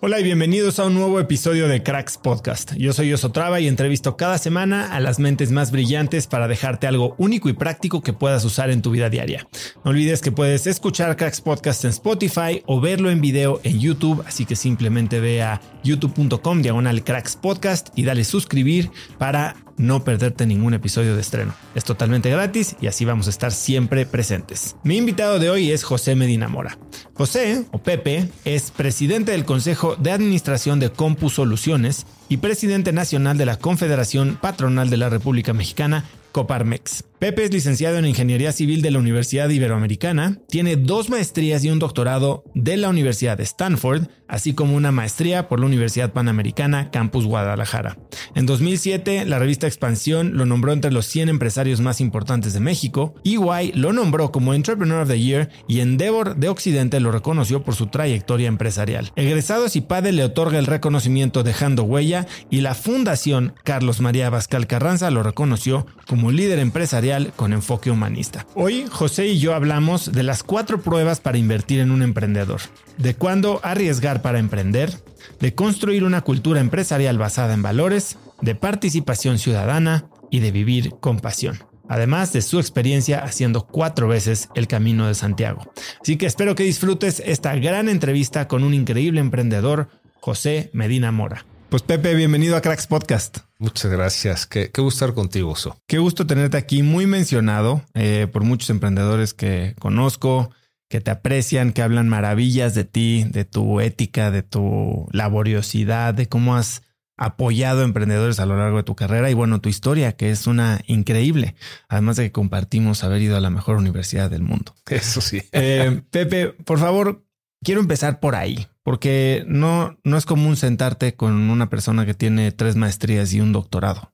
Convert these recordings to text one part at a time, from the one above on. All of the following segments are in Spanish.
Hola y bienvenidos a un nuevo episodio de Cracks Podcast. Yo soy Osotrava y entrevisto cada semana a las mentes más brillantes para dejarte algo único y práctico que puedas usar en tu vida diaria. No olvides que puedes escuchar Cracks Podcast en Spotify o verlo en video en YouTube, así que simplemente ve a youtube.com diagonal Cracks Podcast y dale suscribir para no perderte ningún episodio de estreno. Es totalmente gratis y así vamos a estar siempre presentes. Mi invitado de hoy es José Medina Mora. José, o Pepe, es presidente del Consejo de Administración de Compu Soluciones y presidente nacional de la Confederación Patronal de la República Mexicana, Coparmex. Pepe es licenciado en Ingeniería Civil de la Universidad Iberoamericana, tiene dos maestrías y un doctorado de la Universidad de Stanford, así como una maestría por la Universidad Panamericana Campus Guadalajara. En 2007, la revista Expansión lo nombró entre los 100 empresarios más importantes de México, EY lo nombró como Entrepreneur of the Year y Endeavor de Occidente lo reconoció por su trayectoria empresarial. Egresados y PADE le otorga el reconocimiento dejando huella y la Fundación Carlos María Bascal Carranza lo reconoció como líder empresarial con enfoque humanista. Hoy José y yo hablamos de las cuatro pruebas para invertir en un emprendedor, de cuándo arriesgar para emprender, de construir una cultura empresarial basada en valores, de participación ciudadana y de vivir con pasión además de su experiencia haciendo cuatro veces el Camino de Santiago. Así que espero que disfrutes esta gran entrevista con un increíble emprendedor, José Medina Mora. Pues Pepe, bienvenido a Cracks Podcast. Muchas gracias. Qué, gusto estar contigo, So. Qué gusto tenerte aquí, muy mencionado eh, por muchos emprendedores que conozco, que te aprecian, que hablan maravillas de ti, de tu ética, de tu laboriosidad, de cómo has apoyado a emprendedores a lo largo de tu carrera y bueno, tu historia, que es una increíble, además de que compartimos haber ido a la mejor universidad del mundo. Eso sí. Eh, Pepe, por favor, quiero empezar por ahí. Porque no, no es común sentarte con una persona que tiene tres maestrías y un doctorado.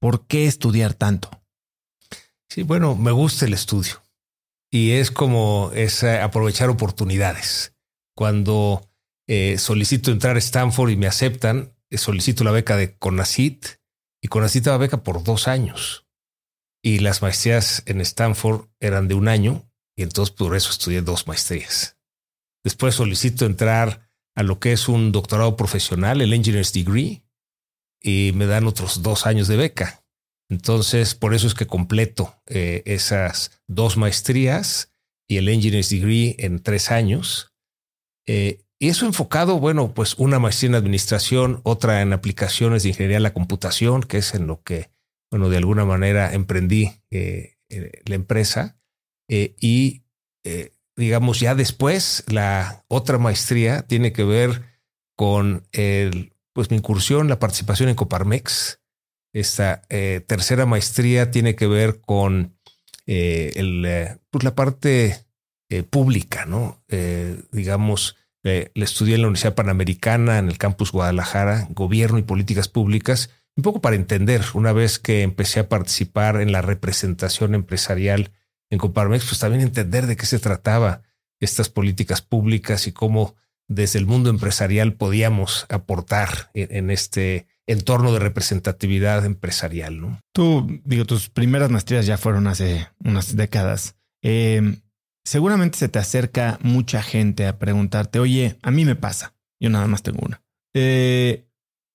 ¿Por qué estudiar tanto? Sí, bueno, me gusta el estudio y es como es eh, aprovechar oportunidades. Cuando eh, solicito entrar a Stanford y me aceptan, eh, solicito la beca de CONACIT y CONACIT la beca por dos años. Y las maestrías en Stanford eran de un año y entonces por eso estudié dos maestrías. Después solicito entrar a lo que es un doctorado profesional, el Engineer's Degree, y me dan otros dos años de beca. Entonces, por eso es que completo eh, esas dos maestrías y el Engineer's Degree en tres años. Eh, y eso enfocado, bueno, pues una maestría en administración, otra en aplicaciones de ingeniería de la computación, que es en lo que, bueno, de alguna manera emprendí eh, la empresa. Y digamos, ya después, la otra maestría tiene que ver con el, pues mi incursión, la participación en Coparmex. Esta tercera maestría tiene que ver con el, pues la parte pública, ¿no? digamos, le, estudié en la Universidad Panamericana, en el campus Guadalajara, gobierno y políticas públicas, un poco para entender, una vez que empecé a participar en la representación empresarial en Coparmex, pues también entender de qué se trataba estas políticas públicas y cómo desde el mundo empresarial podíamos aportar en, este entorno de representatividad empresarial. ¿no? Tú, digo, tus primeras maestrías ya fueron hace unas décadas. Eh, seguramente se te acerca mucha gente a preguntarte, oye, a mí me pasa, yo nada más tengo una. Eh,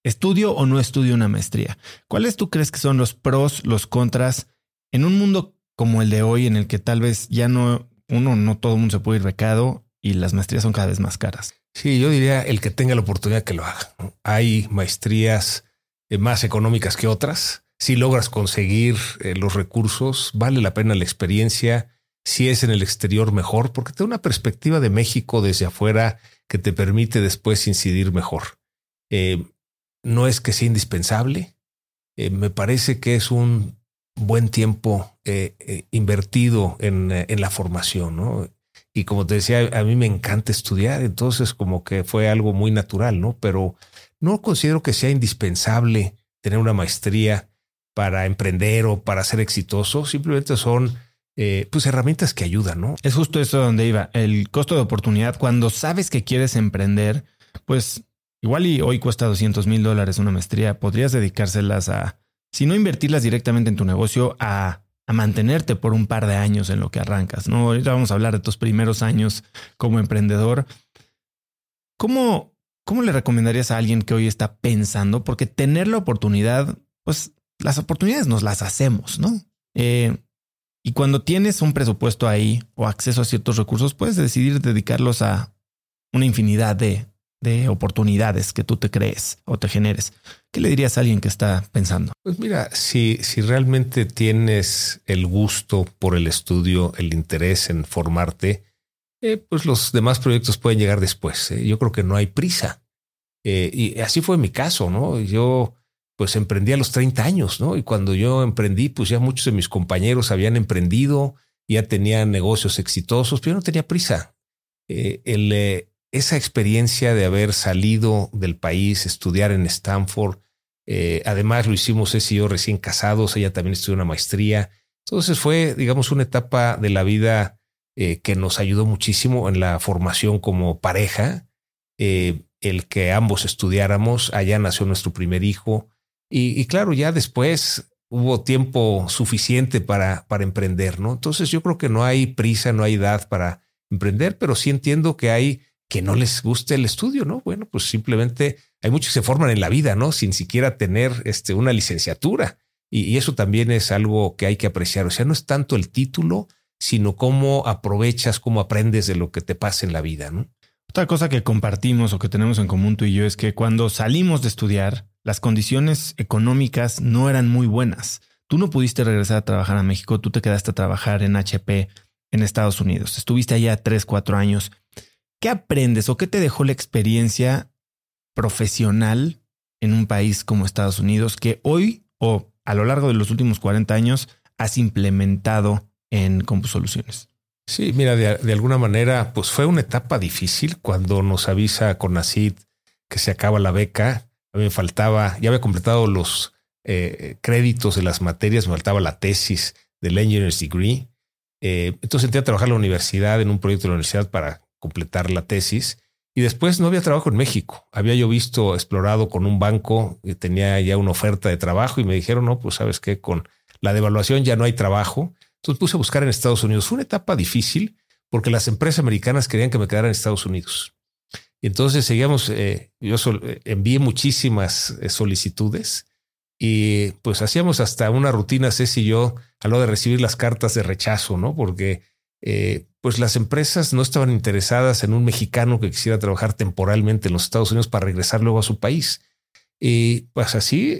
¿Estudio o no estudio una maestría? ¿Cuáles tú crees que son los pros, los contras en un mundo como el de hoy en el que tal vez ya no, uno, no todo el mundo se puede ir becado y las maestrías son cada vez más caras? Sí, yo diría el que tenga la oportunidad que lo haga. Hay maestrías eh, más económicas que otras. Si logras conseguir eh, los recursos, vale la pena la experiencia si es en el exterior mejor, porque te da una perspectiva de México desde afuera que te permite después incidir mejor. Eh, no es que sea indispensable, me parece que es un buen tiempo eh, invertido en, en, la formación, ¿no? Y como te decía, a mí me encanta estudiar, entonces como que fue algo muy natural, ¿no? Pero no considero que sea indispensable tener una maestría para emprender o para ser exitoso, simplemente son eh, pues herramientas que ayudan, ¿no? Es justo eso donde iba. El costo de oportunidad, cuando sabes que quieres emprender, pues igual y hoy cuesta 200 mil dólares una maestría, podrías dedicárselas a, si no invertirlas directamente en tu negocio, a, mantenerte por un par de años en lo que arrancas, ¿no? Vamos a hablar de tus primeros años como emprendedor. ¿Cómo, cómo le recomendarías a alguien que hoy está pensando? Porque tener la oportunidad, pues las oportunidades nos las hacemos, ¿no? Eh, y cuando tienes un presupuesto ahí o acceso a ciertos recursos, puedes decidir dedicarlos a una infinidad de, oportunidades que tú te crees o te generes. ¿Qué le dirías a alguien que está pensando? Pues mira, si, si realmente tienes el gusto por el estudio, el interés en formarte, eh, pues los demás proyectos pueden llegar después. ¿eh? Yo creo que no hay prisa. Eh, y así fue mi caso, ¿no? Yo pues emprendí a los 30 años, ¿no? Y cuando yo emprendí, pues ya muchos de mis compañeros habían emprendido, ya tenían negocios exitosos, pero yo no tenía prisa. El, esa experiencia de haber salido del país, estudiar en Stanford, eh, además lo hicimos ese y yo recién casados, ella también estudió una maestría. Entonces fue, digamos, una etapa de la vida que nos ayudó muchísimo en la formación como pareja, el que ambos estudiáramos, allá nació nuestro primer hijo, y, claro, ya después hubo tiempo suficiente para, para emprender, ¿no? Entonces yo creo que no hay prisa, no hay edad para emprender, pero sí entiendo que hay que no les guste el estudio, ¿no? Bueno, pues simplemente hay muchos que se forman en la vida, ¿no? Sin siquiera tener este, una licenciatura. Y, y, eso también es algo que hay que apreciar. O sea, no es tanto el título, sino cómo aprovechas, cómo aprendes de lo que te pasa en la vida, ¿no? Otra cosa que compartimos o que tenemos en común tú y yo es que cuando salimos de estudiar, las condiciones económicas no eran muy buenas. Tú no pudiste regresar a trabajar a México, tú te quedaste a trabajar en HP en Estados Unidos. Estuviste allá tres, cuatro años. ¿Qué aprendes o qué te dejó la experiencia profesional en un país como Estados Unidos que hoy o a lo largo de los últimos 40 años has implementado en CompuSoluciones? Sí, mira, de, alguna manera, pues fue una etapa difícil cuando nos avisa Conacid que se acaba la beca me faltaba, ya había completado los eh, créditos de las materias, me faltaba la tesis del Engineer's Degree. Eh, entonces entré a trabajar en la universidad, en un proyecto de la universidad para completar la tesis. Y después no había trabajo en México. Había yo visto, explorado con un banco que tenía ya una oferta de trabajo y me dijeron, no, pues sabes que con la devaluación ya no hay trabajo. Entonces puse a buscar en Estados Unidos. Fue una etapa difícil porque las empresas americanas querían que me quedara en Estados Unidos. Y entonces seguíamos, eh, yo eh, envié muchísimas eh, solicitudes y pues hacíamos hasta una rutina, Ceci y yo, a lo de recibir las cartas de rechazo, ¿no? Porque pues las empresas no estaban interesadas en un mexicano que quisiera trabajar temporalmente en los Estados Unidos para regresar luego a su país. Y pues así,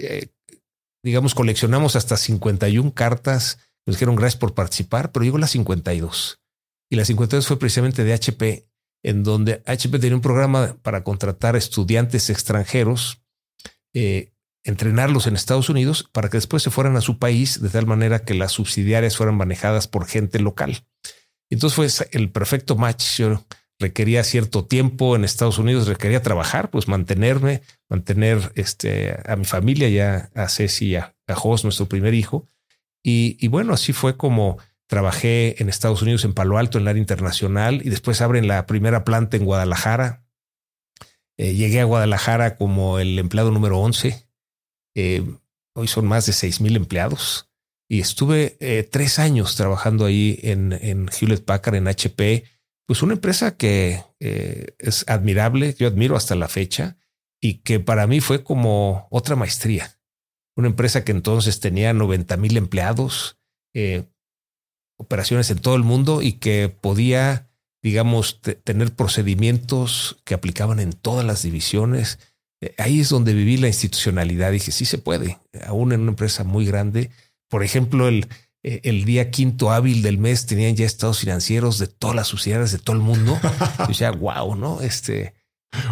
digamos, coleccionamos hasta 51 cartas. Nos dijeron gracias por participar, pero llegó la 52. Y la 52 fue precisamente de HP, en donde HP tenía un programa para contratar estudiantes extranjeros, eh, entrenarlos en Estados Unidos para que después se fueran a su país de tal manera que las subsidiarias fueran manejadas por gente local. Entonces fue el perfecto match. Yo requería cierto tiempo en Estados Unidos, requería trabajar, pues mantenerme, mantener este, a mi familia, ya a Ceci y a, Jos, nuestro primer hijo. Y, bueno, así fue como trabajé en Estados Unidos, en Palo Alto, en el área internacional, y después abren la primera planta en Guadalajara. Eh, llegué a Guadalajara como el empleado número 11. Eh, hoy son más de seis mil empleados. Y estuve eh, tres años trabajando ahí en, en Hewlett Packard, en HP, pues una empresa que eh, es admirable, yo admiro hasta la fecha y que para mí fue como otra maestría. Una empresa que entonces tenía 90 mil empleados, eh, operaciones en todo el mundo y que podía, digamos, tener procedimientos que aplicaban en todas las divisiones. Ahí es donde viví la institucionalidad. Dije, sí se puede, aún en una empresa muy grande. Por ejemplo, el, eh, el día quinto hábil del mes tenían ya estados financieros de todas las sociedades de todo el mundo. o sea, wow, ¿no? Este.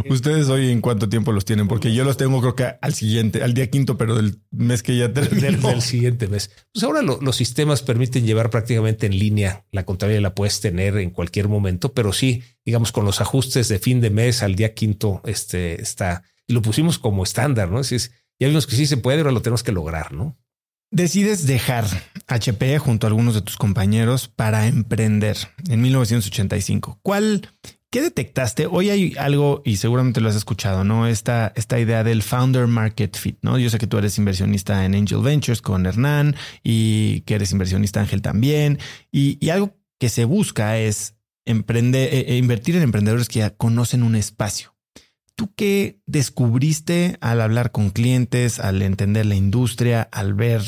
Ustedes hoy en cuánto tiempo los tienen, porque yo los tengo creo que al siguiente, al día quinto, pero del mes que ya terminó. Del, siguiente mes. Pues ahora los sistemas permiten llevar prácticamente en línea la contabilidad, la puedes tener en cualquier momento, pero sí, digamos, con los ajustes de fin de mes al día quinto, este está y lo pusimos como estándar, ¿no? Es, ya vimos que sí se puede, ahora lo tenemos que lograr, ¿no? Decides dejar HP junto a algunos de tus compañeros para emprender en 1985. ¿Cuál, qué detectaste? Hoy hay algo y seguramente lo has escuchado, ¿no? Esta, esta idea del founder market fit, ¿no? Yo sé que tú eres inversionista en Angel Ventures con Hernán y que eres inversionista Ángel también. Y, algo que se busca es emprender, e, e invertir en emprendedores que conocen un espacio ¿Tú qué descubriste al hablar con clientes, al entender la industria, al ver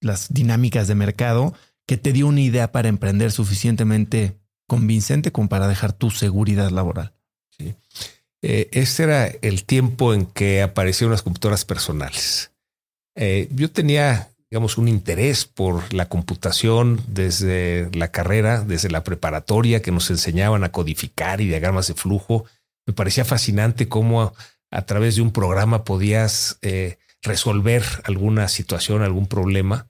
las dinámicas de mercado, que te dio una idea para emprender suficientemente convincente como para dejar tu seguridad laboral? Sí. Eh, ese era el tiempo en que aparecieron las computadoras personales. Eh, yo tenía, digamos, un interés por la computación desde la carrera, desde la preparatoria, que nos enseñaban a codificar y diagramas de flujo me parecía fascinante cómo a, través de un programa podías eh, resolver alguna situación, algún problema.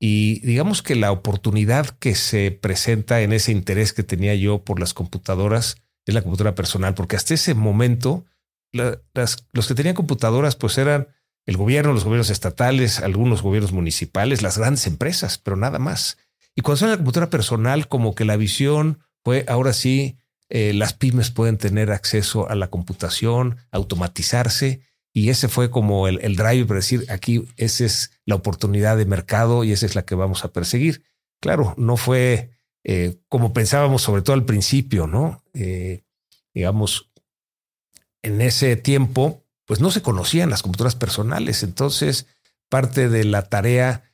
Y digamos que la oportunidad que se presenta en ese interés que tenía yo por las computadoras es la computadora personal, porque hasta ese momento los que tenían computadoras pues eran el gobierno, los gobiernos estatales, algunos gobiernos municipales, las grandes empresas, pero nada más. Y cuando sale la computadora personal, como que la visión fue ahora sí eh, las pymes pueden tener acceso a la computación, automatizarse. Y ese fue como el, drive para decir aquí esa es la oportunidad de mercado y esa es la que vamos a perseguir. Claro, no fue eh, como pensábamos, sobre todo al principio, ¿no? Eh, digamos, en ese tiempo, pues no se conocían las computadoras personales. Entonces, parte de la tarea,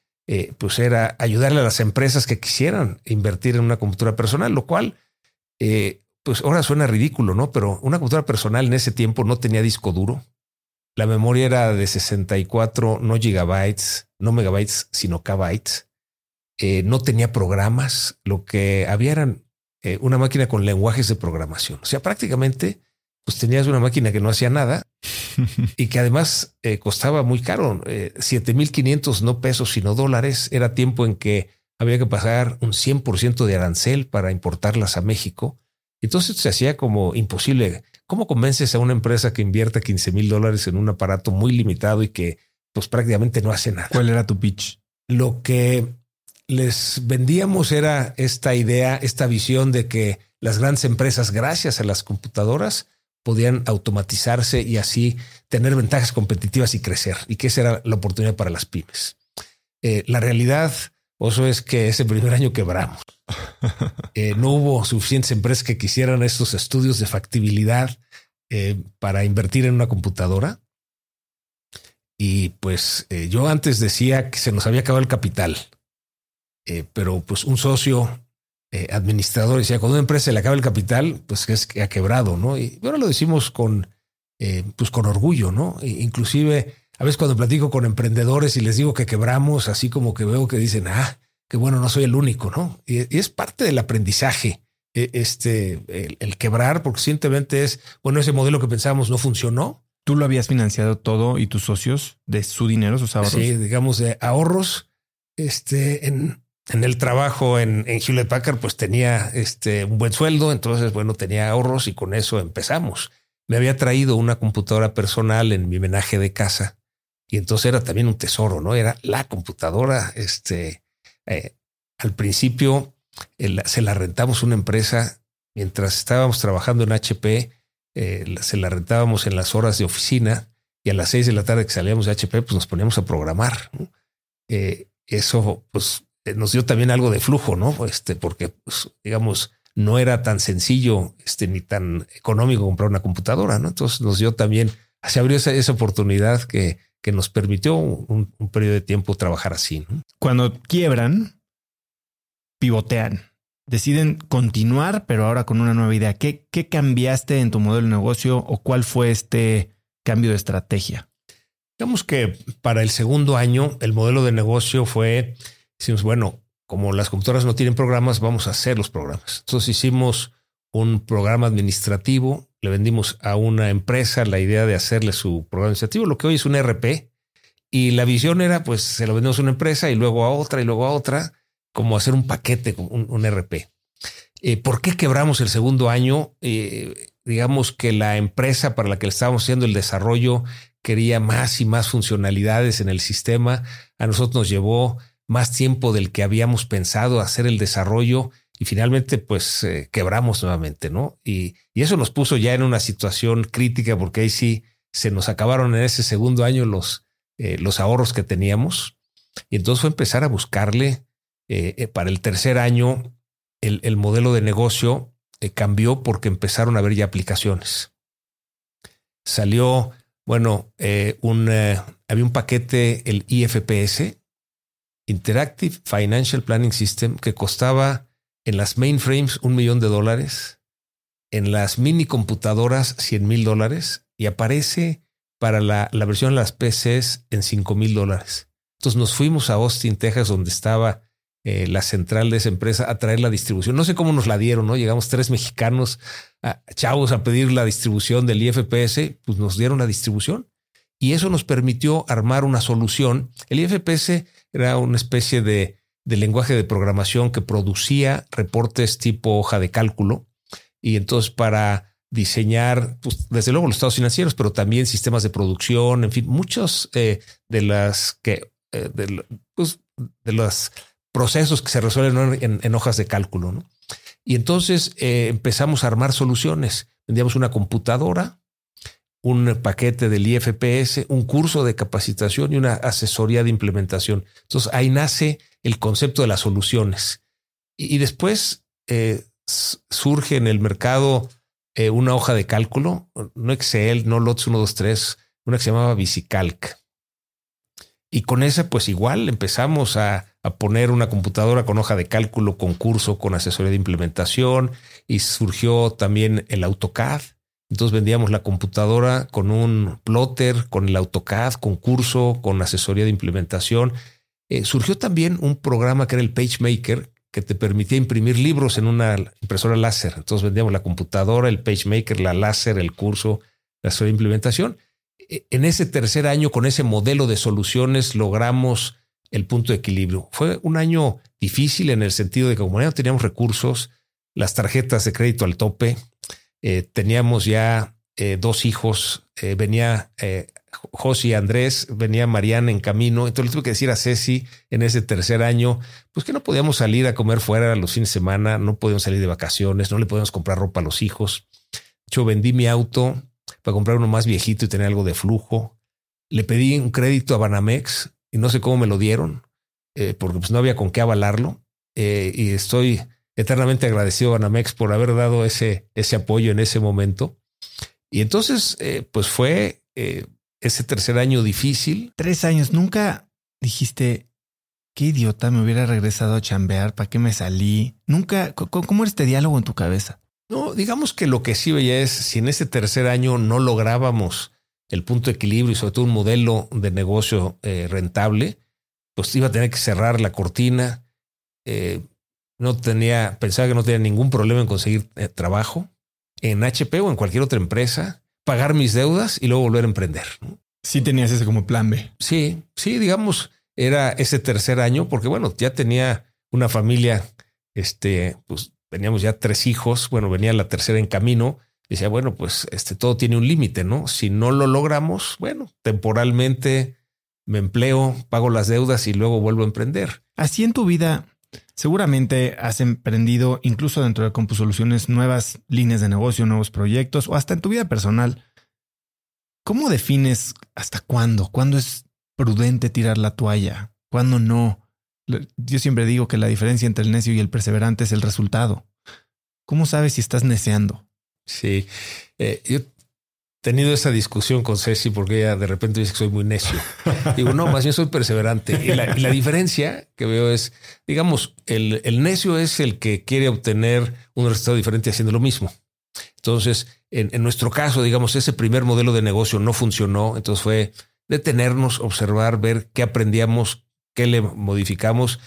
pues era ayudarle a las empresas que quisieran invertir en una computadora personal, lo cual pues ahora suena ridículo, ¿no? Pero una computadora personal en ese tiempo no tenía disco duro. La memoria era de 64, no gigabytes, no megabytes, sino kbytes. Eh, no tenía programas. Lo que había eran eh, una máquina con lenguajes de programación. O sea, prácticamente pues tenías una máquina que no hacía nada y que además eh, costaba muy caro. 7500 no pesos, sino dólares. Era tiempo en que había que pagar un 100% de arancel para importarlas a México entonces se hacía como imposible. ¿Cómo convences a una empresa que invierta 15 mil dólares en un aparato muy limitado y que pues prácticamente no hace nada? ¿Cuál era tu pitch? Lo que les vendíamos era esta idea, esta visión de que las grandes empresas, gracias a las computadoras, podían automatizarse y así tener ventajas competitivas y crecer, y que esa era la oportunidad para las pymes. Eh, la realidad eso es que ese primer año quebramos. Eh, no hubo suficientes empresas que quisieran estos estudios de factibilidad eh, para invertir en una computadora. Y pues eh, yo antes decía que se nos había acabado el capital, pero pues un socio administrador decía, cuando una empresa se le acaba el capital, pues es que ha quebrado, ¿no? Y ahora lo decimos con, pues con orgullo, ¿no? E inclusive a veces cuando platico con emprendedores y les digo que quebramos, así como que veo que dicen, ah, que bueno, no soy el único, ¿no? Y, es parte del aprendizaje, e, este, el, quebrar, porque simplemente es, bueno, ese modelo que pensábamos no funcionó. ¿Tú lo habías financiado todo y tus socios de su dinero, sus ahorros? Sí, digamos, de ahorros, este, en, en el trabajo en, en Hewlett Packard, pues tenía este, un buen sueldo, entonces, bueno, tenía ahorros y con eso empezamos. Me había traído una computadora personal en mi homenaje de casa y entonces era también un tesoro, ¿no? Era la computadora. Este, eh, al principio se la rentamos una empresa mientras estábamos trabajando en HP, eh, se la rentábamos en las horas de oficina y a las seis de la tarde que salíamos de HP, pues nos poníamos a programar. Eh, eso, pues, nos dio también algo de flujo, ¿no? Este, porque, pues, digamos, no era tan sencillo, este, ni tan económico comprar una computadora, ¿no? Entonces nos dio también, se abrió esa oportunidad que que nos permitió un, periodo de tiempo trabajar así. Cuando quiebran, pivotean, deciden continuar, pero ahora con una nueva idea. ¿Qué, ¿Qué cambiaste en tu modelo de negocio o cuál fue este cambio de estrategia? Digamos que para el segundo año el modelo de negocio fue, decimos, bueno, como las computadoras no tienen programas, vamos a hacer los programas. Entonces hicimos un programa administrativo le vendimos a una empresa la idea de hacerle su programa administrativo, lo que hoy es un RP. Y la visión era, pues, se lo vendemos a una empresa y luego a otra y luego a otra, como hacer un paquete, un, un RP. Eh, ¿Por qué quebramos el segundo año? Eh, digamos que la empresa para la que le estábamos haciendo el desarrollo quería más y más funcionalidades en el sistema. A nosotros nos llevó más tiempo del que habíamos pensado hacer el desarrollo y finalmente pues eh, quebramos nuevamente, ¿no? Y, eso nos puso ya en una situación crítica porque ahí sí se nos acabaron en ese segundo año los, eh, los ahorros que teníamos. Y entonces fue empezar a buscarle eh, para el tercer año el, el modelo de negocio cambió porque empezaron a haber ya aplicaciones. Salió, bueno, un, había un paquete, el IFPS, Interactive Financial Planning System, que costaba en las mainframes un millón de dólares, en las mini computadoras 100 mil dólares y aparece para la, la, versión de las PCs en 5 mil dólares. Entonces nos fuimos a Austin, Texas, donde estaba eh, la central de esa empresa a traer la distribución. No sé cómo nos la dieron, ¿no? Llegamos tres mexicanos chavos a pedir la distribución del IFPS, pues nos dieron la distribución y eso nos permitió armar una solución. El IFPS era una especie de de lenguaje de programación que producía reportes tipo hoja de cálculo. Y entonces para diseñar, pues, desde luego los estados financieros, pero también sistemas de producción, en fin, muchos eh, de las que eh, pues, de, los procesos que se resuelven en, hojas de cálculo. Y entonces eh, empezamos a armar soluciones. Vendíamos una computadora, un paquete del IFPS, un curso de capacitación y una asesoría de implementación. Entonces ahí nace el concepto de las soluciones. Y, después eh, surge en el mercado eh, una hoja de cálculo, no Excel, no LOTS 123, una que se llamaba Visicalc. Y con esa, pues igual empezamos a, a, poner una computadora con hoja de cálculo, con curso, con asesoría de implementación y surgió también el AutoCAD. Entonces vendíamos la computadora con un plotter, con el AutoCAD, con curso, con asesoría de implementación eh, surgió también un programa que era el PageMaker, que te permitía imprimir libros en una impresora láser. Entonces vendíamos la computadora, el PageMaker, la láser, el curso, la de implementación. E, en ese tercer año, con ese modelo de soluciones, logramos el punto de equilibrio. Fue un año difícil en el sentido de que como no teníamos recursos, las tarjetas de crédito al tope, eh, teníamos ya eh, dos hijos, venía José y Andrés, venía Mariana en camino. Entonces le tuve que decir a Ceci en ese tercer año, pues que no podíamos salir a comer fuera los fines de semana, no podíamos salir de vacaciones, no le podíamos comprar ropa a los hijos. Yo vendí mi auto para comprar uno más viejito y tener algo de flujo. Le pedí un crédito a Banamex y no sé cómo me lo dieron, eh, porque pues no había con qué avalarlo. Eh, y estoy eternamente agradecido a Banamex por haber dado ese, ese apoyo en ese momento. Y entonces, eh, pues fue ese tercer año difícil. Tres años. Nunca dijiste qué idiota me hubiera regresado a chambear, ¿para qué me salí? Nunca, ¿cómo era este diálogo en tu cabeza? No, digamos que lo que sí veía es si en este tercer año no lográbamos el punto de equilibrio y sobre todo un modelo de negocio eh, rentable, pues iba a tener que cerrar la cortina. Eh, no tenía, pensaba que no tenía ningún problema en conseguir eh, trabajo en HP o en cualquier otra empresa, pagar mis deudas y luego volver a emprender. Sí tenías ese como plan B. Sí, sí, digamos, era ese tercer año, porque bueno, ya tenía una familia, este, pues teníamos ya tres hijos, bueno, venía la tercera en camino, decía, bueno, pues este, todo tiene un límite, ¿no? Si no lo logramos, bueno, temporalmente me empleo, pago las deudas y luego vuelvo a emprender. Así en tu vida, seguramente has emprendido incluso dentro de CompuSoluciones nuevas líneas de negocio, nuevos proyectos o hasta en tu vida personal. ¿Cómo defines hasta cuándo? ¿Cuándo es prudente tirar la toalla? ¿Cuándo no? Yo siempre digo que la diferencia entre el necio y el perseverante es el resultado. ¿Cómo sabes si estás neceando? Sí, eh, yo tenido esa discusión con Ceci porque ella de repente dice que soy muy necio. Digo, no, más bien soy perseverante. Y la, diferencia que veo es, digamos, el, el necio es el que quiere obtener un resultado diferente haciendo lo mismo. Entonces, en, nuestro caso, digamos, ese primer modelo de negocio no funcionó, entonces fue detenernos, observar, ver qué aprendíamos, qué le modificamos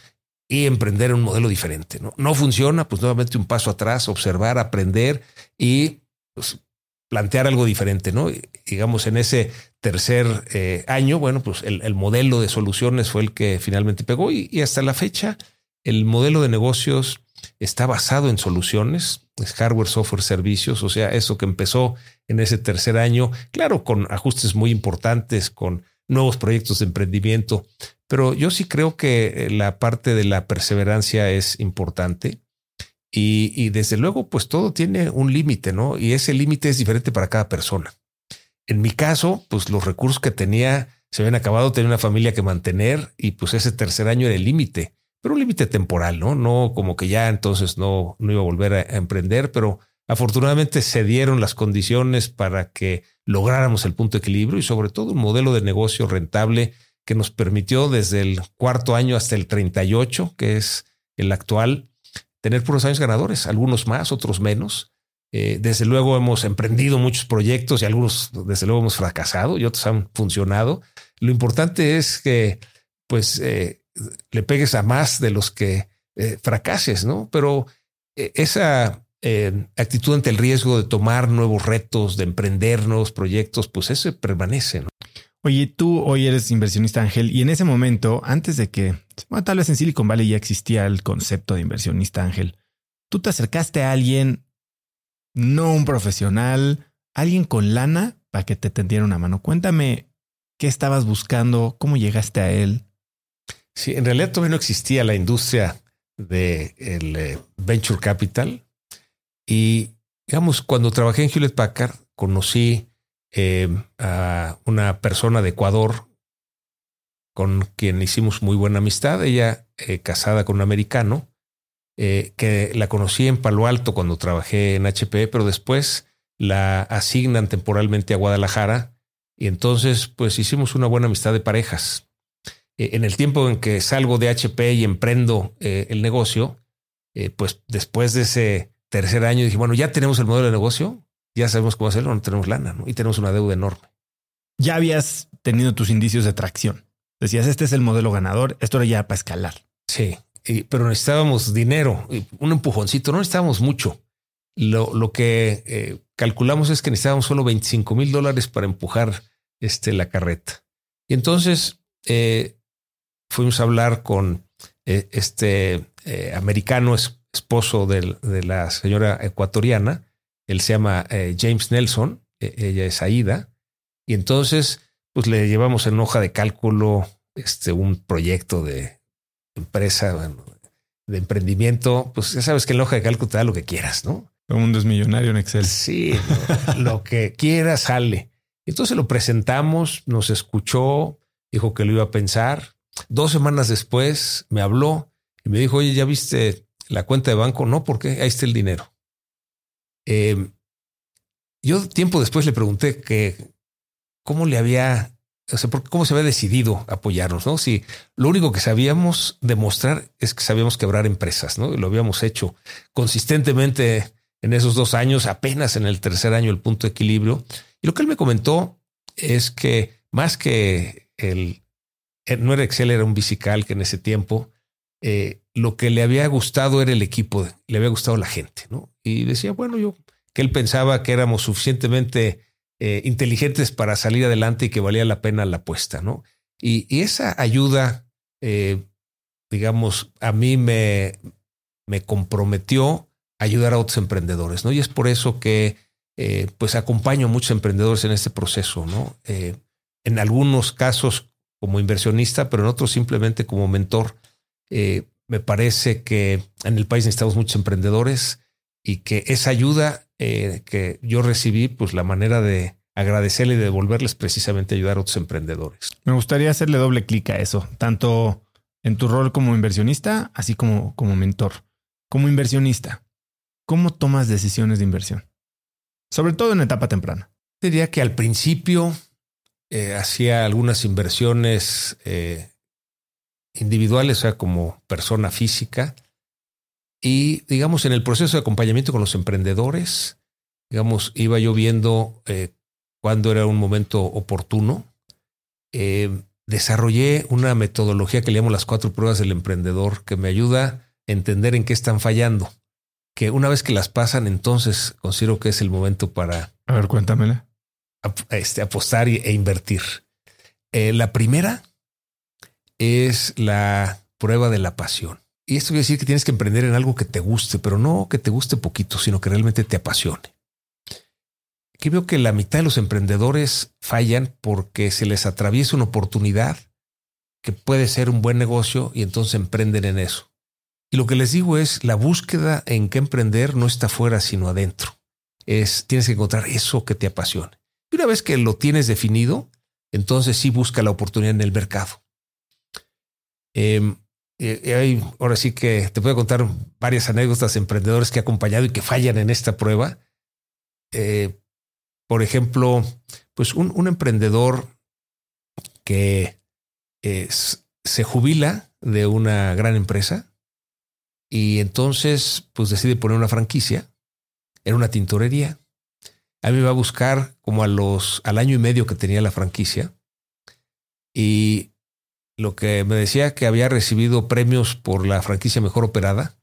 y emprender un modelo diferente. No, no funciona, pues nuevamente un paso atrás, observar, aprender y pues, plantear algo diferente, ¿no? digamos, en ese tercer eh, año, bueno, pues el, modelo de soluciones fue el que finalmente pegó y hasta la fecha el modelo de negocios está basado en soluciones, es hardware, software, servicios, o sea, eso que empezó en ese tercer año, claro, con ajustes muy importantes, con nuevos proyectos de emprendimiento, pero yo sí creo que la parte de la perseverancia es importante y, desde luego, pues todo tiene un límite, ¿no? Y ese límite es diferente para cada persona. En mi caso, pues los recursos que tenía se habían acabado, tenía una familia que mantener y pues ese tercer año era el límite pero un límite temporal, ¿no? No como que ya entonces no, no iba a volver a, emprender, pero afortunadamente se dieron las condiciones para que lográramos el punto de equilibrio y sobre todo un modelo de negocio rentable que nos permitió desde el cuarto año hasta el 38, que es el actual, tener puros años ganadores, algunos más, otros menos. Eh, desde luego hemos emprendido muchos proyectos y algunos desde luego hemos fracasado y otros han funcionado. Lo importante es que pues eh, le pegues a más de los que eh, fracases, ¿no? Pero esa actitud ante el riesgo de tomar nuevos retos, de emprender nuevos proyectos, pues eso permanece, ¿no? Oye, tú hoy eres inversionista ángel y en ese momento, antes de que, bueno, tal vez en Silicon Valley ya existía el concepto de inversionista ángel, tú te acercaste a alguien, no un profesional, alguien con lana para que te tendiera una mano. Cuéntame qué estabas buscando, cómo llegaste a él. Sí, en realidad todavía no existía la industria de el eh, venture capital. Y digamos, cuando trabajé en Hewlett Packard, conocí eh, a una persona de Ecuador con quien hicimos muy buena amistad. Ella eh, casada con un americano, que la conocí en Palo Alto cuando trabajé en HP, pero después la asignan temporalmente a Guadalajara. Y entonces, pues hicimos una buena amistad de parejas. Eh, en el tiempo en que salgo de HP y emprendo eh, el negocio, eh, pues después de ese tercer año dije, bueno, ya tenemos el modelo de negocio, ya sabemos cómo hacerlo, no tenemos lana y tenemos una deuda enorme. Ya habías tenido tus indicios de tracción. Decías, este es el modelo ganador, esto era ya para escalar. Sí, pero necesitábamos dinero, un empujoncito, no necesitábamos mucho. Lo, lo que calculamos es que necesitábamos solo 25 mil dólares para empujar este, la carreta. Y entonces fuimos a hablar con eh, este eh, americano esposo de, la señora ecuatoriana. Él se llama eh, James Nelson, e, ella es Aida. Y entonces, pues le llevamos en hoja de cálculo este, un proyecto de empresa, de emprendimiento. Pues ya sabes que en la hoja de cálculo te da lo que quieras, ¿no? Todo el mundo es millonario en Excel. Sí, lo que quieras sale. Entonces lo presentamos, nos escuchó, dijo que lo iba a pensar Dos semanas después me habló y me dijo, oye, ¿ya viste la cuenta de banco? No, ¿por qué? Ahí está el dinero. Em, yo tiempo después le pregunté que cómo le había o sea, cómo se había decidido apoyarnos, ¿no? Si lo único que sabíamos demostrar es que sabíamos quebrar empresas, ¿no? Y lo habíamos hecho consistentemente en esos dos años, apenas en el tercer año el punto de equilibrio. Y lo que él me comentó es que más que el, eh, no era Excel, era un bicical que en ese tiempo, eh, lo que le había gustado era el equipo, le había gustado la gente, ¿no? Y decía, bueno, yo, que él pensaba que éramos suficientemente eh, inteligentes para salir adelante y que valía la pena la apuesta, ¿no? Y, esa ayuda, eh, digamos, a mí me, me comprometió a ayudar a otros emprendedores, ¿no? Y es por eso que, eh, pues, acompaño a muchos emprendedores en este proceso, ¿no? en algunos casos como inversionista, pero en otros simplemente como mentor. me parece que en el país necesitamos muchos emprendedores y que esa ayuda eh, que yo recibí, pues la manera de agradecerle y devolverles precisamente ayudar a otros emprendedores. Me gustaría hacerle doble clic a eso, tanto en tu rol como inversionista, así como como mentor. Como inversionista, ¿cómo tomas decisiones de inversión? Sobre todo en etapa temprana. Diría que al principio eh, hacía algunas inversiones eh, individuales, o sea, como persona física, y digamos, en el proceso de acompañamiento con los emprendedores, digamos, iba yo viendo eh, cuándo era un momento oportuno. Eh, desarrollé una metodología que le llamo las cuatro pruebas del emprendedor, que me ayuda a entender en qué están fallando. Que una vez que las pasan, entonces considero que es el momento para. A ver, cuéntamela. este, apostar e invertir. Eh, la primera es la prueba de la pasión. Y esto quiere decir que tienes que emprender en algo que te guste, pero no que te guste poquito, sino que realmente te apasione. Aquí veo que la mitad de los emprendedores fallan porque se les atraviesa una oportunidad que puede ser un buen negocio y entonces emprenden en eso. Y lo que les digo es, la búsqueda en qué emprender no está fuera, sino adentro. Es, tienes que encontrar eso que te apasione. Y una vez que lo tienes definido, entonces sí busca la oportunidad en el mercado. Eh, y, ahora sí que te puedo contar varias anécdotas de emprendedores que he acompañado y que fallan en esta prueba. Eh, por ejemplo, pues un, emprendedor que se jubila de una gran empresa y entonces pues decide poner una franquicia. Era una tintorería. A mí me va a buscar como a los al año y medio que tenía la franquicia y lo que me decía que había recibido premios por la franquicia mejor operada,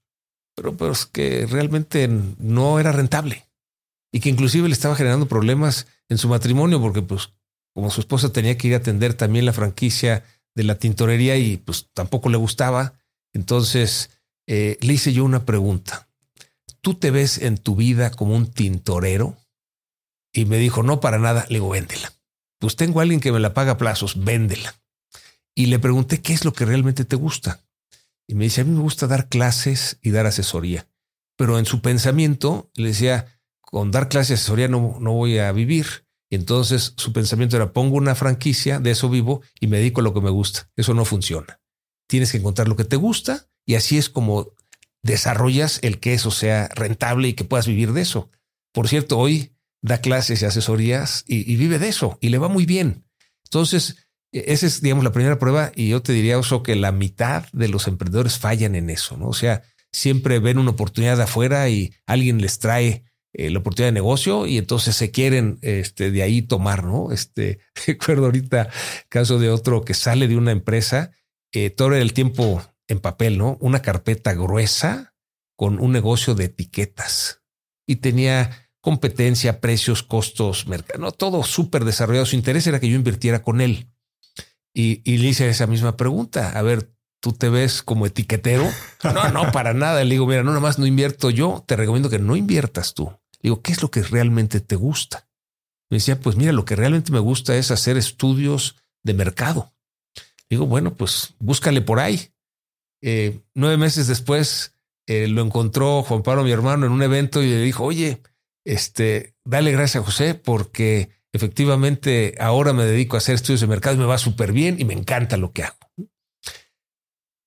pero pues que realmente no era rentable y que inclusive le estaba generando problemas en su matrimonio porque pues como su esposa tenía que ir a atender también la franquicia de la tintorería y pues tampoco le gustaba, entonces eh, le hice yo una pregunta. ¿Tú te ves en tu vida como un tintorero? Y me dijo, no, para nada. Le digo, véndela. Pues tengo a alguien que me la paga a plazos, véndela y le pregunté qué es lo que realmente te gusta. Y me dice, a mí me gusta dar clases y dar asesoría. Pero en su pensamiento le decía, con dar clases y asesoría no, no voy a vivir. Y entonces su pensamiento era, pongo una franquicia, de eso vivo y me dedico a lo que me gusta. Eso no funciona. Tienes que encontrar lo que te gusta y así es como desarrollas el que eso sea rentable y que puedas vivir de eso. Por cierto, hoy da clases y asesorías y, y vive de eso y le va muy bien. Entonces, esa es, digamos, la primera prueba y yo te diría, Oso, que la mitad de los emprendedores fallan en eso, ¿no? O sea, siempre ven una oportunidad de afuera y alguien les trae eh, la oportunidad de negocio y entonces se quieren este, de ahí tomar, ¿no? Este, recuerdo ahorita caso de otro que sale de una empresa, eh, todo el tiempo en papel, ¿no? Una carpeta gruesa con un negocio de etiquetas y tenía competencia, precios, costos, mercado, no, todo súper desarrollado. Su interés era que yo invirtiera con él. Y, le hice esa misma pregunta. A ver, ¿tú te ves como etiquetero? No, no, para nada. Le digo, mira, no, nada más no invierto yo. Te recomiendo que no inviertas tú. Le digo, ¿qué es lo que realmente te gusta? Me decía, pues mira, lo que realmente me gusta es hacer estudios de mercado. Digo, bueno, pues búscale por ahí. Eh, nueve meses después eh, lo encontró Juan Pablo, mi hermano, en un evento y le dijo, oye, este, dale gracias a José porque efectivamente ahora me dedico a hacer estudios de mercado y me va súper bien y me encanta lo que hago.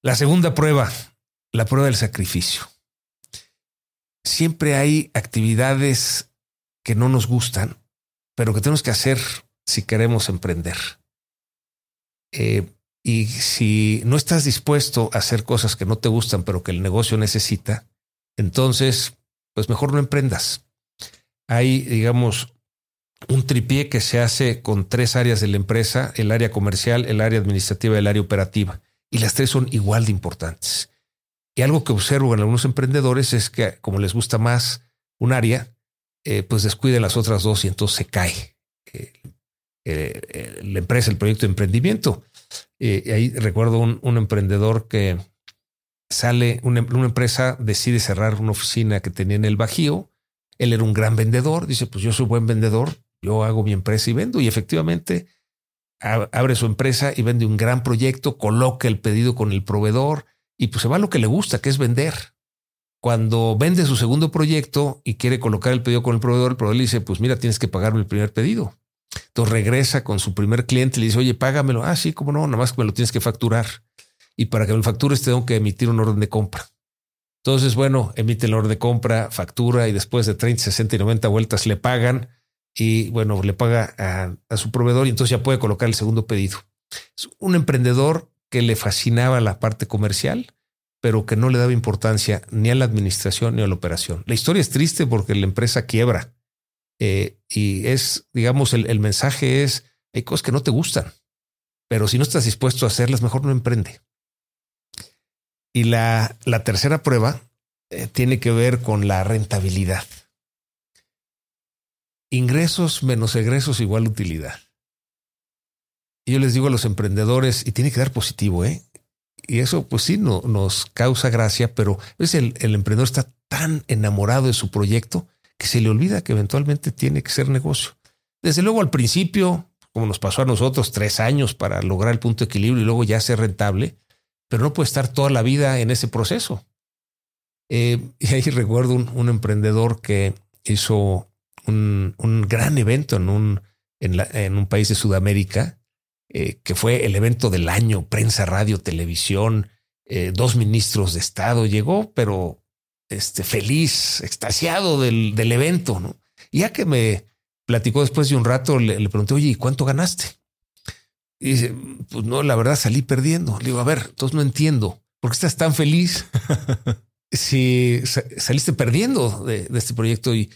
La segunda prueba, la prueba del sacrificio. Siempre hay actividades que no nos gustan, pero que tenemos que hacer si queremos emprender. Eh, y si no estás dispuesto a hacer cosas que no te gustan, pero que el negocio necesita, entonces, pues mejor no emprendas. Hay, digamos, un tripié que se hace con tres áreas de la empresa, el área comercial, el área administrativa y el área operativa. Y las tres son igual de importantes. Y algo que observo en algunos emprendedores es que como les gusta más un área, eh, pues descuiden las otras dos y entonces se cae eh, eh, la empresa, el proyecto de emprendimiento. ahí recuerdo un, emprendedor que sale, una, una, empresa decide cerrar una oficina que tenía en el Bajío. Él era un gran vendedor, dice, pues yo soy buen vendedor, yo hago mi empresa y vendo. Y efectivamente abre su empresa y vende un gran proyecto, coloca el pedido con el proveedor y pues se va a lo que le gusta, que es vender. Cuando vende su segundo proyecto y quiere colocar el pedido con el proveedor, el proveedor le dice, pues mira, tienes que pagarme el primer pedido. Entonces regresa con su primer cliente y le dice, oye, págamelo. Ah, sí, cómo no, nada más que me lo tienes que facturar. Y para que me lo factures tengo que emitir un orden de compra. Entonces, bueno, emite el orden de compra, factura y después de 30, 60 y 90 vueltas le pagan y bueno, le paga a, su proveedor y entonces ya puede colocar el segundo pedido. Es un emprendedor que le fascinaba la parte comercial pero que no le daba importancia ni a la administración ni a la operación. La historia es triste porque la empresa quiebra eh, y es, digamos, el, mensaje es, hay cosas que no te gustan, pero si no estás dispuesto a hacerlas, mejor no emprende. Y la, la tercera prueba eh, tiene que ver con la rentabilidad. Ingresos menos egresos igual utilidad. Y yo les digo a los emprendedores, y tiene que dar positivo, ¿eh? y eso pues sí no, nos causa gracia, pero es el, el emprendedor está tan enamorado de su proyecto que se le olvida que eventualmente tiene que ser negocio. Desde luego al principio, como nos pasó a nosotros, tres años para lograr el punto de equilibrio y luego ya ser rentable, pero no puede estar toda la vida en ese proceso. Eh, y ahí recuerdo un, emprendedor que hizo un, un gran evento en un, en, la, en un país de Sudamérica eh, que fue el evento del año, prensa, radio, televisión, eh, dos ministros de Estado, llegó, pero este, feliz, extasiado del, del evento, ¿no? Y ya que me platicó después de un rato, le, pregunté, oye, ¿y cuánto ganaste? Y dice, pues no, la verdad salí perdiendo. Le digo, a ver, entonces no entiendo, ¿por qué estás tan feliz si saliste perdiendo de, de este proyecto? Y,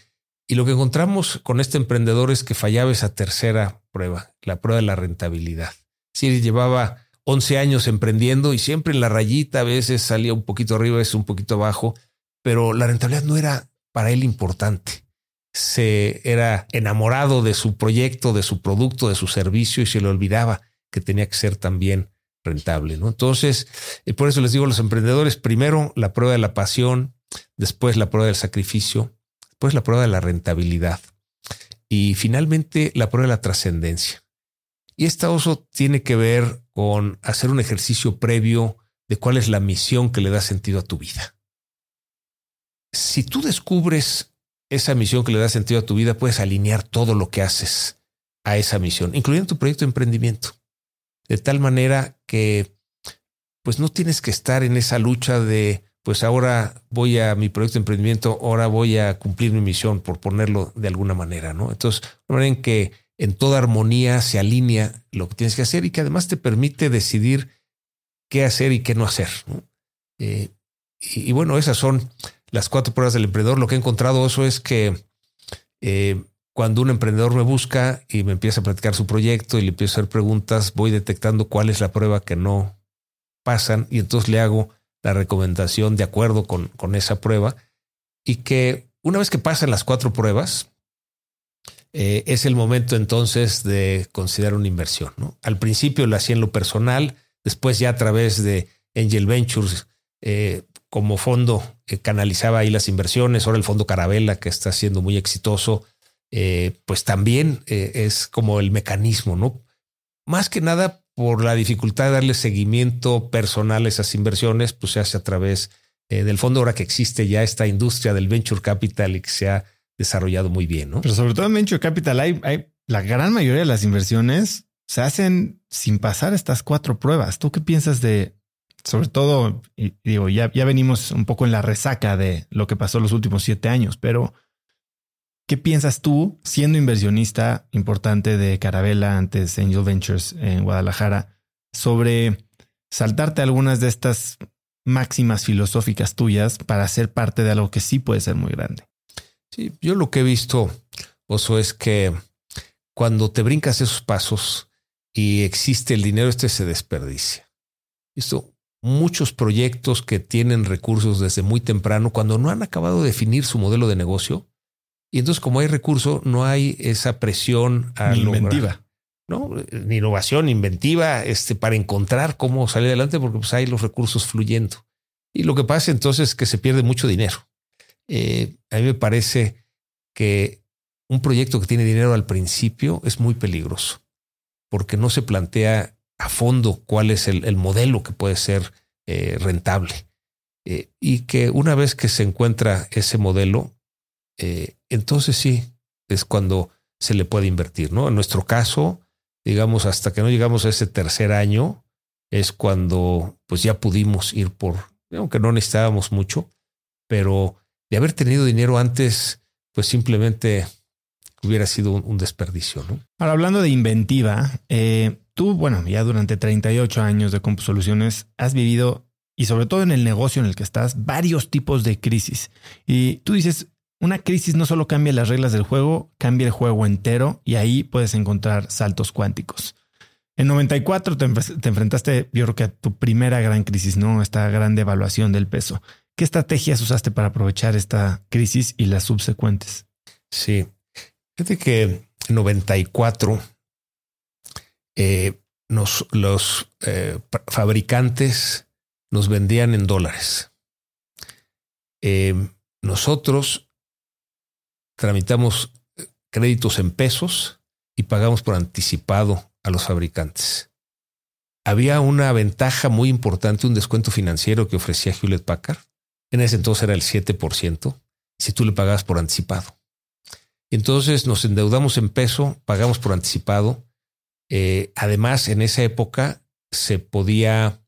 y lo que encontramos con este emprendedor es que fallaba esa tercera prueba, la prueba de la rentabilidad. Sí, llevaba 11 años emprendiendo y siempre en la rayita, a veces salía un poquito arriba, a veces un poquito abajo, pero la rentabilidad no era para él importante. Se era enamorado de su proyecto, de su producto, de su servicio y se le olvidaba que tenía que ser también rentable. ¿no? Entonces, eh, por eso les digo a los emprendedores, primero la prueba de la pasión, después la prueba del sacrificio, pues la prueba de la rentabilidad y finalmente la prueba de la trascendencia. Y esta oso tiene que ver con hacer un ejercicio previo de cuál es la misión que le da sentido a tu vida. Si tú descubres esa misión que le da sentido a tu vida, puedes alinear todo lo que haces a esa misión, incluyendo tu proyecto de emprendimiento, de tal manera que pues no tienes que estar en esa lucha de pues ahora voy a mi proyecto de emprendimiento, ahora voy a cumplir mi misión, por ponerlo de alguna manera, ¿no? Entonces, de manera en que en toda armonía se alinea lo que tienes que hacer y que además te permite decidir qué hacer y qué no hacer. Eh, y, bueno, esas son las cuatro pruebas del emprendedor. Lo que he encontrado eso es que eh, cuando un emprendedor me busca y me empieza a platicar su proyecto y le empiezo a hacer preguntas, voy detectando cuál es la prueba que no pasan y entonces le hago la recomendación de acuerdo con, con esa prueba y que una vez que pasan las cuatro pruebas, eh, es el momento entonces de considerar una inversión. ¿no? Al principio lo hacía en lo personal, después ya a través de Angel Ventures eh, como fondo que canalizaba ahí las inversiones, ahora el fondo Carabela que está siendo muy exitoso, eh, pues también es como el mecanismo, ¿no? Más que nada por la dificultad de darle seguimiento personal a esas inversiones, pues se hace a través eh, del fondo ahora que existe ya esta industria del venture capital y que se ha desarrollado muy bien, ¿no? Pero sobre todo en venture capital hay, hay la gran mayoría de las inversiones se hacen sin pasar estas cuatro pruebas. ¿Tú qué piensas de, sobre todo, digo, ya, ya venimos un poco en la resaca de lo que pasó los últimos siete años, pero ¿Qué piensas tú, siendo inversionista importante de Carabela antes Angel Ventures en Guadalajara, sobre saltarte algunas de estas máximas filosóficas tuyas para ser parte de algo que sí puede ser muy grande. Sí, yo lo que he visto, Oso, es que cuando te brincas esos pasos y existe el dinero, este se desperdicia. Esto, muchos proyectos que tienen recursos desde muy temprano, cuando no han acabado de definir su modelo de negocio, y entonces como hay recurso, no hay esa presión a inventiva. ¿no? Ni innovación, inventiva, este, para encontrar cómo salir adelante, porque pues hay los recursos fluyendo. Y lo que pasa entonces es que se pierde mucho dinero. Eh, a mí me parece que un proyecto que tiene dinero al principio es muy peligroso, porque no se plantea a fondo cuál es el, modelo que puede ser eh, rentable. Eh, y que una vez que se encuentra ese modelo, entonces sí, es cuando se le puede invertir, ¿no? En nuestro caso, digamos, hasta que no llegamos a ese tercer año, es cuando pues ya pudimos ir por, aunque no necesitábamos mucho, pero de haber tenido dinero antes, pues simplemente hubiera sido un, desperdicio. ¿no? Ahora, hablando de inventiva, eh, tú, bueno, ya durante 38 años de Soluciones has vivido, y sobre todo en el negocio en el que estás, varios tipos de crisis. Y tú dices, una crisis no solo cambia las reglas del juego, cambia el juego entero y ahí puedes encontrar saltos cuánticos. En 94 te, enfrentaste, yo creo que a tu primera gran crisis, ¿no? Esta gran devaluación del peso. ¿Qué estrategias usaste para aprovechar esta crisis y las subsecuentes? Sí, fíjate que en 94 eh, los eh, fabricantes nos vendían en dólares. Eh, nosotros tramitamos eh, créditos en pesos y pagamos por anticipado a los fabricantes. Había una ventaja muy importante, un descuento financiero que ofrecía Hewlett Packard. En ese entonces era el 7%, si tú le pagabas por anticipado. Entonces nos endeudamos en peso, pagamos por anticipado. Eh, además, en esa época se podía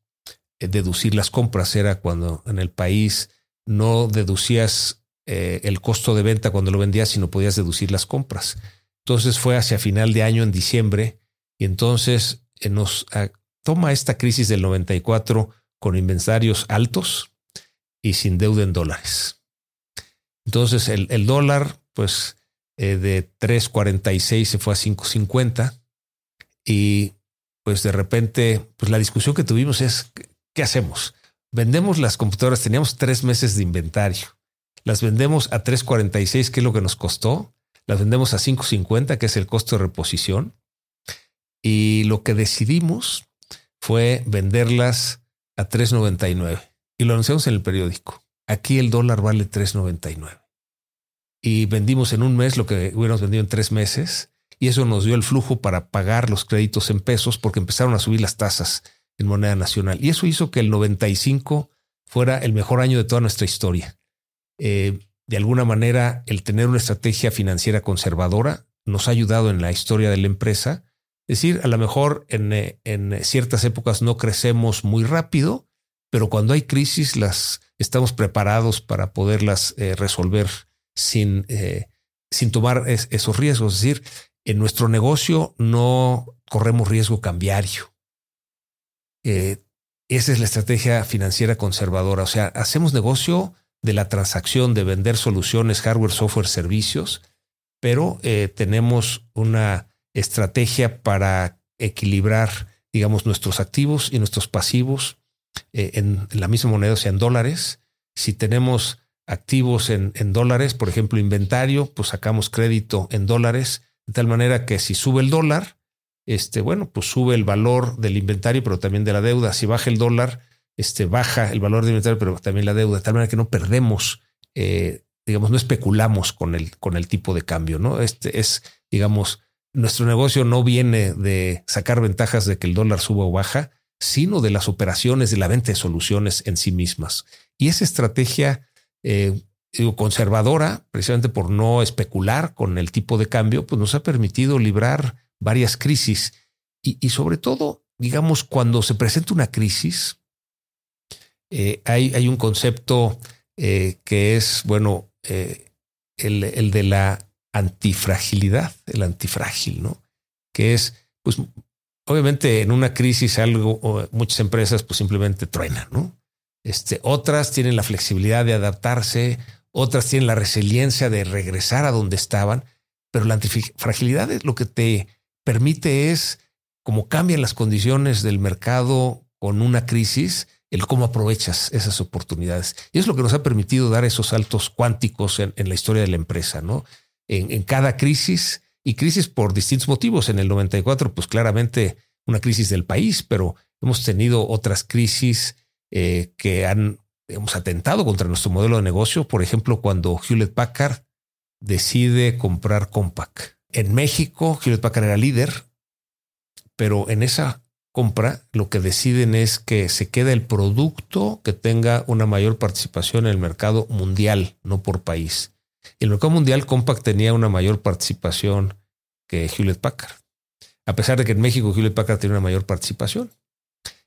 eh, deducir las compras. Era cuando en el país no deducías eh, el costo de venta cuando lo vendías y no podías deducir las compras. Entonces fue hacia final de año, en diciembre, y entonces eh, nos ah, toma esta crisis del 94 con inventarios altos y sin deuda en dólares. Entonces el, el dólar, pues eh, de 3.46 se fue a 5.50 y pues de repente, pues la discusión que tuvimos es, ¿qué hacemos? Vendemos las computadoras, teníamos tres meses de inventario las vendemos a 3.46, que es lo que nos costó, las vendemos a 5.50, que es el costo de reposición. Y lo que decidimos fue venderlas a 3.99 y lo anunciamos en el periódico. Aquí el dólar vale 3.99. Y vendimos en un mes lo que hubiéramos vendido en tres meses y eso nos dio el flujo para pagar los créditos en pesos porque empezaron a subir las tasas en moneda nacional. Y eso hizo que el 95 fuera el mejor año de toda nuestra historia. Eh, de alguna manera, el tener una estrategia financiera conservadora nos ha ayudado en la historia de la empresa. Es decir, a lo mejor en, eh, ciertas épocas no crecemos muy rápido, pero cuando hay crisis las estamos preparados para poderlas eh, resolver sin, sin tomar esos riesgos. Es decir, en nuestro negocio no corremos riesgo cambiario. esa es la estrategia financiera conservadora. O sea, hacemos negocio de la transacción de vender soluciones, hardware, software, servicios, pero eh, tenemos una estrategia para equilibrar, digamos, nuestros activos y nuestros pasivos eh, en, la misma moneda, o sea, en dólares. Si tenemos activos en, en, dólares, por ejemplo, inventario, pues sacamos crédito en dólares, de tal manera que si sube el dólar, este, bueno, pues sube el valor del inventario, pero también de la deuda. Si baja el dólar, este, baja el valor de inventario, pero también la deuda, de tal manera que no perdemos, eh, digamos, no especulamos con el, con el tipo de cambio, ¿no? Este es, digamos, nuestro negocio no viene de sacar ventajas de que el dólar suba o baja, sino de las operaciones de la venta de soluciones en sí mismas. Y esa estrategia eh, conservadora, precisamente por no especular con el tipo de cambio, pues nos ha permitido librar varias crisis. Y, y sobre todo, digamos, cuando se presenta una crisis, eh, hay, un concepto eh, que es, bueno, eh, el, el, de la antifragilidad, el antifrágil, ¿no? Que es, pues, obviamente en una crisis algo, muchas empresas pues simplemente truenan, ¿no? Este, otras tienen la flexibilidad de adaptarse, otras tienen la resiliencia de regresar a donde estaban, pero la fragilidad es lo que te permite es, como cambian las condiciones del mercado con una crisis, el cómo aprovechas esas oportunidades. Y es lo que nos ha permitido dar esos saltos cuánticos en, la historia de la empresa, ¿no? En, cada crisis y crisis por distintos motivos. En el 94, pues claramente una crisis del país, pero hemos tenido otras crisis eh, que han hemos atentado contra nuestro modelo de negocio. Por ejemplo, cuando Hewlett Packard decide comprar Compaq. En México, Hewlett Packard era líder, pero en esa compra lo que deciden es que se queda el producto que tenga una mayor participación en el mercado mundial, no por país. El mercado mundial, Compaq tenía una mayor participación que Hewlett Packard, a pesar de que en México Hewlett Packard tiene una mayor participación.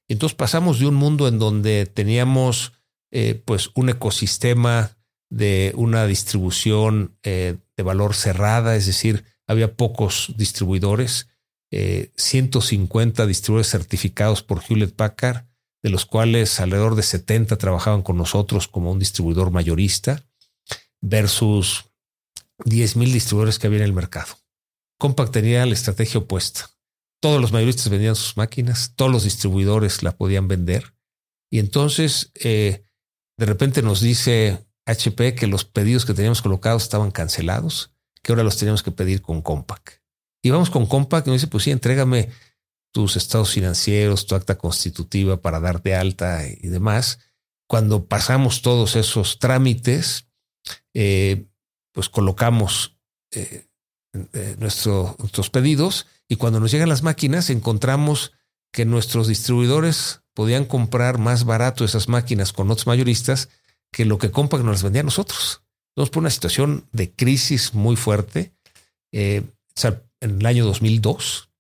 Entonces pasamos de un mundo en donde teníamos eh, pues un ecosistema de una distribución eh, de valor cerrada, es decir, había pocos distribuidores, 150 eh, distribuidores certificados por Hewlett Packard, de los cuales alrededor de 70 trabajaban con nosotros como un distribuidor mayorista, versus 10 mil distribuidores que había en el mercado. Compaq tenía la estrategia opuesta. Todos los mayoristas vendían sus máquinas, todos los distribuidores la podían vender. Y entonces, eh, de repente nos dice HP que los pedidos que teníamos colocados estaban cancelados, que ahora los teníamos que pedir con Compaq. Y vamos con Compaq y nos dice, pues sí, entrégame tus estados financieros, tu acta constitutiva para darte alta y demás. Cuando pasamos todos esos trámites, eh, pues colocamos eh, nuestros pedidos y cuando nos llegan las máquinas encontramos que nuestros distribuidores podían comprar más barato esas máquinas con otros mayoristas que lo que Compaq nos las vendía a nosotros. Entonces, por una situación de crisis muy fuerte, eh, en el año 2002,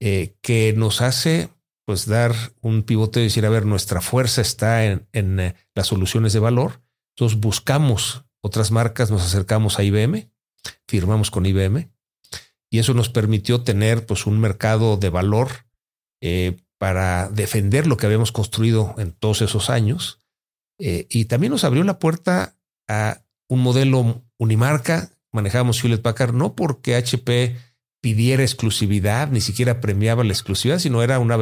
eh, que nos hace pues dar un pivote y decir, a ver, nuestra fuerza está en, en eh, las soluciones de valor. Entonces buscamos otras marcas, nos acercamos a IBM, firmamos con IBM y eso nos permitió tener pues un mercado de valor eh, para defender lo que habíamos construido en todos esos años. Y también nos abrió la puerta a un modelo unimarca. Manejábamos Hewlett Packard no porque HP pidiera exclusividad, ni siquiera premiaba la exclusividad, sino era una,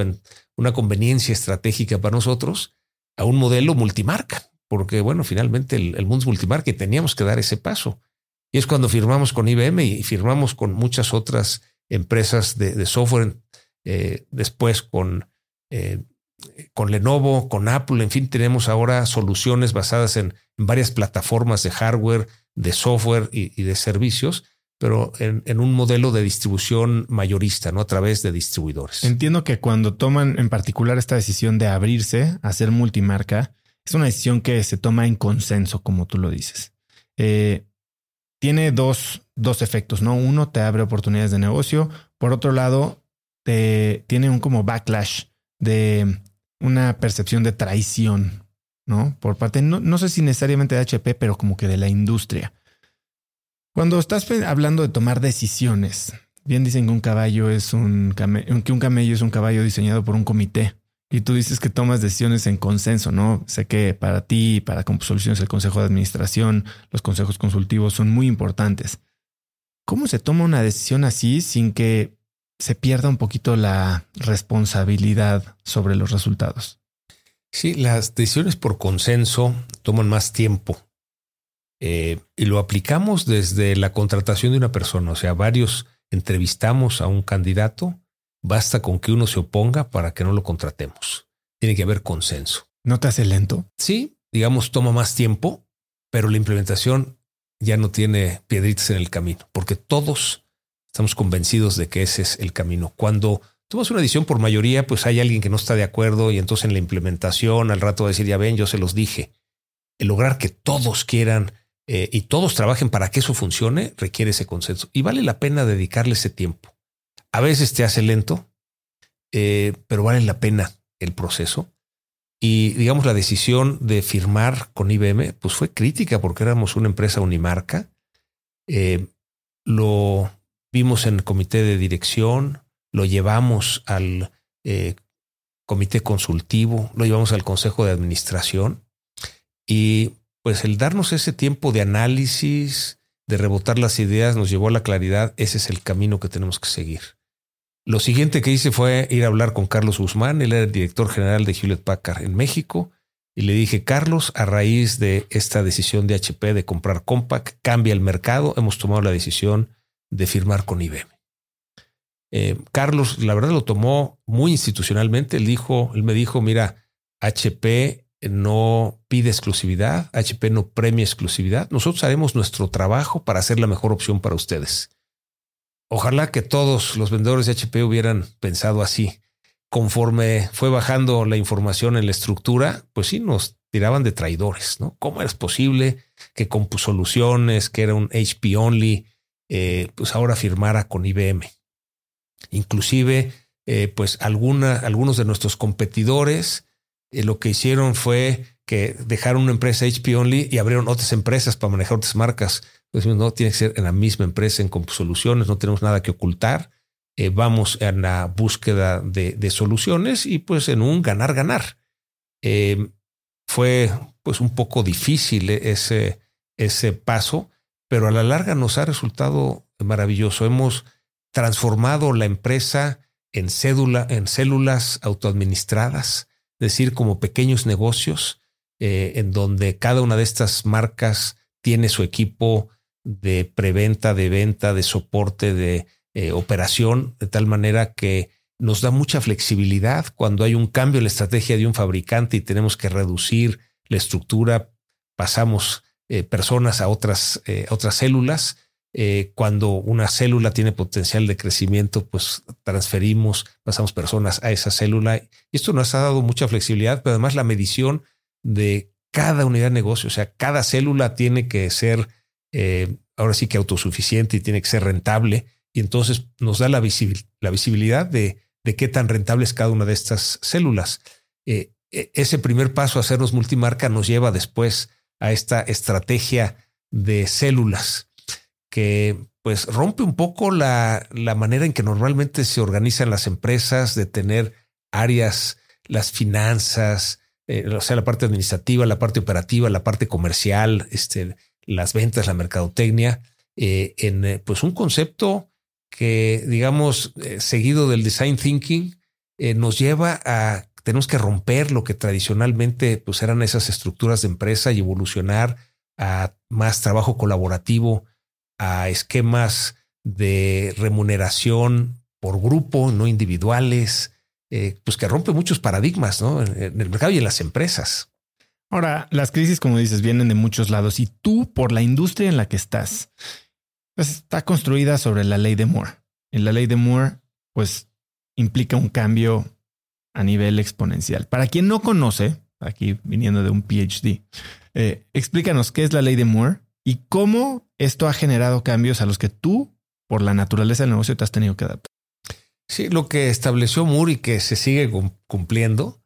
una conveniencia estratégica para nosotros a un modelo multimarca, porque bueno, finalmente el, mundo es multimarca y teníamos que dar ese paso. Y es cuando firmamos con IBM y firmamos con muchas otras empresas de software eh, después con, eh, con Lenovo, con Apple, en fin, tenemos ahora soluciones basadas en, varias plataformas de hardware, de software y, de servicios, pero en, un modelo de distribución mayorista, ¿no? A través de distribuidores. Entiendo que cuando toman en particular esta decisión de abrirse a ser multimarca, es una decisión que se toma en consenso, como tú lo dices. Eh, tiene dos, dos efectos, ¿no? Uno, te abre oportunidades de negocio. Por otro lado, tiene un como backlash de una percepción de traición, ¿no? Por parte, no, no sé si necesariamente de HP, pero como que de la industria. Cuando estás hablando de tomar decisiones, bien dicen que un caballo es un camello, que un camello es un caballo diseñado por un comité. Y tú dices que tomas decisiones en consenso, ¿no? Sé que para ti, para Soluciones, el consejo de administración, los consejos consultivos son muy importantes. ¿Cómo se toma una decisión así sin que se pierda un poquito la responsabilidad sobre los resultados. Sí, las decisiones por consenso toman más tiempo eh, y lo aplicamos desde la contratación de una persona. O sea, varios entrevistamos a un candidato, basta con que uno se oponga para que no lo contratemos. Tiene que haber consenso. ¿No te hace lento? Sí, digamos, toma más tiempo, pero la implementación ya no tiene piedritas en el camino, porque todos Estamos convencidos de que ese es el camino. Cuando tomas una decisión por mayoría, pues hay alguien que no está de acuerdo y entonces en la implementación al rato va a decir, ya ven, yo se los dije. El lograr que todos quieran eh, y todos trabajen para que eso funcione requiere ese consenso y vale la pena dedicarle ese tiempo. A veces te hace lento, eh, pero vale la pena el proceso. Y digamos, la decisión de firmar con IBM, pues fue crítica porque éramos una empresa unimarca. Eh, lo vimos en el comité de dirección, lo llevamos al comité consultivo, lo llevamos al consejo de administración y pues el darnos ese tiempo de análisis, de rebotar las ideas, nos llevó a la claridad, ese es el camino que tenemos que seguir. Lo siguiente que hice fue ir a hablar con Carlos Guzmán, él era el director general de Hewlett Packard en México, y le dije, Carlos, a raíz de esta decisión de HP de comprar Compaq, cambia el mercado, hemos tomado la decisión de firmar con IBM. Eh, Carlos, la verdad, lo tomó muy institucionalmente. Él dijo, él me dijo, mira, HP no pide exclusividad, HP no premia exclusividad. Nosotros haremos nuestro trabajo para hacer la mejor opción para ustedes. Ojalá que todos los vendedores de HP hubieran pensado así. Conforme fue bajando la información en la estructura, pues sí, nos tiraban de traidores, ¿no? ¿Cómo es posible que con Soluciones, que era un HP Only, eh, pues ahora firmara con IBM? Inclusive, eh, pues algunos de nuestros competidores lo que hicieron fue que dejaron una empresa HP Only y abrieron otras empresas para manejar otras marcas no, tiene que ser en la misma empresa, en Soluciones, no tenemos nada que ocultar. Eh, vamos en la búsqueda de, soluciones y pues en un ganar-ganar. Eh, fue pues un poco difícil ese, ese paso, pero a la larga nos ha resultado maravilloso. Hemos transformado la empresa en, cédula, en células autoadministradas, decir, como pequeños negocios, eh, en donde cada una de estas marcas tiene su equipo de preventa, de venta, de soporte, de eh, operación, de tal manera que nos da mucha flexibilidad cuando hay un cambio en la estrategia de un fabricante y tenemos que reducir la estructura, pasamos eh, personas a otras, eh, otras células. Cuando una célula tiene potencial de crecimiento, pues transferimos, pasamos personas a esa célula. Y esto nos ha dado mucha flexibilidad, pero además la medición de cada unidad de negocio, o sea, cada célula tiene que ser eh, ahora sí que autosuficiente y tiene que ser rentable. Y entonces nos da la, visibilidad de, de, qué tan rentable es cada una de estas células. Eh, e, ese primer paso a hacernos multimarca nos lleva después a esta estrategia de células que pues rompe un poco la, la manera en que normalmente se organizan las empresas de tener áreas, las finanzas, eh, o sea, la parte administrativa, la parte operativa, la parte comercial, este, las ventas, la mercadotecnia, eh, en eh, pues un concepto que, digamos, seguido del design thinking, nos lleva a tenemos que romper lo que tradicionalmente pues eran esas estructuras de empresa y evolucionar a más trabajo colaborativo, a esquemas de remuneración por grupo, no individuales, pues que rompe muchos paradigmas ¿no? en el mercado y en las empresas. Ahora, las crisis, como dices, vienen de muchos lados y tú, por la industria en la que estás, pues está construida sobre la ley de Moore. Y la ley de Moore, pues, implica un cambio a nivel exponencial. Para quien no conoce, aquí viniendo de un PhD, eh, explícanos qué es la ley de Moore y cómo esto ha generado cambios a los que tú, por la naturaleza del negocio, te has tenido que adaptar. Sí, lo que estableció Moore y que se sigue cumpliendo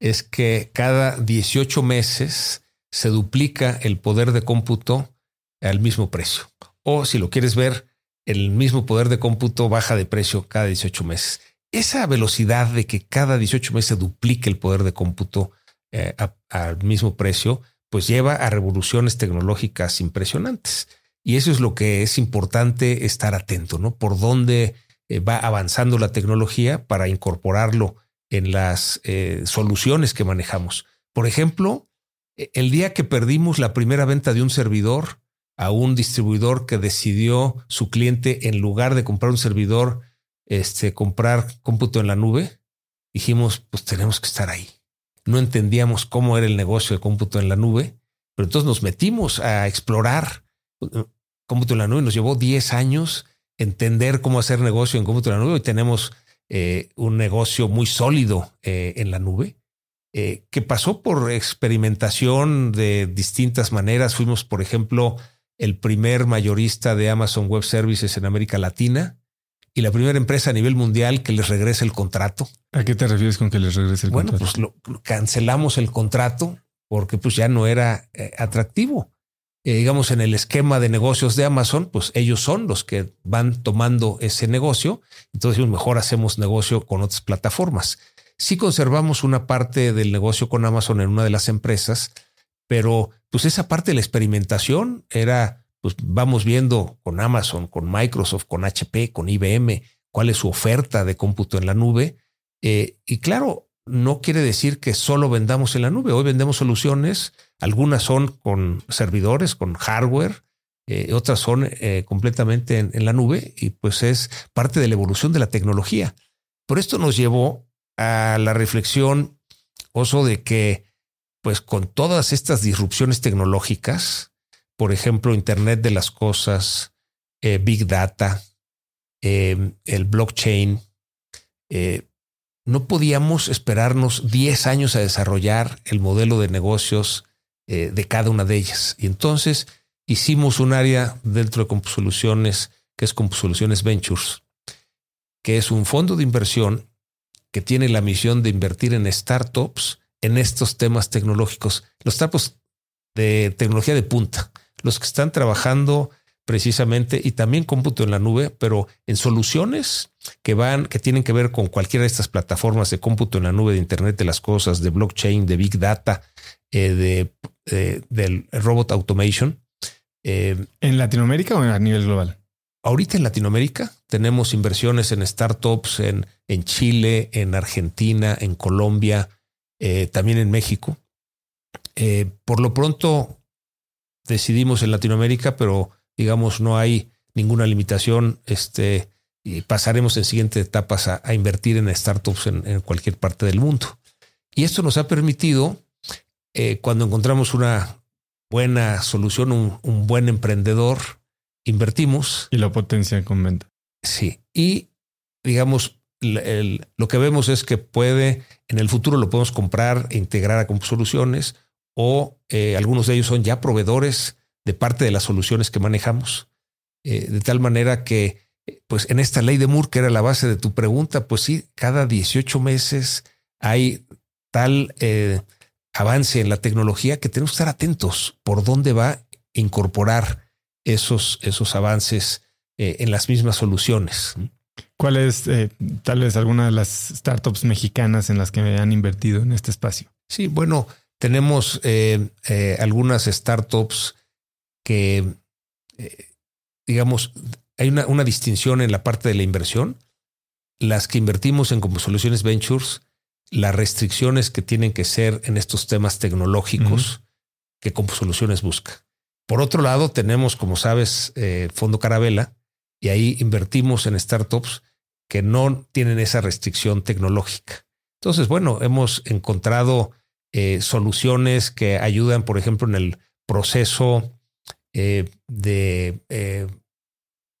es que cada 18 meses se duplica el poder de cómputo al mismo precio. O si lo quieres ver, el mismo poder de cómputo baja de precio cada 18 meses. Esa velocidad de que cada 18 meses se duplique el poder de cómputo eh, al mismo precio, pues lleva a revoluciones tecnológicas impresionantes. Y eso es lo que es importante estar atento, ¿no? Por dónde eh, va avanzando la tecnología para incorporarlo en las eh, soluciones que manejamos. Por ejemplo, e, el día que perdimos la primera venta de un servidor a un distribuidor que decidió su cliente, en lugar de comprar un servidor, este, comprar cómputo en la nube, dijimos, pues tenemos que estar ahí. No entendíamos cómo era el negocio de cómputo en la nube, pero entonces nos metimos a explorar uh, cómputo en la nube. Nos llevó 10 años entender cómo hacer negocio en cómputo en la nube y tenemos eh, un negocio muy sólido eh, en la nube, eh, que pasó por experimentación de distintas maneras. Fuimos, por ejemplo, el primer mayorista de Amazon Web Services en América Latina y la primera empresa a nivel mundial que les regrese el contrato. ¿A qué te refieres con que les regrese el contrato? Bueno, pues cancelamos el contrato porque pues ya no era atractivo. eh, digamos, en el esquema de negocios de Amazon, pues ellos son los que van tomando ese negocio. Entonces, mejor hacemos negocio con otras plataformas. Sí conservamos una parte del negocio con Amazon en una de las empresas, pero pues esa parte de la experimentación era, pues vamos viendo con Amazon, con Microsoft, con HP, con IBM, cuál es su oferta de cómputo en la nube. Eh, y claro, no quiere decir que solo vendamos en la nube. Hoy vendemos soluciones, algunas son con servidores, con hardware, eh, otras son eh, completamente en, en, la nube y pues es parte de la evolución de la tecnología. Por esto nos llevó a la reflexión, Oso, de que pues con todas estas disrupciones tecnológicas, por ejemplo, Internet de las Cosas, eh, Big Data, el blockchain, no podíamos esperarnos 10 años a desarrollar el modelo de negocios eh, de cada una de ellas. Y entonces hicimos un área dentro de Compusoluciones, que es Compusoluciones Ventures, que es un fondo de inversión que tiene la misión de invertir en startups en estos temas tecnológicos, los startups de tecnología de punta, los que están trabajando precisamente y también cómputo en la nube, pero en soluciones que van, que tienen que ver con cualquiera de estas plataformas de cómputo en la nube, de Internet de las Cosas, de blockchain, de Big Data, eh, de, eh, del robot automation. Eh, ¿En Latinoamérica o a nivel global? Ahorita en Latinoamérica tenemos inversiones en startups en, en Chile, en Argentina, en Colombia, también en México. por lo pronto decidimos en Latinoamérica, pero digamos, no hay ninguna limitación. Este, y pasaremos en siguientes etapas a, invertir en startups en, cualquier parte del mundo. Y esto nos ha permitido, eh, cuando encontramos una buena solución, un, buen emprendedor, invertimos. Y la potencia con venta. Sí. Y digamos, lo que vemos es que puede, en el futuro lo podemos comprar e integrar a soluciones o eh, algunos de ellos son ya proveedores de parte de las soluciones que manejamos. Eh, de tal manera que, pues en esta ley de Moore, que era la base de tu pregunta, pues sí, cada 18 meses hay tal eh, avance en la tecnología que tenemos que estar atentos por dónde va a incorporar esos, esos avances eh, en las mismas soluciones. ¿Cuál es tal vez alguna de las startups mexicanas en las que me han invertido en este espacio? Sí, bueno, tenemos algunas startups que, eh, digamos, hay una, una, distinción en la parte de la inversión. Las que invertimos en como soluciones ventures, las restricciones que tienen que ser en estos temas tecnológicos que como soluciones busca. Por otro lado, tenemos, como sabes, eh, Fondo Carabela, y ahí invertimos en startups que no tienen esa restricción tecnológica. Entonces, bueno, hemos encontrado eh, soluciones que ayudan, por ejemplo, en el proceso eh, de, eh,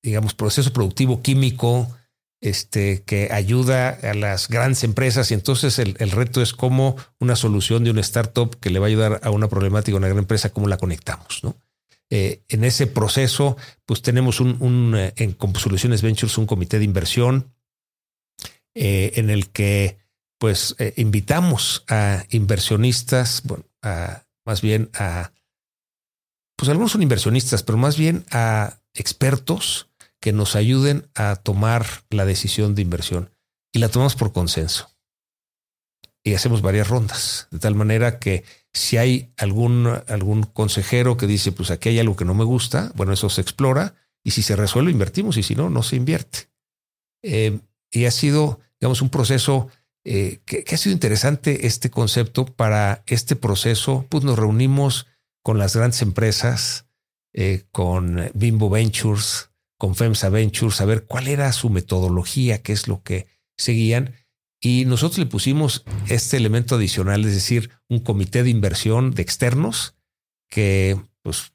digamos, proceso productivo químico, este, que ayuda a las grandes empresas y entonces el, reto es cómo una solución de una startup que le va a ayudar a una problemática, a una gran empresa, cómo la conectamos, ¿no? En ese proceso, pues tenemos un, un en Soluciones Ventures un comité de inversión en el que pues invitamos a inversionistas, bueno, a, más bien a pues algunos son inversionistas, pero más bien a expertos que nos ayuden a tomar la decisión de inversión y la tomamos por consenso. Y hacemos varias rondas, de tal manera que si hay algún, algún consejero que dice, pues aquí hay algo que no me gusta, bueno, eso se explora y si se resuelve, invertimos y si no, no se invierte. Eh, y ha sido, digamos, un proceso eh, que, ha sido interesante este concepto para este proceso, pues nos reunimos con las grandes empresas, eh, con Bimbo Ventures, con FEMSA Ventures, a ver cuál era su metodología, qué es lo que seguían. Y nosotros le pusimos este elemento adicional, es decir, un comité de inversión de externos que pues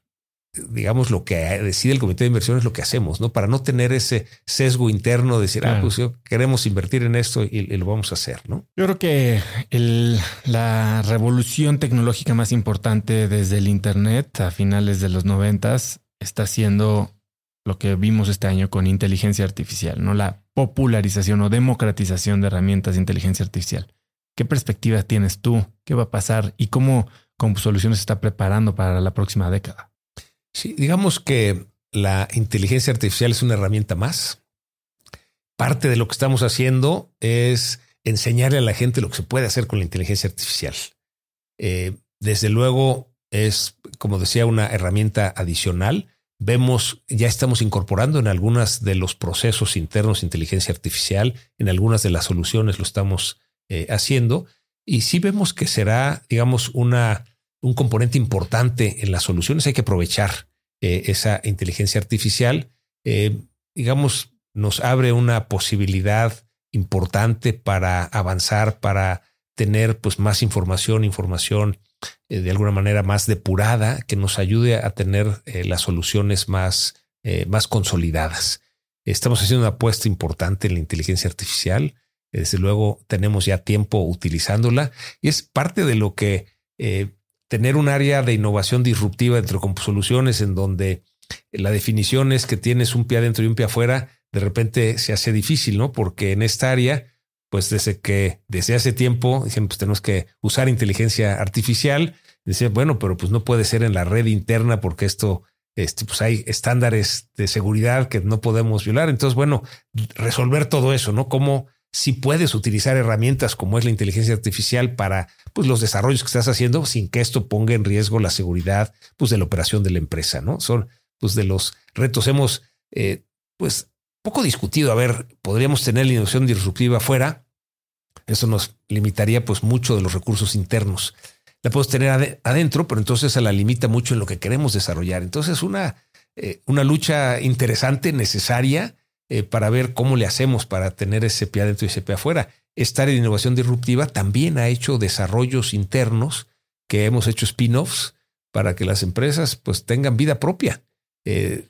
digamos, lo que decide el comité de inversión es lo que hacemos, ¿no? Para no tener ese sesgo interno de decir, ah, pues queremos invertir en esto y, lo vamos a hacer, ¿no? Yo creo que la revolución tecnológica más importante desde el Internet a finales de los noventas está siendo lo que vimos este año con inteligencia artificial, ¿no? La popularización o democratización de herramientas de inteligencia artificial. ¿Qué perspectiva tienes tú? ¿Qué va a pasar? ¿Y cómo Soluciones se está preparando para la próxima década? Sí, digamos que la inteligencia artificial es una herramienta más. Parte de lo que estamos haciendo es enseñarle a la gente lo que se puede hacer con la inteligencia artificial. Eh, desde luego es, como decía, una herramienta adicional. Vemos, ya estamos incorporando en algunos de los procesos internos inteligencia artificial, en algunas de las soluciones lo estamos eh, haciendo, y sí vemos que será, digamos, una, un componente importante en las soluciones. Hay que aprovechar eh, esa inteligencia artificial. digamos, nos abre una posibilidad importante para avanzar, para tener pues más información, información eh, de alguna manera más depurada que nos ayude a tener eh, las soluciones más, eh, más consolidadas. Estamos haciendo una apuesta importante en la inteligencia artificial. Desde luego tenemos ya tiempo utilizándola y es parte de lo que tener un área de innovación disruptiva entre soluciones en donde la definición es que tienes un pie adentro y un pie afuera, de repente se hace difícil, ¿no? Porque en esta área pues desde que desde hace tiempo dijeron, pues tenemos que usar inteligencia artificial. Decía, bueno, pero pues no puede ser en la red interna porque esto, este, pues hay estándares de seguridad que no podemos violar. Entonces, bueno, resolver todo eso, ¿no? Cómo si puedes utilizar herramientas como es la inteligencia artificial para pues, los desarrollos que estás haciendo sin que esto ponga en riesgo la seguridad pues, de la operación de la empresa, ¿no? Son pues, de los retos. Hemos eh, pues poco discutido. A ver, podríamos tener la innovación disruptiva fuera. Eso nos limitaría pues mucho de los recursos internos. La podemos tener adentro, pero entonces se la limita mucho en lo que queremos desarrollar. Entonces, una, eh, una lucha interesante, necesaria, eh, para ver cómo le hacemos para tener ese pie adentro y ese pie afuera. Esta área de innovación disruptiva también ha hecho desarrollos internos que hemos hecho spin-offs para que las empresas pues tengan vida propia. Eh,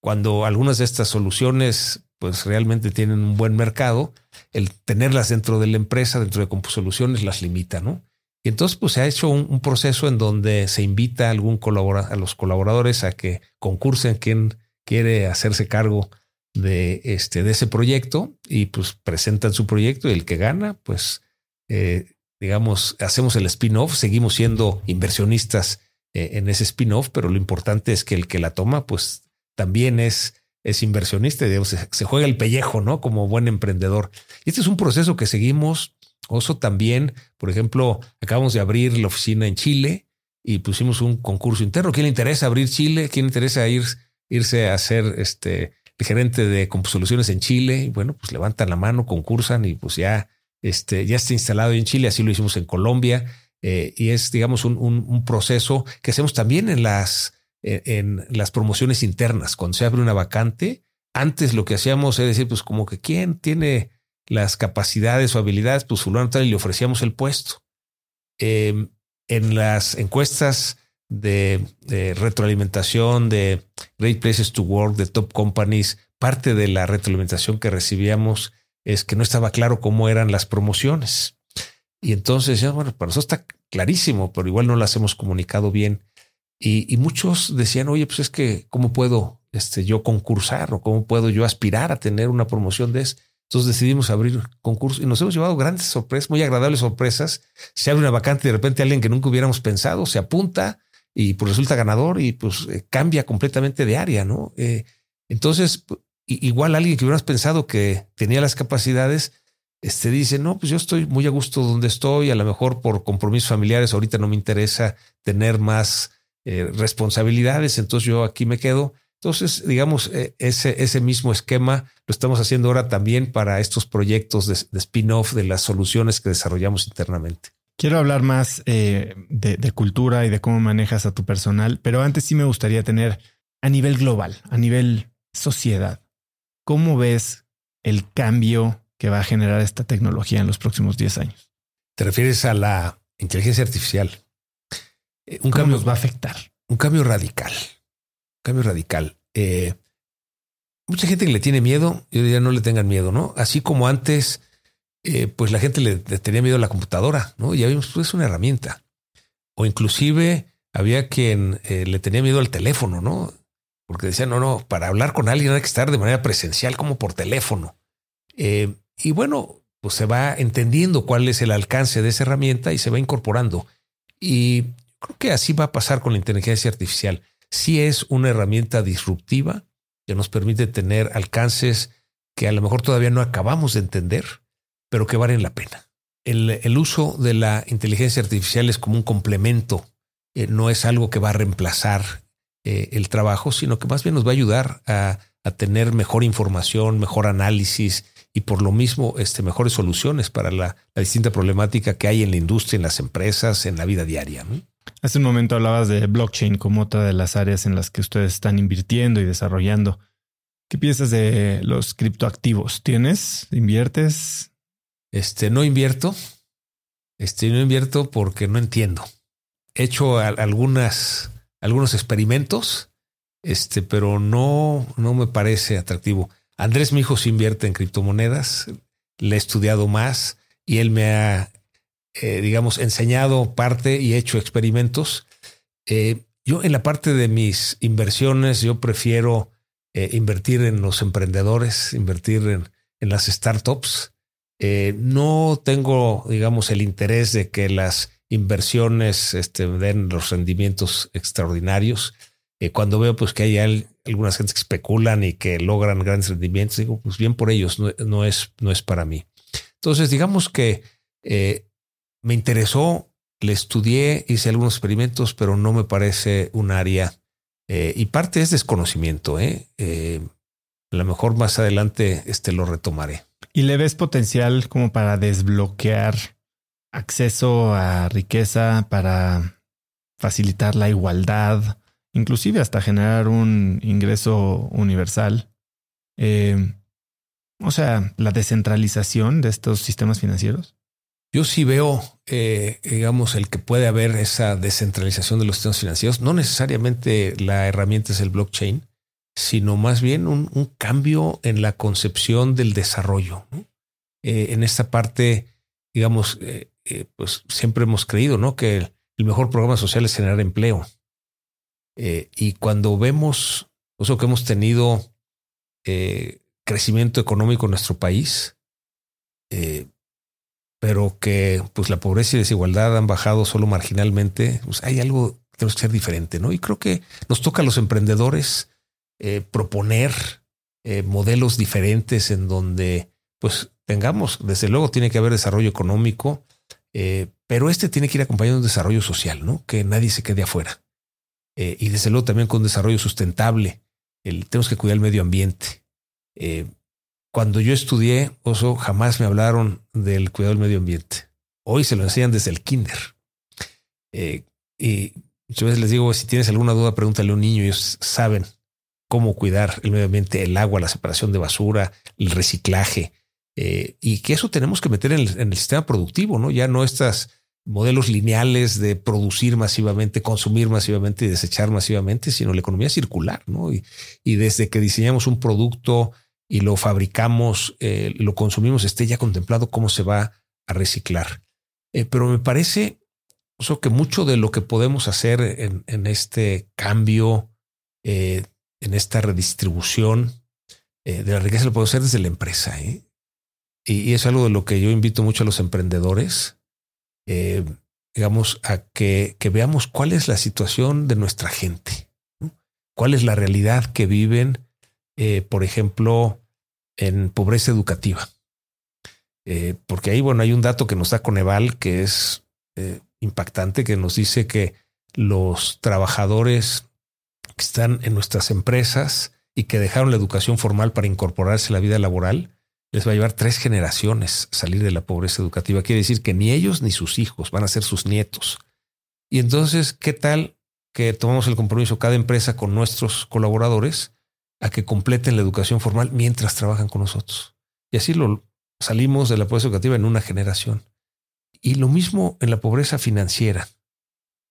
cuando algunas de estas soluciones pues realmente tienen un buen mercado, el tenerlas dentro de la empresa, dentro de Compusoluciones, las limita, ¿no? Y entonces pues se ha hecho un, proceso en donde se invita a, algún a los colaboradores a que concursen quien quiere hacerse cargo de, este, de ese proyecto y pues presentan su proyecto y el que gana, pues eh, digamos, hacemos el spin-off, seguimos siendo inversionistas eh, en ese spin-off, pero lo importante es que el que la toma pues también es, es inversionista, se, juega el pellejo, ¿no? Como buen emprendedor. Y este es un proceso que seguimos. Oso también, por ejemplo, acabamos de abrir la oficina en Chile y pusimos un concurso interno. ¿Quién le interesa abrir Chile? ¿Quién le interesa ir, irse a ser este gerente de soluciones en Chile? Y bueno, pues levantan la mano, concursan y pues ya, este, ya está instalado en Chile. Así lo hicimos en Colombia. Eh, y es, digamos, un, proceso que hacemos también en las en, las promociones internas. Cuando se abre una vacante, antes lo que hacíamos es decir, pues como que quién tiene las capacidades o habilidades, pues fulano tal y le ofrecíamos el puesto. Em, en las encuestas de, retroalimentación de Great Places to Work, de Top Companies, parte de la retroalimentación que recibíamos es que no estaba claro cómo eran las promociones. Y entonces, ya, bueno, para eso está clarísimo, pero igual no las hemos comunicado bien. Y, muchos decían, oye, pues es que, ¿cómo puedo este, yo concursar o cómo puedo yo aspirar a tener una promoción de eso? Entonces decidimos abrir concurso y nos hemos llevado grandes sorpresas, muy agradables sorpresas. Se abre una vacante y de repente alguien que nunca hubiéramos pensado se apunta y pues resulta ganador y pues eh, cambia completamente de área, ¿no? Eh, entonces, igual alguien que hubiéramos pensado que tenía las capacidades, este dice, no, pues yo estoy muy a gusto donde estoy, a lo mejor por compromisos familiares ahorita no me interesa tener más eh, responsabilidades, entonces yo aquí me quedo. Entonces, digamos, ese, ese mismo esquema lo estamos haciendo ahora también para estos proyectos de, spin-off de las soluciones que desarrollamos internamente. Quiero hablar más eh, de, de, cultura y de cómo manejas a tu personal, pero antes sí me gustaría tener a nivel global, a nivel sociedad, ¿cómo ves el cambio que va a generar esta tecnología en los próximos 10 años? ¿Te refieres a la inteligencia artificial? Eh, un cambio nos va a afectar. Un cambio radical. Un cambio radical. Eh, mucha gente que le tiene miedo, yo diría no le tengan miedo, ¿no? Así como antes, eh, pues la gente le, tenía miedo a la computadora, ¿no? Ya vimos, pues es una herramienta. O inclusive había quien le tenía miedo al teléfono, ¿no? Porque decían, no, no, para hablar con alguien hay que estar de manera presencial como por teléfono. y bueno, pues se va entendiendo cuál es el alcance de esa herramienta y se va incorporando. Y Creo que así va a pasar con la inteligencia artificial. sí es una herramienta disruptiva que nos permite tener alcances que a lo mejor todavía no acabamos de entender, pero que valen la pena. El, uso de la inteligencia artificial es como un complemento, eh, no es algo que va a reemplazar eh, el trabajo, sino que más bien nos va a ayudar a, tener mejor información, mejor análisis y por lo mismo este, mejores soluciones para la, distinta problemática que hay en la industria, en las empresas, en la vida diaria. Hace un momento hablabas de blockchain como otra de las áreas en las que ustedes están invirtiendo y desarrollando. ¿Qué piensas de los criptoactivos? ¿Tienes? ¿Inviertes? Este, no invierto. Este, no invierto porque no entiendo. He hecho algunas, algunos experimentos, este, pero no, no me parece atractivo. Andrés, mi hijo, se invierte en criptomonedas. Le he estudiado más y él me ha, eh, digamos, enseñado parte y hecho experimentos. Eh, yo en la parte de mis inversiones, yo prefiero eh, invertir en los emprendedores, invertir en, las startups. Eh, no tengo, digamos, el interés de que las inversiones este, den los rendimientos extraordinarios. Eh, cuando veo pues que hay algunas gentes que especulan y que logran grandes rendimientos, digo, pues bien por ellos, no, es, no es para mí. Entonces, digamos que me interesó, le estudié, hice algunos experimentos, pero no me parece un área eh, y parte es desconocimiento. ¿eh? ¿eh? a lo mejor más adelante este, lo retomaré. ¿Y le ves potencial como para desbloquear acceso a riqueza, para facilitar la igualdad, inclusive hasta generar un ingreso universal? Eh, o sea, la descentralización de estos sistemas financieros. Yo sí veo, eh, digamos, el que puede haber esa descentralización de los sistemas financieros. No necesariamente la herramienta es el blockchain, sino más bien un, cambio en la concepción del desarrollo. Eh, en esta parte, digamos, eh, pues siempre hemos creído ¿no? que el, mejor programa social es generar empleo. y cuando vemos eso que hemos tenido crecimiento económico en nuestro país, pero que pues la pobreza y desigualdad han bajado solo marginalmente, pues hay algo que tenemos que ser diferente, ¿no? Y creo que nos toca a los emprendedores eh, proponer eh, modelos diferentes en donde pues tengamos, desde luego tiene que haber desarrollo económico, eh, pero este tiene que ir acompañado de un desarrollo social, ¿no? Que nadie se quede afuera. y desde luego también con desarrollo sustentable. El, tenemos que cuidar el medio ambiente. Cuando yo estudié, Oso, jamás me hablaron del cuidado del medio ambiente. Hoy se lo enseñan desde el kinder. Y muchas veces les digo, si tienes alguna duda, pregúntale a un niño. Ellos saben cómo cuidar el medio ambiente, el agua, la separación de basura, el reciclaje. Eh, y que eso tenemos que meter en el, sistema productivo, ¿no? Ya no estas modelos lineales de producir masivamente, consumir masivamente y desechar masivamente, sino la economía circular, ¿no? Y, desde que diseñamos un producto y lo fabricamos, eh, lo consumimos, esté ya contemplado cómo se va a reciclar. Eh, pero me parece que mucho de lo que podemos hacer en, este cambio, eh, en esta redistribución de la riqueza, lo podemos hacer desde la empresa. Y, y, es algo de lo que yo invito mucho a los emprendedores, digamos, a que, veamos cuál es la situación de nuestra gente, cuál es la realidad que viven, por ejemplo, en pobreza educativa. Eh, porque ahí, bueno, hay un dato que nos da Coneval que es eh, impactante, que nos dice que los trabajadores están en nuestras empresas y que dejaron la educación formal para incorporarse a la vida laboral, les va a llevar tres generaciones salir de la pobreza educativa. Quiere decir que ni ellos ni sus hijos van a ser sus nietos. Y entonces, ¿qué tal que tomamos el compromiso cada empresa con nuestros colaboradores a que completen la educación formal mientras trabajan con nosotros. Y así lo salimos de la pobreza educativa en una generación. Y lo mismo en la pobreza financiera.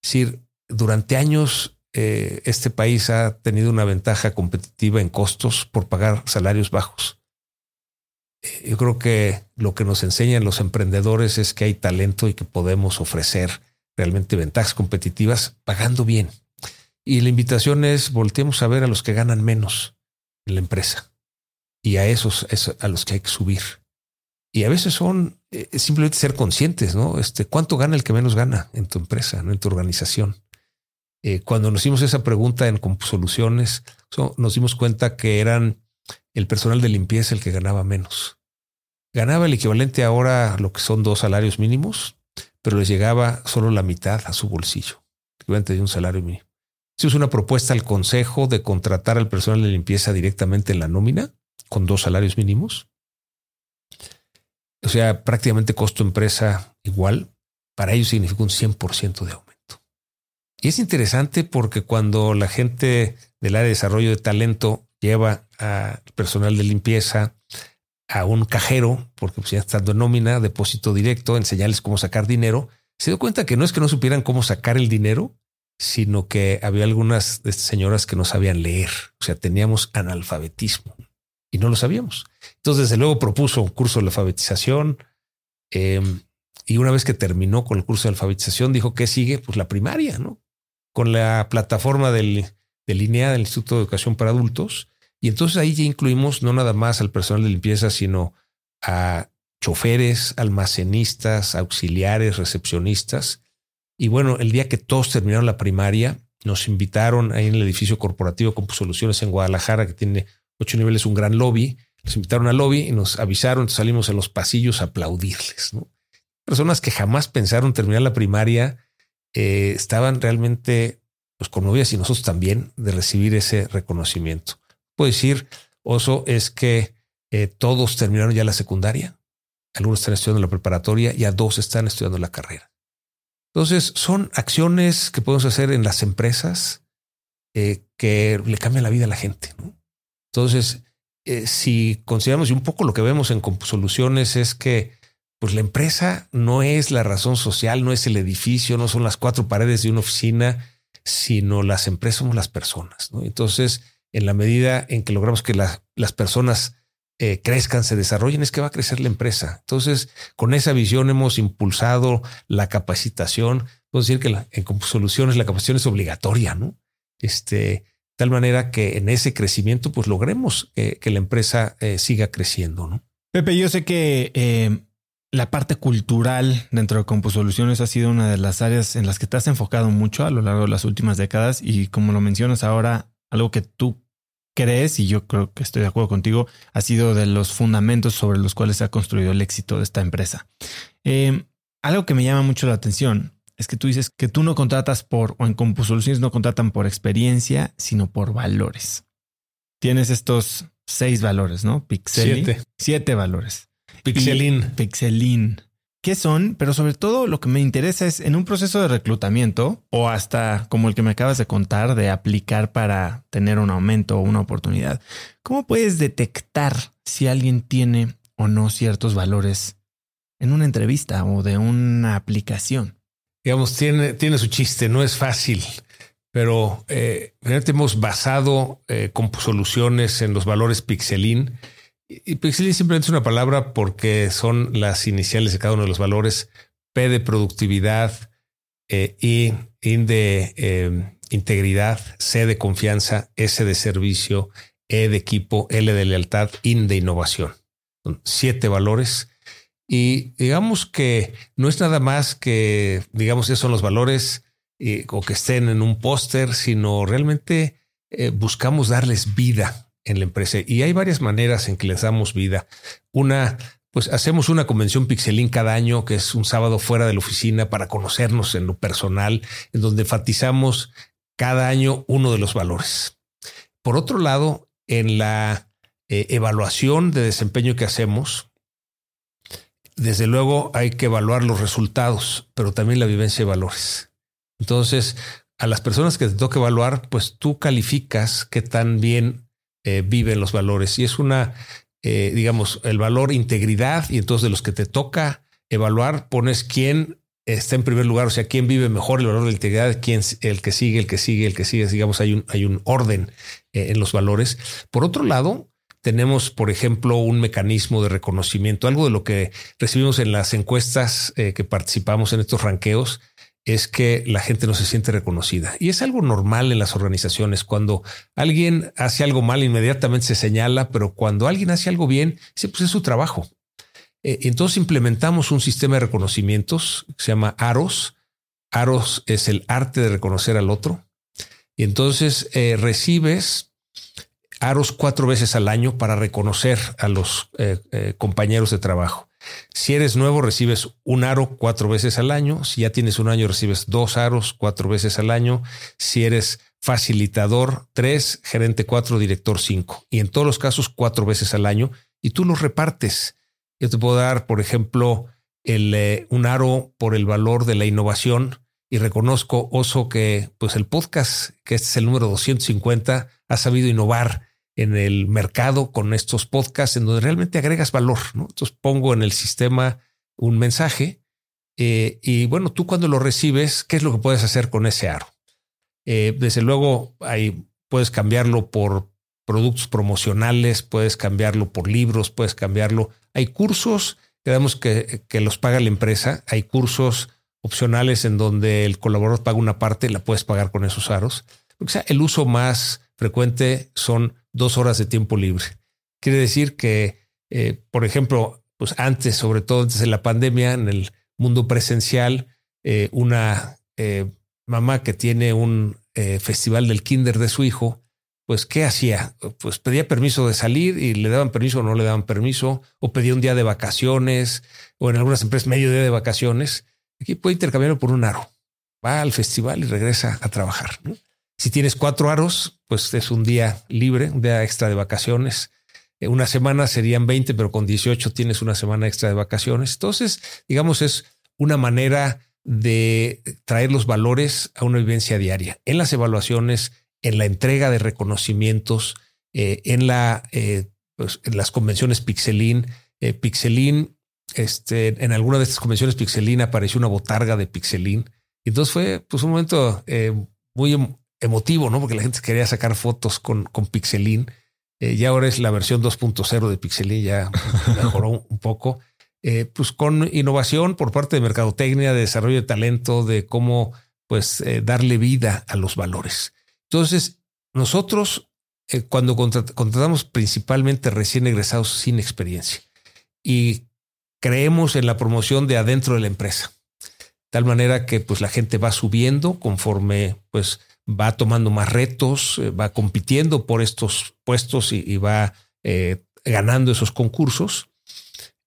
Es decir, durante años eh, este país ha tenido una ventaja competitiva en costos por pagar salarios bajos. Eh, yo creo que lo que nos enseñan los emprendedores es que hay talento y que podemos ofrecer realmente ventajas competitivas pagando bien. Y la invitación es volteemos a ver a los que ganan menos en la empresa. Y a esos es a los que hay que subir. Y a veces son eh, simplemente ser conscientes, ¿no? Este, ¿Cuánto gana el que menos gana en tu empresa, ¿no? en tu organización? Eh, cuando nos hicimos esa pregunta en Soluciones, nos dimos cuenta que eran el personal de limpieza el que ganaba menos. Ganaba el equivalente ahora a lo que son dos salarios mínimos, pero les llegaba solo la mitad a su bolsillo, equivalente de un salario mínimo. Hicimos una propuesta al Consejo de contratar al personal de limpieza directamente en la nómina, con dos salarios mínimos. O sea, prácticamente costo empresa igual. Para ellos significa un 100% de aumento. Y es interesante porque cuando la gente del área de desarrollo de talento lleva a personal de limpieza a un cajero, porque pues ya estando en nómina, depósito directo, enseñarles cómo sacar dinero, se dio cuenta que no es que no supieran cómo sacar el dinero, sino que había algunas de estas señoras que no sabían leer. O sea, teníamos analfabetismo y no lo sabíamos. Entonces, desde luego propuso un curso de alfabetización. Em, y una vez que terminó con el curso de alfabetización, dijo que sigue, pues la primaria, ¿no? Con la plataforma del, de línea del Instituto de Educación para Adultos. Y entonces ahí ya incluimos no nada más al personal de limpieza, sino a choferes, almacenistas, auxiliares, recepcionistas. Y bueno, el día que todos terminaron la primaria, nos invitaron ahí en el edificio corporativo con Soluciones en Guadalajara, que tiene ocho niveles, un gran lobby. Nos invitaron al lobby y nos avisaron, salimos a los pasillos a aplaudirles. Personas que jamás pensaron terminar la primaria eh, estaban realmente pues, conmovidas y nosotros también de recibir ese reconocimiento. Puedo decir, Oso, es que eh, todos terminaron ya la secundaria, algunos están estudiando la preparatoria y a dos están estudiando la carrera. Entonces, son acciones que podemos hacer en las empresas eh, que le cambian la vida a la gente. Entonces, si consideramos y un poco lo que vemos en Soluciones es que pues la empresa no es la razón social, no es el edificio, no son las cuatro paredes de una oficina, sino las empresas somos las personas. Entonces, en la medida en que logramos que las personas eh, crezcan, se desarrollen, es que va a crecer la empresa. Entonces, con esa visión hemos impulsado la capacitación. Puedo decir que en soluciones la capacitación es obligatoria, ¿no? Este, tal manera que en ese crecimiento, pues logremos que la empresa eh, siga creciendo, ¿no? Pepe, yo sé que eh, la parte cultural dentro de Composoluciones ha sido una de las áreas en las que te has enfocado mucho a lo largo de las últimas décadas y como lo mencionas ahora, algo que tú crees, y yo creo que estoy de acuerdo contigo, ha sido de los fundamentos sobre los cuales se ha construido el éxito de esta empresa. Em, algo que me llama mucho la atención es que tú dices que tú no contratas por, o en Composoluciones no contratan por experiencia, sino por valores. Tienes estos seis valores, ¿no? Pixel. Siete. Siete valores. Pixelin. Pixelin. ¿Qué son? Pero sobre todo lo que me interesa es en un proceso de reclutamiento o hasta como el que me acabas de contar de aplicar para tener un aumento o una oportunidad. ¿Cómo puedes detectar si alguien tiene o no ciertos valores en una entrevista o de una aplicación? Digamos, tiene, tiene su chiste, no es fácil, pero eh, hemos basado eh, con soluciones en los valores Pixelin y Pixel simplemente es una palabra porque son las iniciales de cada uno de los valores. P de productividad, eh, I, de em, integridad, C de confianza, S de servicio, E de equipo, L de lealtad, IN de innovación. Son siete valores. Y digamos que no es nada más que, digamos, esos son los valores eh, o que estén en un póster, sino realmente eh, buscamos darles vida en la empresa. Y hay varias maneras en que les damos vida. Una, pues hacemos una convención Pixelín cada año, que es un sábado fuera de la oficina para conocernos en lo personal, en donde enfatizamos cada año uno de los valores. Por otro lado, en la eh, evaluación de desempeño que hacemos, desde luego hay que evaluar los resultados, pero también la vivencia de valores. Entonces, a las personas que te toca evaluar, pues tú calificas qué tan bien eh, viven los valores. Y es una, eh, digamos, el valor integridad y entonces de los que te toca evaluar, pones quién está en primer lugar, o sea, quién vive mejor el valor de la integridad, quién el que sigue, el que sigue, el que sigue, digamos, hay un, hay un orden eh, en los valores. Por otro lado, tenemos, por ejemplo, un mecanismo de reconocimiento, algo de lo que recibimos en las encuestas que participamos en estos ranqueos, es que la gente no se siente reconocida. Y es algo normal en las organizaciones. Cuando alguien hace algo mal, inmediatamente se señala, pero cuando alguien hace algo bien, pues es su trabajo. Eh, entonces implementamos un sistema de reconocimientos que se llama AROS. AROS es el arte de reconocer al otro. Y entonces eh, recibes aros cuatro veces al año para reconocer a los eh, compañeros de trabajo. Si eres nuevo, recibes un aro cuatro veces al año. Si ya tienes un año, recibes dos aros cuatro veces al año. Si eres facilitador, tres, gerente cuatro, director cinco. Y en todos los casos, cuatro veces al año. Y tú los repartes. Yo te puedo dar, por ejemplo, el, un aro por el valor de la innovación y reconozco, Oso, que pues el podcast, que este es el número 250, ha sabido innovar en el mercado con estos podcasts en donde realmente agregas valor. Entonces pongo en el sistema un mensaje eh, y bueno, tú cuando lo recibes, ¿qué es lo que puedes hacer con ese aro? Eh, desde luego, ahí puedes cambiarlo por productos promocionales, puedes cambiarlo por libros, puedes cambiarlo. Hay cursos, digamos que, que los paga la empresa, hay cursos opcionales en donde el colaborador paga una parte, la puedes pagar con esos aros. O sea, el uso más frecuente son dos horas de tiempo libre. Quiere decir que, eh, por ejemplo, pues antes, sobre todo antes de la pandemia, en el mundo presencial, eh, una eh, mamá que tiene un festival del kinder de su hijo, pues ¿qué hacía? Pues pedía permiso de salir y le daban permiso o no le daban permiso, o pedía un día de vacaciones, o en algunas empresas medio día de vacaciones. Aquí puede intercambiarlo por un aro. Va al festival y regresa a trabajar. Si tienes cuatro aros, pues es un día libre, un día extra de vacaciones. Eh, una semana serían 20, pero con 18 tienes una semana extra de vacaciones. Entonces, digamos, es una manera de traer los valores a una vivencia diaria. En las evaluaciones, en la entrega de reconocimientos, eh, en, la, eh, pues, las convenciones Pixelin. Pixelin este, en alguna de estas convenciones Pixelín apareció una botarga de Pixelín. Entonces fue pues, un momento eh, muy em, emotivo, ¿no? Porque la gente quería sacar fotos con, con Pixelín. Eh, ya ahora es la versión 2.0 de Pixelín, ya mejoró un poco. Eh, pues con innovación por parte de mercadotecnia, de desarrollo de talento, de cómo pues darle vida a los valores. Entonces, nosotros cuando contratamos principalmente recién egresados sin experiencia y creemos en la promoción de adentro de la empresa. Tal manera que pues la gente va subiendo conforme pues va tomando más retos, eh, va compitiendo por estos puestos y, va eh, ganando esos concursos.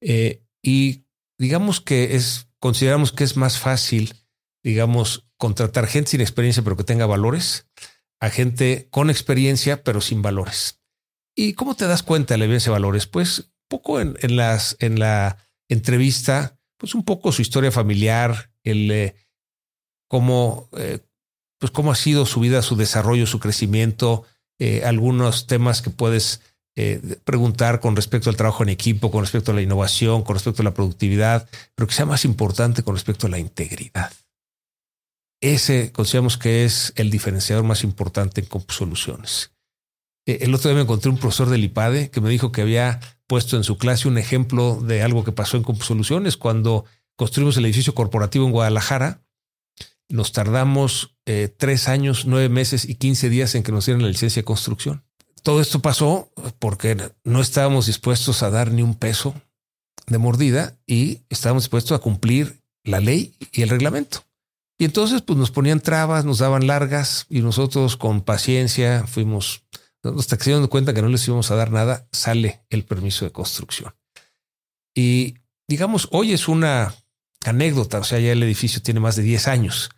Eh, y digamos que es, consideramos que es más fácil, digamos, contratar gente sin experiencia pero que tenga valores a gente con experiencia pero sin valores. ¿Y cómo te das cuenta de la evidencia de valores? Pues poco en, las, la entrevista, pues un poco su historia familiar, el cómo, pues cómo ha sido su vida, su desarrollo, su crecimiento, eh, algunos temas que puedes preguntar con respecto al trabajo en equipo, con respecto a la innovación, con respecto a la productividad, pero que sea más importante con respecto a la integridad. Ese consideramos que es el diferenciador más importante en Soluciones. El otro día me encontré un profesor del IPADE que me dijo que había puesto en su clase un ejemplo de algo que pasó en Soluciones cuando construimos el edificio corporativo en Guadalajara. Nos tardamos eh, tres años, nueve meses y quince días en que nos dieran la licencia de construcción. Todo esto pasó porque no estábamos dispuestos a dar ni un peso de mordida y estábamos dispuestos a cumplir la ley y el reglamento. Y entonces pues nos ponían trabas, nos daban largas y nosotros con paciencia fuimos hasta que se dieron cuenta que no les íbamos a dar nada, sale el permiso de construcción. Y digamos, hoy es una anécdota, o sea, ya el edificio tiene más de 10 años.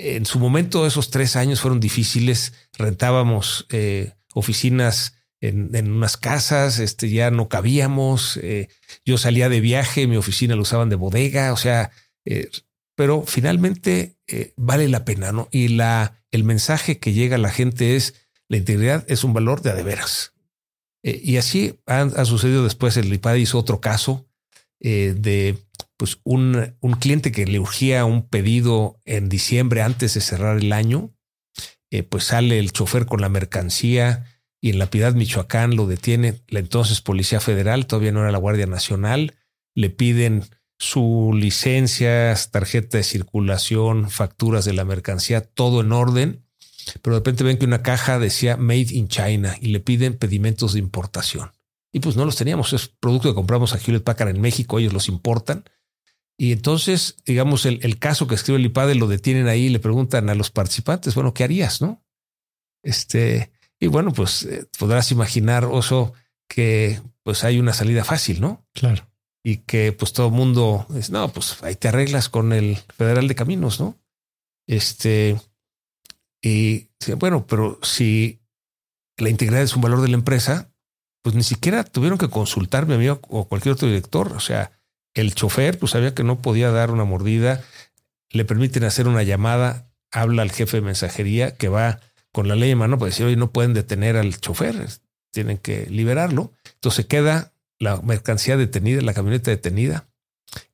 En su momento, esos tres años fueron difíciles. Rentábamos eh, oficinas en, unas casas, este, ya no cabíamos. Eh, yo salía de viaje, mi oficina lo usaban de bodega, o sea, eh, pero finalmente vale la pena, ¿no? Y la, el mensaje que llega a la gente es, la integridad es un valor de adeveras. Eh, y así ha, sucedido después. El IPAD hizo otro caso de pues un, un, cliente que le urgía un pedido en diciembre antes de cerrar el año. Eh, pues sale el chofer con la mercancía y en La Piedad, Michoacán, lo detiene la entonces Policía Federal, todavía no era la Guardia Nacional. Le piden su licencia, tarjeta de circulación, facturas de la mercancía, todo en orden pero de repente ven que una caja decía Made in China y le piden pedimentos de importación. Y pues no los teníamos, es producto que compramos a Hewlett Packard en México, ellos los importan. Y entonces, digamos, el, caso que escribe el IPADE lo detienen ahí y le preguntan a los participantes, bueno, ¿qué harías? No? Este, y bueno, pues eh, podrás imaginar, Oso, que pues hay una salida fácil, ¿no? Claro. Y que pues todo el mundo es, no, pues ahí te arreglas con el Federal de Caminos, ¿no? Este, y bueno, pero si la integridad es un valor de la empresa, pues ni siquiera tuvieron que consultarme a mí o cualquier otro director. O sea, el chofer pues sabía que no podía dar una mordida, le permiten hacer una llamada, habla al jefe de mensajería que va con la ley en mano para decir, oye, no pueden detener al chofer, tienen que liberarlo. Entonces queda la mercancía detenida, la camioneta detenida.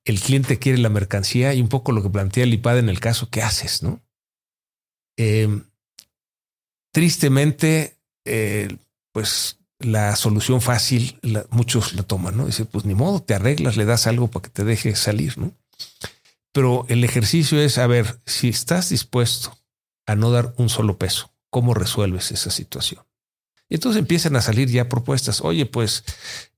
El cliente quiere la mercancía y un poco lo que plantea el IPAD en el caso, ¿qué haces? No? Em, tristemente, eh, pues la solución fácil, muchos la toman, ¿no? Dice, pues ni modo, te arreglas, le das algo para que te deje salir, ¿no? Pero el ejercicio es, a ver, si estás dispuesto a no dar un solo peso, ¿cómo resuelves esa situación? Y entonces empiezan a salir ya propuestas. Oye, pues,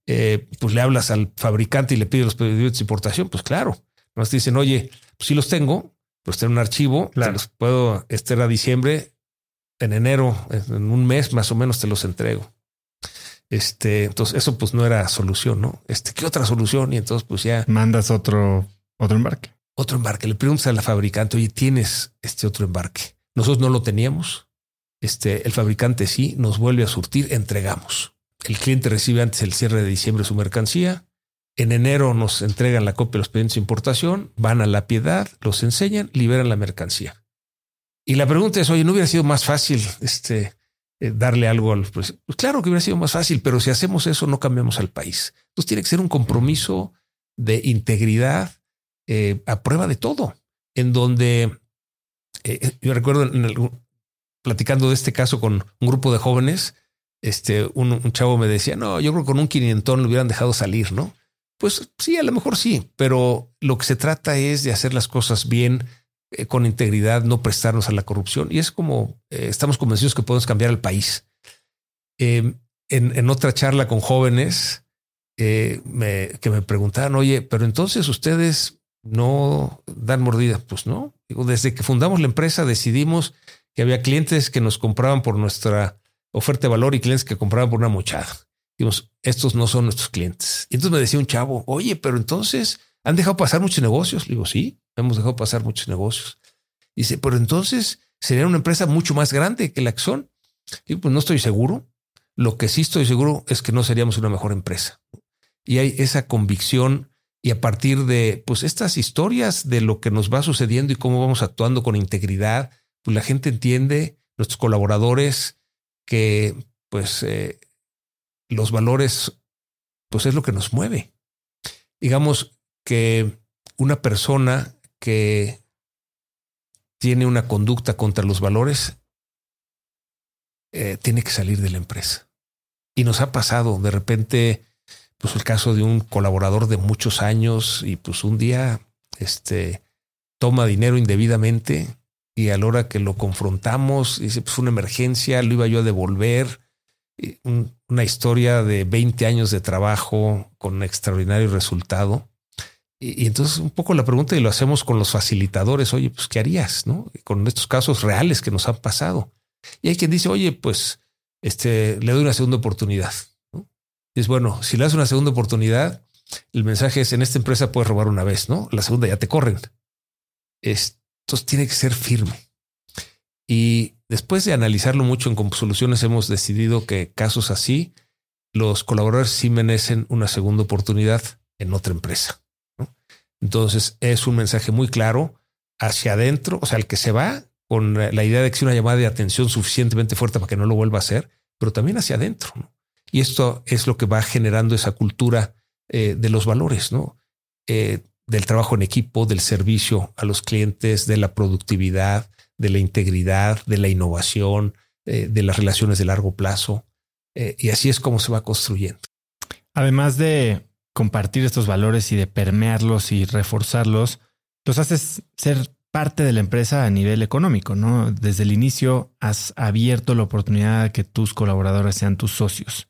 eh, pues le hablas al fabricante y le pides los pedidos de importación. Pues claro, nos dicen, oye, pues si los tengo, pues tengo un archivo, los puedo estar a diciembre, en enero, en un mes más o menos te los entrego. Este, entonces eso pues no era solución, ¿no? Este, ¿qué otra solución? Y entonces pues ya mandas otro, otro embarque. Otro embarque. Le preguntas a la fabricante, oye, ¿tienes este otro embarque? Nosotros no lo teníamos. Este, el fabricante sí nos vuelve a surtir, entregamos. El cliente recibe antes el cierre de diciembre su mercancía. En enero nos entregan la copia de los pedidos de importación, van a la piedad, los enseñan, liberan la mercancía. Y la pregunta es, oye, ¿no hubiera sido más fácil este, eh, darle algo al pues, pues claro que hubiera sido más fácil, pero si hacemos eso no cambiamos al país. Entonces tiene que ser un compromiso de integridad eh, a prueba de todo, en donde eh, yo recuerdo platicando de este caso con un grupo de jóvenes, este, un, chavo me decía, no, yo creo que con un quinientón lo hubieran dejado salir, ¿no? Pues sí, a lo mejor sí, pero lo que se trata es de hacer las cosas bien, eh, con integridad, no prestarnos a la corrupción. Y es como eh, estamos convencidos que podemos cambiar el país. Em, en, otra charla con jóvenes eh, que me preguntaban, oye, pero entonces ustedes no dan mordida. Pues no. desde que fundamos la empresa decidimos que había clientes que nos compraban por nuestra oferta de valor y clientes que compraban por una mochada. Dijimos, estos no son nuestros clientes. Y entonces me decía un chavo, oye, pero entonces han dejado pasar muchos negocios. Le digo, sí, hemos dejado pasar muchos negocios. Dice, pero entonces sería una empresa mucho más grande que la son. Y pues no estoy seguro. Lo que sí estoy seguro es que no seríamos una mejor empresa. Y hay esa convicción y a partir de pues estas historias de lo que nos va sucediendo y cómo vamos actuando con integridad, pues la gente entiende, nuestros colaboradores, que pues eh, los valores pues es lo que nos mueve. Digamos que una persona que tiene una conducta contra los valores, eh, tiene que salir de la empresa. Y nos ha pasado de repente, pues el caso de un colaborador de muchos años y pues un día, este, toma dinero indebidamente y a la hora que lo confrontamos, dice, pues una emergencia, lo iba yo a devolver. una historia de 20 años de trabajo con extraordinario resultado. Y, entonces un poco la pregunta y lo hacemos con los facilitadores, oye, pues ¿qué harías? ¿No? Con estos casos reales que nos han pasado. Y hay quien dice, oye, pues este, le doy una segunda oportunidad. ¿no? Es bueno, si le das una segunda oportunidad, el mensaje es, en esta empresa puedes robar una vez, ¿no? La segunda ya te corren. entonces tiene que ser firme. Y después de analizarlo mucho en Soluciones, hemos decidido que casos así, los colaboradores sí merecen una segunda oportunidad en otra empresa. Entonces es un mensaje muy claro hacia adentro, o sea, el que se va con la idea de que es una llamada de atención suficientemente fuerte para que no lo vuelva a hacer, pero también hacia adentro. Y esto es lo que va generando esa cultura eh, de los valores, ¿no? Eh, del trabajo en equipo, del servicio a los clientes, de la productividad, de la integridad, de la innovación, eh, de las relaciones de largo plazo. y así es como se va construyendo. Además de compartir estos valores y de permearlos y reforzarlos, los haces ser parte de la empresa a nivel económico, ¿no? Desde el inicio has abierto la oportunidad de que tus colaboradores sean tus socios.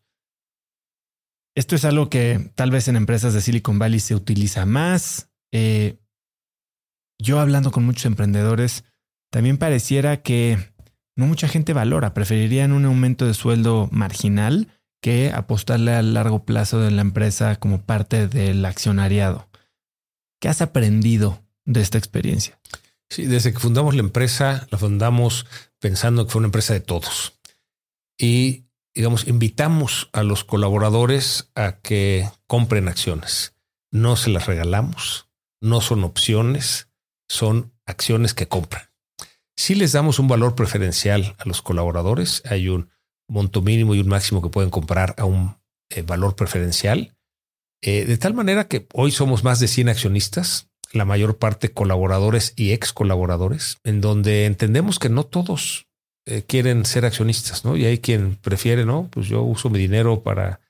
Esto es algo que tal vez en empresas de Silicon Valley se utiliza más. Eh, yo hablando con muchos emprendedores, también pareciera que no mucha gente valora. Preferirían un aumento de sueldo marginal que apostarle a largo plazo de la empresa como parte del accionariado. ¿Qué has aprendido de esta experiencia? Sí, desde que fundamos la empresa, la fundamos pensando que fue una empresa de todos. Y, digamos, invitamos a los colaboradores a que compren acciones. No se las regalamos, no son opciones, son acciones que compran. Si les damos un valor preferencial a los colaboradores, hay un monto mínimo y un máximo que pueden comprar a un eh, valor preferencial, eh, de tal manera que hoy somos más de 100 accionistas, la mayor parte colaboradores y ex colaboradores, en donde entendemos que no todos eh, quieren ser accionistas, ¿no? Y hay quien prefiere, ¿no? Pues yo uso mi dinero para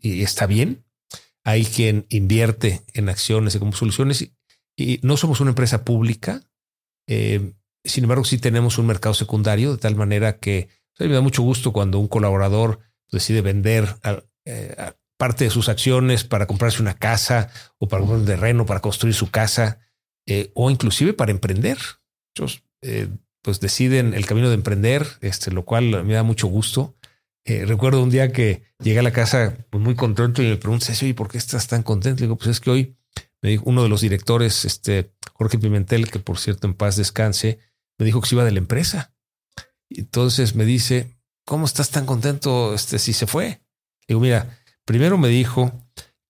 y está bien. Hay quien invierte en acciones y como soluciones y, no somos una empresa pública. sin embargo, sí tenemos un mercado secundario de tal manera que me da mucho gusto cuando un colaborador decide vender eh, parte de sus acciones para comprarse una casa o para un terreno, para construir su casa eh, o inclusive para emprender. Muchos eh, pues deciden el camino de emprender, este, lo cual me da mucho gusto. recuerdo un día que llegué a la casa pues, muy contento y me pregunté, oye, ¿por qué estás tan contento? Le digo, pues es que hoy me dijo uno de los directores, este Jorge Pimentel, que por cierto en paz descanse, me dijo que se iba de la empresa. Entonces me dice, ¿cómo estás tan contento este, si se fue? Digo, mira, primero me dijo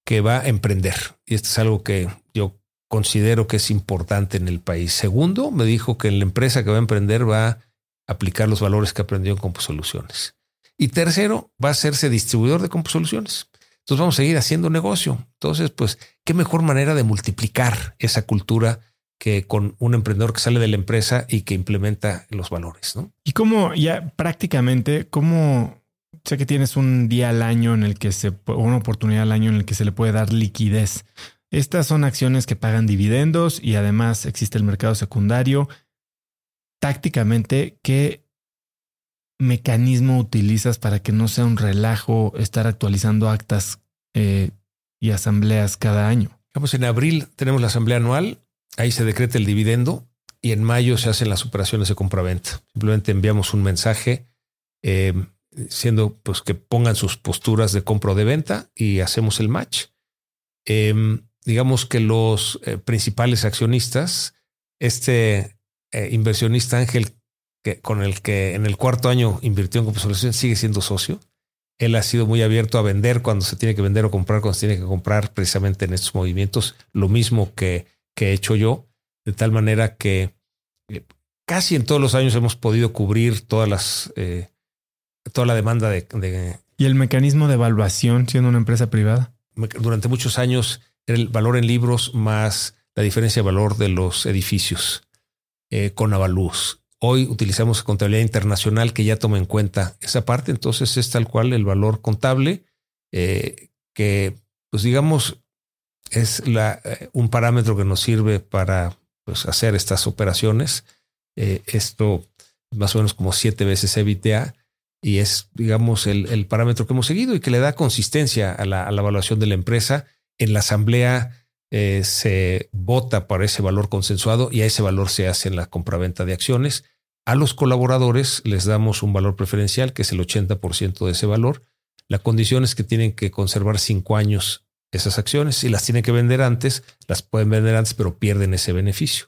que va a emprender. Y esto es algo que yo considero que es importante en el país. Segundo, me dijo que la empresa que va a emprender va a aplicar los valores que aprendió en Composoluciones. Y tercero, va a hacerse distribuidor de Composoluciones. Entonces vamos a seguir haciendo negocio. Entonces, pues, qué mejor manera de multiplicar esa cultura que con un emprendedor que sale de la empresa y que implementa los valores. ¿no? Y cómo ya prácticamente, cómo sé que tienes un día al año en el que se, una oportunidad al año en el que se le puede dar liquidez. Estas son acciones que pagan dividendos y además existe el mercado secundario. Tácticamente, ¿qué mecanismo utilizas para que no sea un relajo estar actualizando actas eh, y asambleas cada año? Vamos, en abril tenemos la asamblea anual ahí se decreta el dividendo y en mayo se hacen las operaciones de compra-venta. Simplemente enviamos un mensaje eh, siendo pues que pongan sus posturas de compra o de venta y hacemos el match. Em, digamos que los eh, principales accionistas, este eh, inversionista Ángel con el que en el cuarto año invirtió en Compensolación sigue siendo socio. Él ha sido muy abierto a vender cuando se tiene que vender o comprar cuando se tiene que comprar precisamente en estos movimientos. Lo mismo que que he hecho yo, de tal manera que eh, casi en todos los años hemos podido cubrir todas las, eh, toda la demanda de, ¿Y el mecanismo de evaluación siendo una empresa privada? Durante muchos años era el valor en libros más la diferencia de valor de los edificios eh, con avalúos. Hoy utilizamos contabilidad internacional que ya toma en cuenta esa parte, entonces es tal cual el valor contable que, pues digamos, es la, eh, un parámetro que nos sirve para pues, hacer estas operaciones. Eh, esto más o menos como siete veces EBITDA y es, digamos, el, parámetro que hemos seguido y que le da consistencia a la, evaluación de la empresa. En la asamblea eh, se vota para ese valor consensuado y a ese valor se hace en la compraventa de acciones. A los colaboradores les damos un valor preferencial que es el 80% de ese valor. La condición es que tienen que conservar cinco años esas acciones. Si las tienen que vender antes, las pueden vender antes, pero pierden ese beneficio.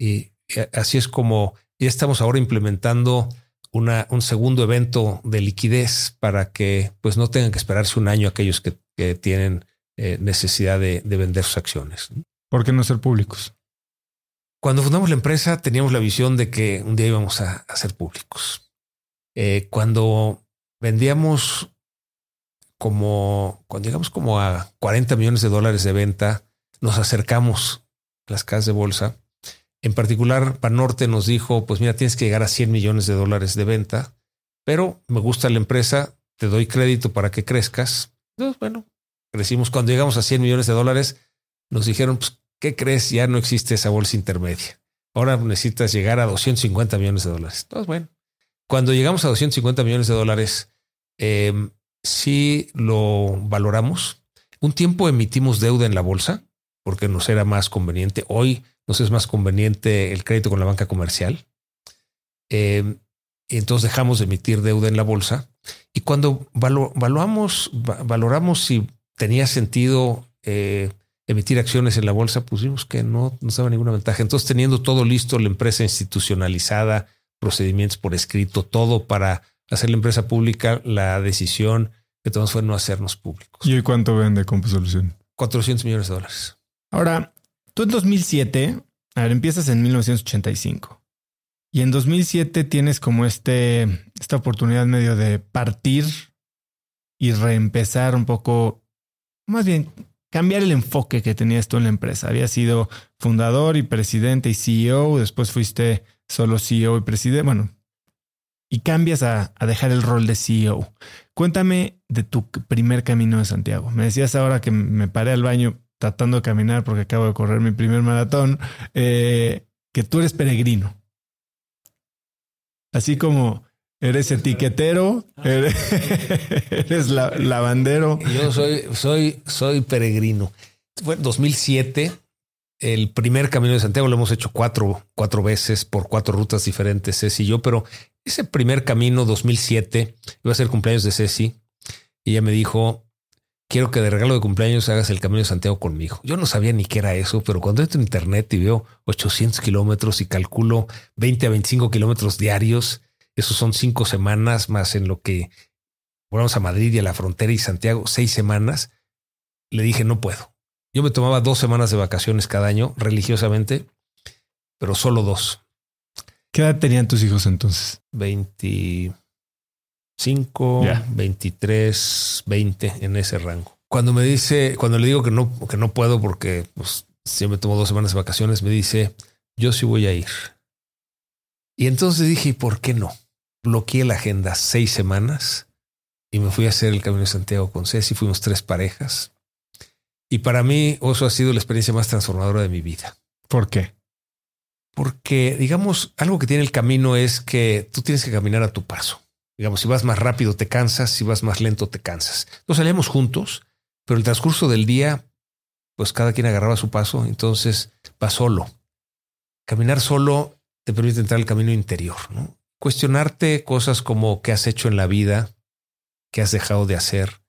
Y así es como ya estamos ahora implementando una, un segundo evento de liquidez para que pues no tengan que esperarse un año aquellos que, tienen eh, necesidad de, vender sus acciones. ¿Por qué no ser públicos? Cuando fundamos la empresa teníamos la visión de que un día íbamos a, ser públicos. Eh, cuando vendíamos como cuando llegamos como a 40 millones de dólares de venta, nos acercamos a las casas de bolsa. En particular, Panorte nos dijo, pues mira, tienes que llegar a 100 millones de dólares de venta, pero me gusta la empresa, te doy crédito para que crezcas. Entonces, bueno, crecimos. Cuando llegamos a 100 millones de dólares, nos dijeron, pues, ¿qué crees? Ya no existe esa bolsa intermedia. Ahora necesitas llegar a 250 millones de dólares. Entonces, bueno, cuando llegamos a 250 millones de dólares, eh, si lo valoramos. Un tiempo emitimos deuda en la bolsa porque nos era más conveniente. Hoy nos es más conveniente el crédito con la banca comercial. Eh, entonces dejamos de emitir deuda en la bolsa. Y cuando valoramos si tenía sentido eh, emitir acciones en la bolsa, pusimos que no nos daba ninguna ventaja. Entonces, teniendo todo listo, la empresa institucionalizada, procedimientos por escrito, todo para hacer la empresa pública, la decisión que tomamos fue no hacernos públicos. ¿Y cuánto vende Solución? 400 millones de dólares. Ahora, tú en 2007, a ver, empiezas en 1985. Y en 2007 tienes como este, esta oportunidad medio de partir y reempezar un poco, más bien cambiar el enfoque que tenías tú en la empresa. Había sido fundador y presidente y CEO, después fuiste solo CEO y presidente, bueno, y cambias a, a, dejar el rol de CEO. Cuéntame de tu primer camino de Santiago. Me decías ahora que me paré al baño tratando de caminar porque acabo de correr mi primer maratón, eh, que tú eres peregrino. Así como eres etiquetero, eres, lavandero. Yo soy, soy, soy peregrino. Fue 2007, el primer camino de Santiago lo hemos hecho cuatro, cuatro veces por cuatro rutas diferentes, Ceci y yo, pero ese primer camino 2007 iba a ser cumpleaños de Ceci y ella me dijo, quiero que de regalo de cumpleaños hagas el Camino de Santiago conmigo. Yo no sabía ni qué era eso, pero cuando entro en internet y veo 800 kilómetros y calculo 20 a 25 kilómetros diarios, esos son cinco semanas más en lo que volvamos a Madrid y a la frontera y Santiago, seis semanas, le dije, no puedo. Yo me tomaba dos semanas de vacaciones cada año religiosamente, pero solo dos. ¿Qué edad tenían tus hijos entonces? 25, 23, 20 en ese rango. Cuando me dice, cuando le digo que no, que no puedo porque pues, siempre tomo dos semanas de vacaciones, me dice, yo sí voy a ir. Y entonces dije, ¿por qué no? Bloqueé la agenda seis semanas y me fui a hacer el Camino de Santiago con Ceci. Fuimos tres parejas. Y para mí, eso ha sido la experiencia más transformadora de mi vida. ¿Por qué? Porque, digamos, algo que tiene el camino es que tú tienes que caminar a tu paso. Digamos, si vas más rápido te cansas, si vas más lento te cansas. Nos salíamos juntos, pero el transcurso del día, pues cada quien agarraba su paso, entonces va solo. Caminar solo te permite entrar al camino interior, ¿no? Cuestionarte cosas como qué has hecho en la vida, qué has dejado de hacer,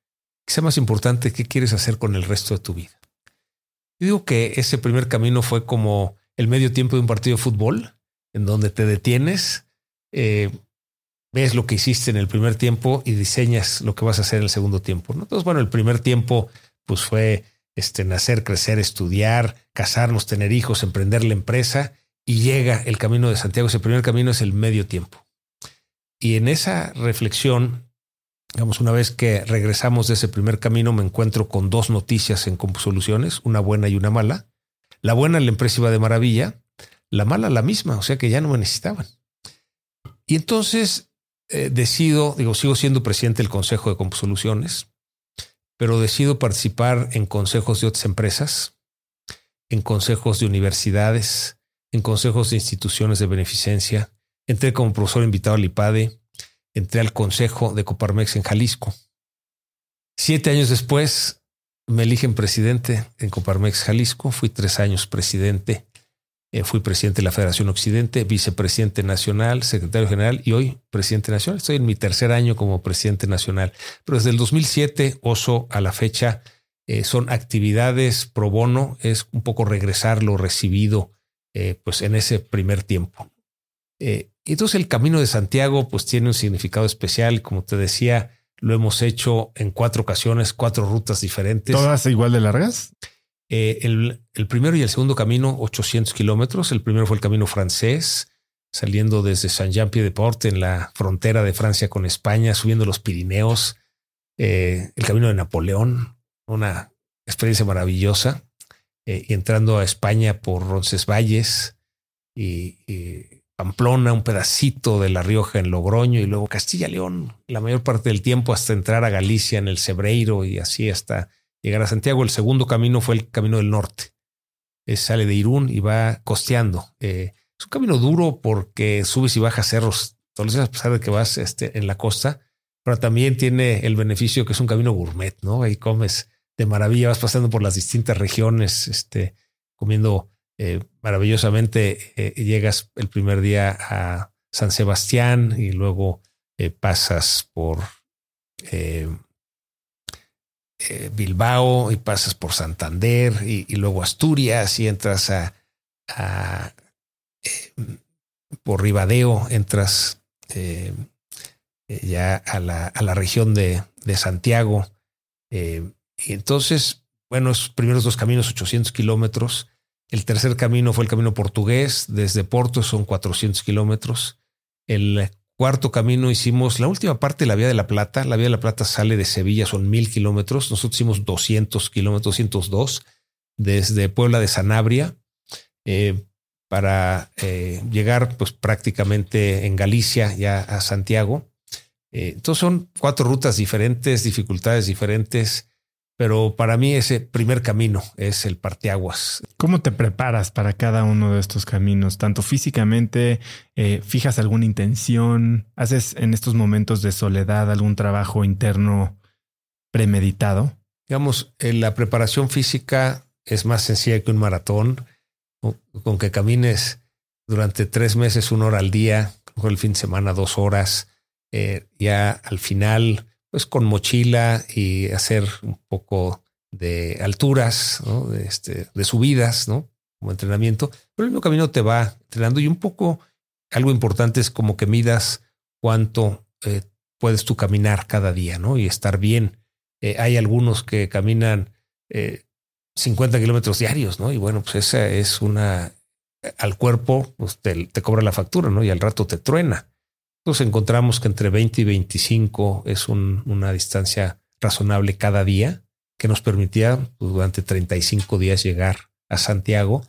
sea más importante, qué quieres hacer con el resto de tu vida. Yo digo que ese primer camino fue como el medio tiempo de un partido de fútbol, en donde te detienes, eh, ves lo que hiciste en el primer tiempo y diseñas lo que vas a hacer en el segundo tiempo. ¿no? Entonces, bueno, el primer tiempo pues fue este, nacer, crecer, estudiar, casarnos, tener hijos, emprender la empresa y llega el camino de Santiago. Ese primer camino es el medio tiempo. Y en esa reflexión, digamos, una vez que regresamos de ese primer camino, me encuentro con dos noticias en Soluciones, una buena y una mala. La buena, la empresa iba de maravilla. La mala, la misma, o sea que ya no me necesitaban. Y entonces eh, decido, digo, sigo siendo presidente del Consejo de Compusoluciones, pero decido participar en consejos de otras empresas, en consejos de universidades, en consejos de instituciones de beneficencia. Entré como profesor invitado al IPADE, entré al Consejo de Coparmex en Jalisco. Siete años después me eligen presidente en Coparmex Jalisco. Fui tres años presidente. Eh, fui presidente de la Federación Occidente, vicepresidente nacional, secretario general y hoy presidente nacional. Estoy en mi tercer año como presidente nacional. Pero desde el 2007, oso a la fecha, eh, son actividades pro bono. Es un poco regresar lo recibido eh, pues en ese primer tiempo. Entonces el Camino de Santiago pues tiene un significado especial. Como te decía, lo hemos hecho en cuatro ocasiones, cuatro rutas diferentes. ¿Todas igual de largas? Eh, el, primero y el segundo camino, 800 kilómetros. El primero fue el camino francés, saliendo desde Saint-Jean-Pied-de-Port en la frontera de Francia con España, subiendo los Pirineos. Eh, el camino de Napoleón, una experiencia maravillosa. Eh, y entrando a España por Roncesvalles y, y Pamplona, un pedacito de La Rioja en Logroño y luego Castilla-León, la mayor parte del tiempo hasta entrar a Galicia en el Cebreiro y así hasta llegar a Santiago. El segundo camino fue el camino del norte. sale de Irún y va costeando. Eh, es un camino duro porque subes y bajas cerros todos los días a pesar de que vas este, en la costa, pero también tiene el beneficio que es un camino gourmet, ¿no? Ahí comes de maravilla, vas pasando por las distintas regiones, este, comiendo eh, maravillosamente eh, llegas el primer día a San Sebastián y luego eh, pasas por Bilbao y pasas por Santander y, luego Asturias y entras a, a por Ribadeo, entras ya a la, a la, región de, de Santiago. y entonces, bueno, esos primeros dos caminos, 800 kilómetros. El tercer camino fue el camino portugués, desde Porto son 400 kilómetros. El cuarto camino hicimos la última parte de la Vía de la Plata. La Vía de la Plata sale de Sevilla, son mil kilómetros. Nosotros hicimos 200 kilómetros, 202, desde Puebla de Sanabria, eh, para eh, llegar pues prácticamente en Galicia, ya a Santiago. Eh, entonces son cuatro rutas diferentes, dificultades diferentes. Pero para mí ese primer camino es el parteaguas. ¿Cómo te preparas para cada uno de estos caminos? Tanto físicamente, eh, fijas alguna intención, haces en estos momentos de soledad algún trabajo interno premeditado. Digamos, eh, la preparación física es más sencilla que un maratón, con que camines durante tres meses, una hora al día, el fin de semana, dos horas. Eh, ya al final pues con mochila y hacer un poco de alturas, ¿no? de, este, de subidas, ¿no? Como entrenamiento. Pero el mismo camino te va entrenando y un poco algo importante es como que midas cuánto eh, puedes tú caminar cada día, ¿no? Y estar bien. Eh, hay algunos que caminan eh, 50 kilómetros diarios, ¿no? Y bueno, pues esa es una al cuerpo, pues te, te cobra la factura, ¿no? Y al rato te truena encontramos que entre 20 y 25 es una distancia razonable cada día que nos permitía pues, durante 35 días llegar a Santiago.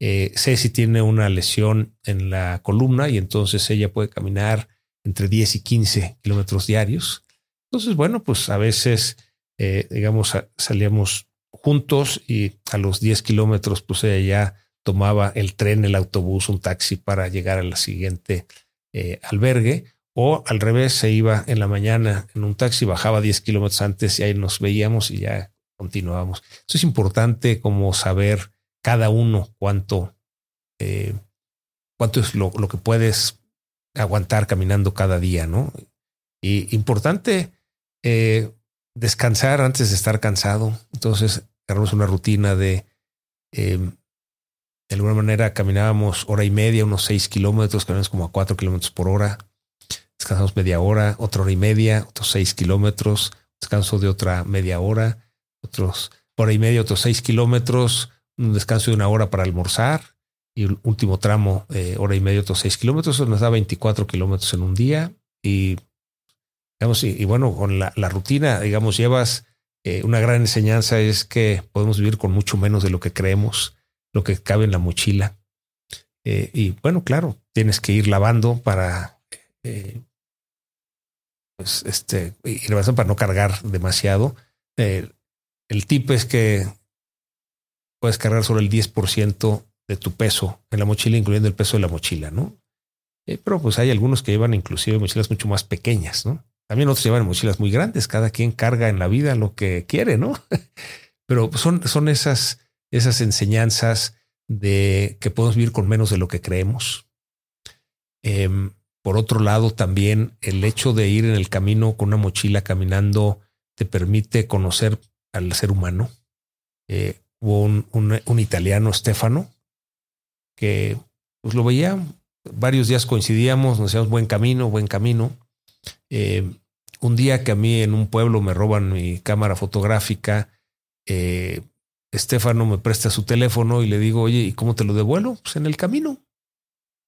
Eh, Ceci tiene una lesión en la columna y entonces ella puede caminar entre 10 y 15 kilómetros diarios. Entonces, bueno, pues a veces, eh, digamos, salíamos juntos y a los 10 kilómetros, pues ella ya tomaba el tren, el autobús, un taxi para llegar a la siguiente eh, albergue o al revés, se iba en la mañana en un taxi, bajaba 10 kilómetros antes y ahí nos veíamos y ya continuábamos. Eso es importante como saber cada uno cuánto, eh, cuánto es lo, lo, que puedes aguantar caminando cada día, ¿no? Y importante eh, descansar antes de estar cansado. Entonces, agarramos una rutina de de alguna manera caminábamos hora y media, unos seis kilómetros, caminamos como a cuatro kilómetros por hora. Descansamos media hora, otra hora y media, otros seis kilómetros. Descanso de otra media hora, otros hora y media, otros seis kilómetros. Un descanso de una hora para almorzar y último tramo, eh, hora y media, otros seis kilómetros. Eso nos da 24 kilómetros en un día. Y, digamos, y, bueno, con la, la, rutina, digamos, llevas eh, una gran enseñanza es que podemos vivir con mucho menos de lo que creemos lo que cabe en la mochila. Eh, y bueno, claro, tienes que ir lavando para eh, pues este ir para no cargar demasiado. Eh, el tip es que puedes cargar solo el 10% de tu peso en la mochila, incluyendo el peso de la mochila, ¿no? Pero pues hay algunos que llevan inclusive mochilas mucho más pequeñas, ¿no? También otros llevan mochilas muy grandes, cada quien carga en la vida lo que quiere, ¿no? Pero son, son esas esas enseñanzas de que podemos vivir con menos de lo que creemos. Em, por otro lado, también el hecho de ir en el camino con una mochila caminando te permite conocer al ser humano. Eh, hubo un, un, italiano, Stefano, que pues lo veía, varios días coincidíamos, nos decíamos buen camino, buen camino. Eh, un día que a mí en un pueblo me roban mi cámara fotográfica, eh, Estefano me presta su teléfono y le digo, oye, ¿y cómo te lo devuelvo? Pues en el camino.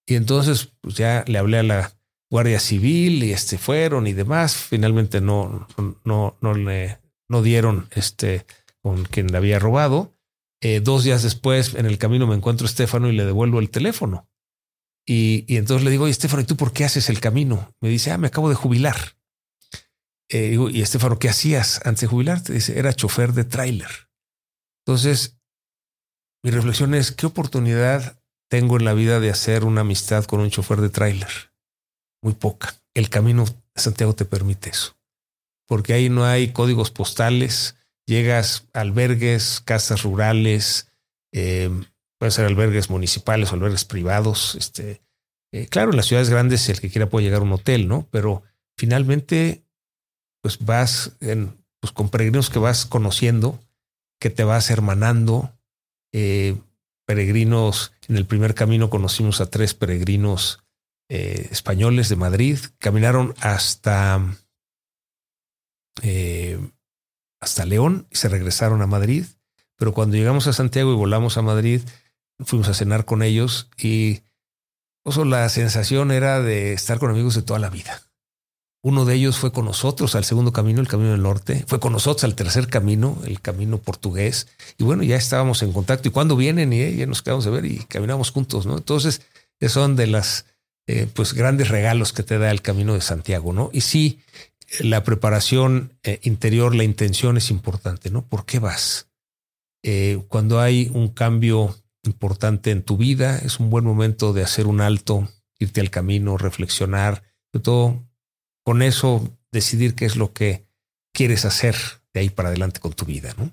Y entonces pues ya le hablé a la Guardia Civil y este fueron y demás. Finalmente no, no, no le no dieron este con quien le había robado. Eh, dos días después, en el camino me encuentro a Estefano y le devuelvo el teléfono. Y, y entonces le digo, oye, Estefano, ¿y tú por qué haces el camino? Me dice, ah, me acabo de jubilar. Eh, digo, y Estefano, ¿qué hacías antes de jubilarte? Dice, era chofer de tráiler. Entonces, mi reflexión es, ¿qué oportunidad tengo en la vida de hacer una amistad con un chofer de tráiler? Muy poca. El camino de Santiago te permite eso, porque ahí no hay códigos postales, llegas a albergues, casas rurales, eh, pueden ser albergues municipales o albergues privados, este, Eh, claro, en las ciudades grandes el que quiera puede llegar a un hotel, ¿no? Pero finalmente, pues vas en, pues con peregrinos que vas conociendo, que te vas hermanando. Eh, peregrinos, en el primer camino conocimos a tres peregrinos eh, españoles de Madrid, caminaron hasta, eh, hasta León y se regresaron a Madrid. Pero cuando llegamos a Santiago y volamos a Madrid, fuimos a cenar con ellos y la sensación era de estar con amigos de toda la vida. Uno de ellos fue con nosotros al segundo camino, el camino del norte, fue con nosotros al tercer camino, el camino portugués. Y bueno, ya estábamos en contacto. Y cuando vienen y ya nos quedamos a ver y caminamos juntos, ¿no? Entonces, son de las eh, pues grandes regalos que te da el camino de Santiago, ¿no? Y sí, la preparación eh, interior, la intención es importante, ¿no? ¿Por qué vas? Eh, cuando hay un cambio importante en tu vida, es un buen momento de hacer un alto, irte al camino, reflexionar, sobre todo con eso decidir qué es lo que quieres hacer de ahí para adelante con tu vida, ¿no?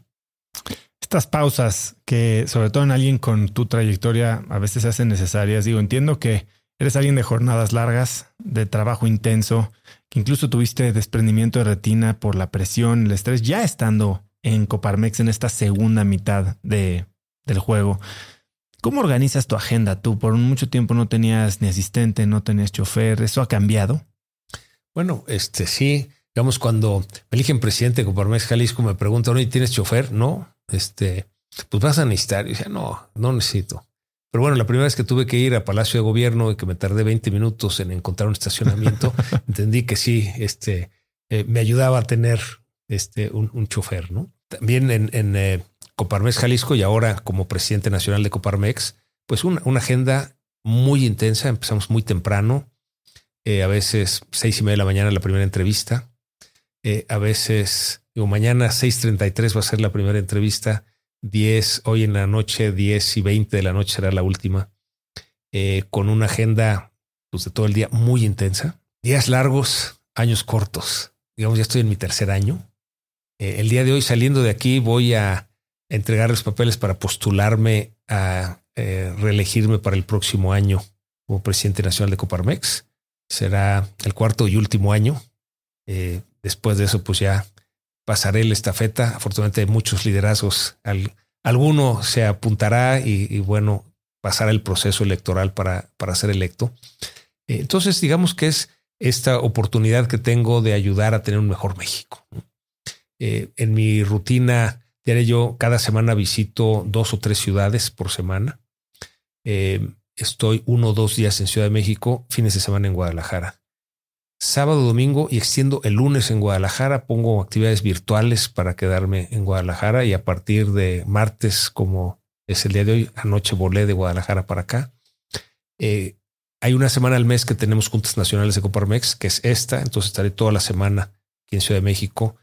Estas pausas que, sobre todo en alguien con tu trayectoria, a veces hacen necesarias. Digo, entiendo que eres alguien de jornadas largas, de trabajo intenso, que incluso tuviste desprendimiento de retina por la presión, el estrés, ya estando en Coparmex en esta segunda mitad de, del juego. ¿Cómo organizas tu agenda tú? Por mucho tiempo no tenías ni asistente, no tenías chofer. ¿Eso ha cambiado? Bueno, este sí, digamos, cuando me eligen presidente de Coparmex Jalisco, me preguntan, ¿y tienes chofer? No, este, pues vas a necesitar. Y dice, no, no necesito. Pero bueno, la primera vez que tuve que ir a Palacio de Gobierno y que me tardé 20 minutos en encontrar un estacionamiento, entendí que sí, este, eh, me ayudaba a tener este, un, chofer, ¿no? También en, en eh, Coparmex Jalisco y ahora como presidente nacional de Coparmex, pues una, una agenda muy intensa. Empezamos muy temprano. Eh, a veces seis y media de la mañana la primera entrevista, eh, a veces, digo, mañana 6.33 va a ser la primera entrevista, 10, hoy en la noche, 10 y 20 de la noche será la última, eh, con una agenda pues, de todo el día muy intensa, días largos, años cortos, digamos, ya estoy en mi tercer año. el día de hoy saliendo de aquí voy a entregar los papeles para postularme a reelegirme para el próximo año como presidente nacional de Coparmex será el cuarto y último año. Eh, después de eso, pues ya pasaré la estafeta. Afortunadamente, muchos liderazgos. Al, alguno se apuntará y, bueno, pasará el proceso electoral para, para ser electo. Eh, entonces, digamos que es esta oportunidad que tengo de ayudar a tener un mejor México. Eh, en mi rutina diaria, yo cada semana visito dos o tres ciudades por semana estoy uno o dos días en Ciudad de México, fines de semana en Guadalajara. Sábado, domingo y extiendo el lunes en Guadalajara, pongo actividades virtuales para quedarme en Guadalajara y a partir de martes, como es el día de hoy, anoche volé de Guadalajara para acá. Eh, hay una semana al mes que tenemos juntas nacionales de Coparmex, que es esta, entonces estaré toda la semana aquí en Ciudad de México.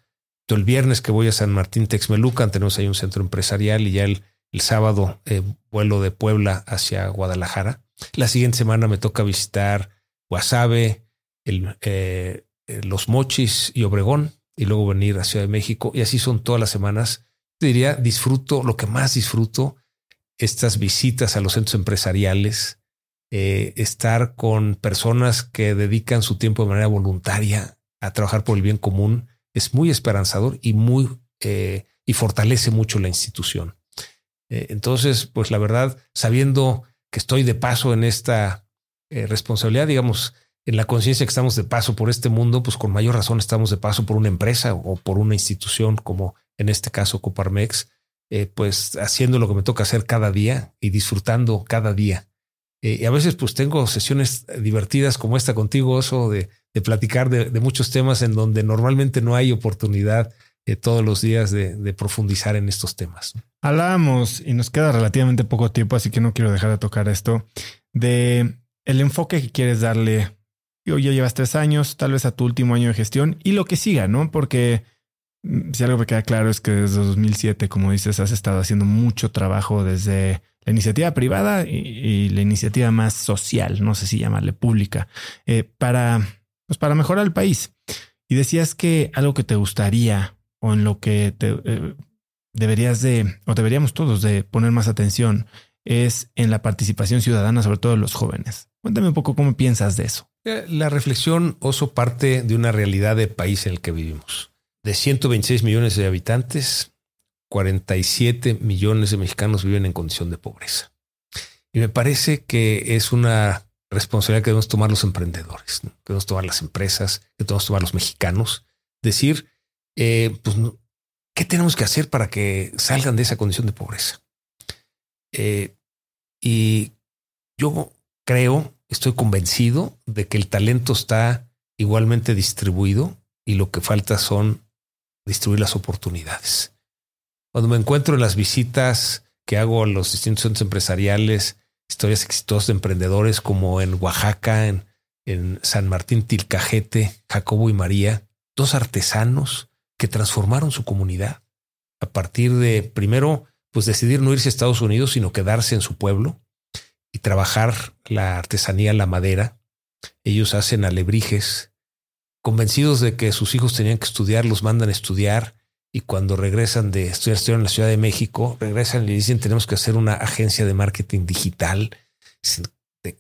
El viernes que voy a San Martín Texmelucan, tenemos ahí un centro empresarial y ya el el sábado eh, vuelo de Puebla hacia Guadalajara. La siguiente semana me toca visitar Guasave, el, eh, eh, Los Mochis y Obregón y luego venir a Ciudad de México. Y así son todas las semanas. diría, disfruto, lo que más disfruto, estas visitas a los centros empresariales, estar con personas que dedican su tiempo de manera voluntaria a trabajar por el bien común, es muy esperanzador y muy y fortalece mucho la institución. Eh, entonces, pues la verdad, sabiendo que estoy de paso en esta eh, responsabilidad, digamos, en la conciencia que estamos de paso por este mundo, pues con mayor razón estamos de paso por una empresa o por una institución como en este caso Coparmex, eh, pues haciendo lo que me toca hacer cada día y disfrutando cada día. y a veces pues tengo sesiones divertidas como esta contigo, Oso, de, platicar de, muchos temas en donde normalmente no hay oportunidad todos los días de, profundizar en estos temas. Hablábamos, y nos queda relativamente poco tiempo, así que no quiero dejar de tocar esto, de el enfoque que quieres darle. Yo ya llevas tres años, tal vez a tu último año de gestión y lo que siga, ¿no? Porque mm, si algo me queda claro es que desde 2007, como dices, has estado haciendo mucho trabajo desde la iniciativa privada y, la iniciativa más social, no sé si llamarle pública, eh, para, pues para mejorar el país. Y decías que algo que te gustaría o en lo que te, eh, deberías de, o deberíamos todos de poner más atención, es en la participación ciudadana, sobre todo de los jóvenes. Cuéntame un poco cómo piensas de eso. Eh, la reflexión, Oso, parte de una realidad de país en el que vivimos. De 126 millones de habitantes, 47 millones de mexicanos viven en condición de pobreza. Y me parece que es una responsabilidad que debemos tomar los emprendedores, que debemos tomar las empresas, que debemos tomar los mexicanos. Decir, eh, pues, ¿qué tenemos que hacer para que salgan de esa condición de pobreza? Eh, y yo creo, estoy convencido de que el talento está igualmente distribuido y lo que falta son distribuir las oportunidades. Cuando me encuentro en las visitas que hago a los distintos centros empresariales, historias exitosas de emprendedores como en Oaxaca, en, en San Martín Tilcajete, Jacobo y María, dos artesanos que transformaron su comunidad a partir de, primero, pues decidir no irse a Estados Unidos, sino quedarse en su pueblo y trabajar la artesanía, la madera. Ellos hacen alebrijes, convencidos de que sus hijos tenían que estudiar, los mandan a estudiar y cuando regresan de estudiar, en la Ciudad de México, regresan y le dicen tenemos que hacer una agencia de marketing digital.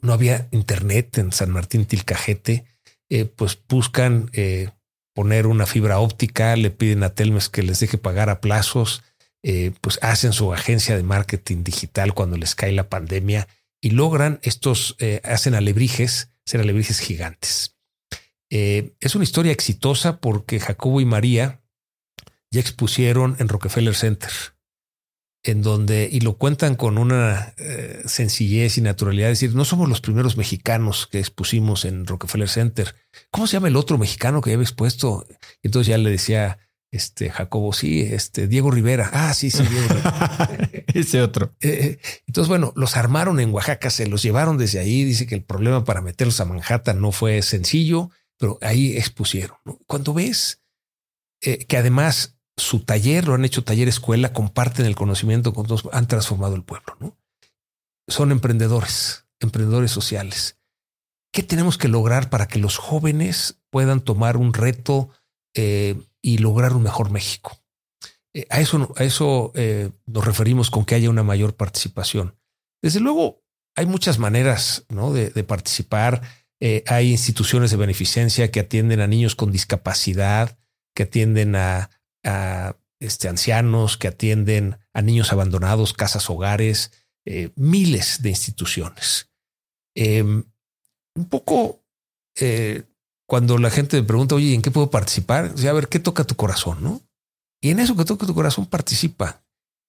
No había internet en San Martín Tilcajete, eh, pues buscan eh, poner una fibra óptica, le piden a Telmes que les deje pagar a plazos, eh, pues hacen su agencia de marketing digital cuando les cae la pandemia y logran estos, hacen alebrijes, ser alebrijes gigantes. es una historia exitosa porque Jacobo y María, ya expusieron en Rockefeller Center, en donde, y lo cuentan con una eh, sencillez y naturalidad, es decir, no somos los primeros mexicanos que expusimos en Rockefeller Center. ¿Cómo se llama el otro mexicano que había expuesto? Y entonces ya le decía este Jacobo, sí, este Diego Rivera. Ah, sí, sí, Diego Ese otro. Eh, eh, entonces, bueno, los armaron en Oaxaca, se los llevaron desde ahí. Dice que el problema para meterlos a Manhattan no fue sencillo, pero ahí expusieron. Cuando ves que además su taller, lo han hecho taller escuela, comparten el conocimiento con todos, han transformado el pueblo. ¿no? Son emprendedores, emprendedores sociales. ¿Qué tenemos que lograr para que los jóvenes puedan tomar un reto eh, y lograr un mejor México? Eh, a eso, a eso eh, nos referimos con que haya una mayor participación. Desde luego, hay muchas maneras ¿no? de, de, participar. hay instituciones de beneficencia que atienden a niños con discapacidad, que atienden a, a este, ancianos, que atienden a niños abandonados, casas hogares, eh, miles de instituciones. Em, un poco eh, cuando la gente me pregunta, oye, ¿en qué puedo participar? a ver, ¿qué toca tu corazón? ¿no? Y en eso que toca tu corazón participa.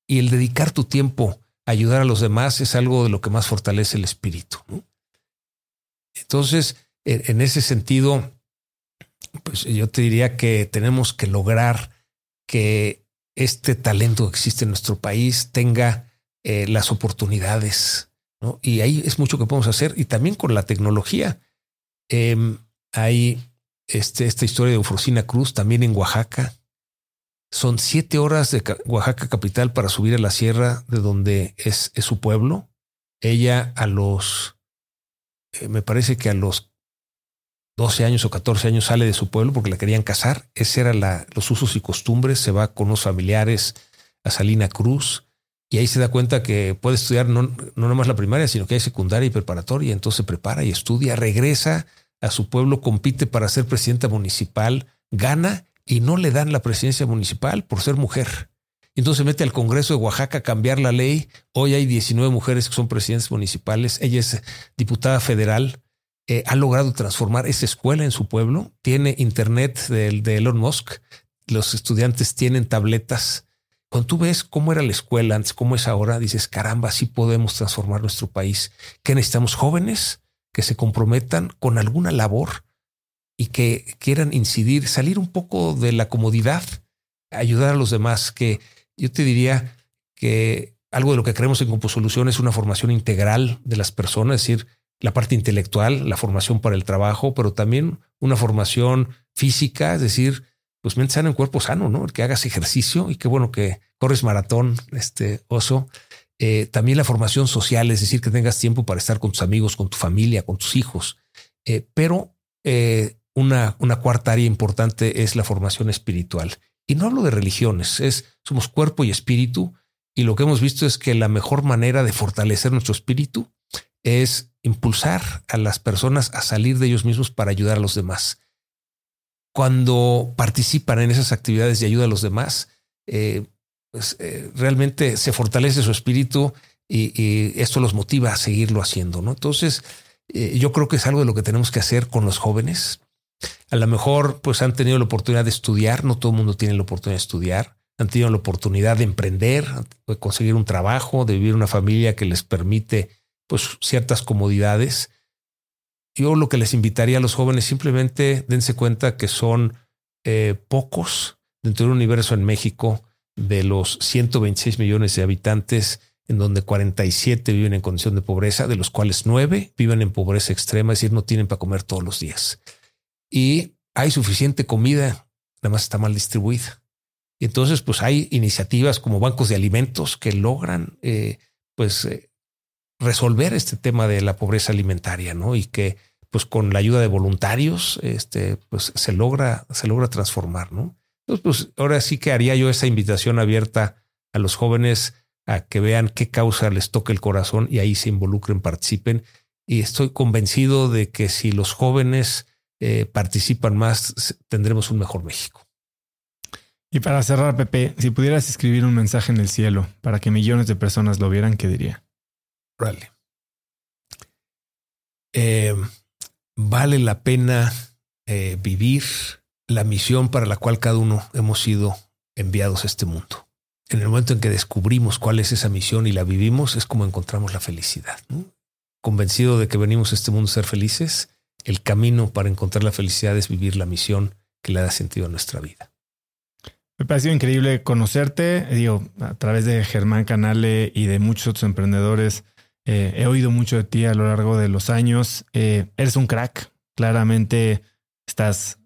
Y el dedicar tu tiempo a ayudar a los demás es algo de lo que más fortalece el espíritu. Entonces, en ese sentido, pues yo te diría que tenemos que lograr que este talento que existe en nuestro país tenga eh, las oportunidades. ¿no? Y ahí es mucho que podemos hacer. Y también con la tecnología. Em, hay este, esta historia de Eufrosina Cruz también en Oaxaca. Son siete horas de Oaxaca capital para subir a la sierra de donde es, su pueblo. Ella a los, eh, me parece que a los 12 años o 14 años sale de su pueblo porque la querían casar. Ese eran los usos y costumbres. Se va con los familiares a Salina Cruz y ahí se da cuenta que puede estudiar no, no nomás la primaria, sino que hay secundaria y preparatoria. Entonces se prepara y estudia, regresa a su pueblo, compite para ser presidenta municipal, gana y no le dan la presidencia municipal por ser mujer. Entonces se mete al Congreso de Oaxaca a cambiar la ley. Hoy hay 19 mujeres que son presidentes municipales. Ella es diputada federal eh, ha logrado transformar esa escuela en su pueblo. Tiene internet de, de Elon Musk. Los estudiantes tienen tabletas. Cuando tú ves cómo era la escuela antes, cómo es ahora, dices, caramba, sí podemos transformar nuestro país. Que necesitamos jóvenes que se comprometan con alguna labor y que quieran incidir, salir un poco de la comodidad, ayudar a los demás. Que yo te diría que algo de lo que creemos en Composolución es una formación integral de las personas, es decir, la parte intelectual, la formación para el trabajo, pero también una formación física, es decir, pues mente sana en cuerpo sano, ¿no? El que hagas ejercicio y qué bueno que corres maratón, este oso. Eh, también la formación social, es decir, que tengas tiempo para estar con tus amigos, con tu familia, con tus hijos. Eh, pero eh, una, una cuarta área importante es la formación espiritual. Y no hablo de religiones, es somos cuerpo y espíritu. Y lo que hemos visto es que la mejor manera de fortalecer nuestro espíritu es impulsar a las personas a salir de ellos mismos para ayudar a los demás. Cuando participan en esas actividades de ayuda a los demás, eh, pues, eh, realmente se fortalece su espíritu y, esto los motiva a seguirlo haciendo. ¿no? Entonces, eh, yo creo que es algo de lo que tenemos que hacer con los jóvenes. A lo mejor pues han tenido la oportunidad de estudiar, no todo el mundo tiene la oportunidad de estudiar, han tenido la oportunidad de emprender, de conseguir un trabajo, de vivir una familia que les permite pues ciertas comodidades. Yo lo que les invitaría a los jóvenes simplemente dense cuenta que son eh, pocos dentro de un universo en México de los 126 millones de habitantes en donde 47 viven en condición de pobreza, de los cuales 9 viven en pobreza extrema, es decir, no tienen para comer todos los días. Y hay suficiente comida, nada más está mal distribuida. Y entonces, pues hay iniciativas como bancos de alimentos que logran, eh, pues, eh, resolver este tema de la pobreza alimentaria, ¿no? Y que, pues, con la ayuda de voluntarios, este, pues, se logra, se logra transformar, ¿no? Entonces, pues, ahora sí que haría yo esa invitación abierta a los jóvenes a que vean qué causa les toca el corazón y ahí se involucren, participen. Y estoy convencido de que si los jóvenes eh, participan más, tendremos un mejor México. Y para cerrar, Pepe, si pudieras escribir un mensaje en el cielo para que millones de personas lo vieran, ¿qué diría? Vale. Eh, vale la pena eh, vivir la misión para la cual cada uno hemos sido enviados a este mundo en el momento en que descubrimos cuál es esa misión y la vivimos, es como encontramos la felicidad. Convencido de que venimos a este mundo a ser felices, el camino para encontrar la felicidad es vivir la misión que le da sentido a nuestra vida. Me pareció increíble conocerte, digo, a través de Germán Canale y de muchos otros emprendedores. Eh, he oído mucho de ti a lo largo de los años. Eh, eres un crack, claramente estás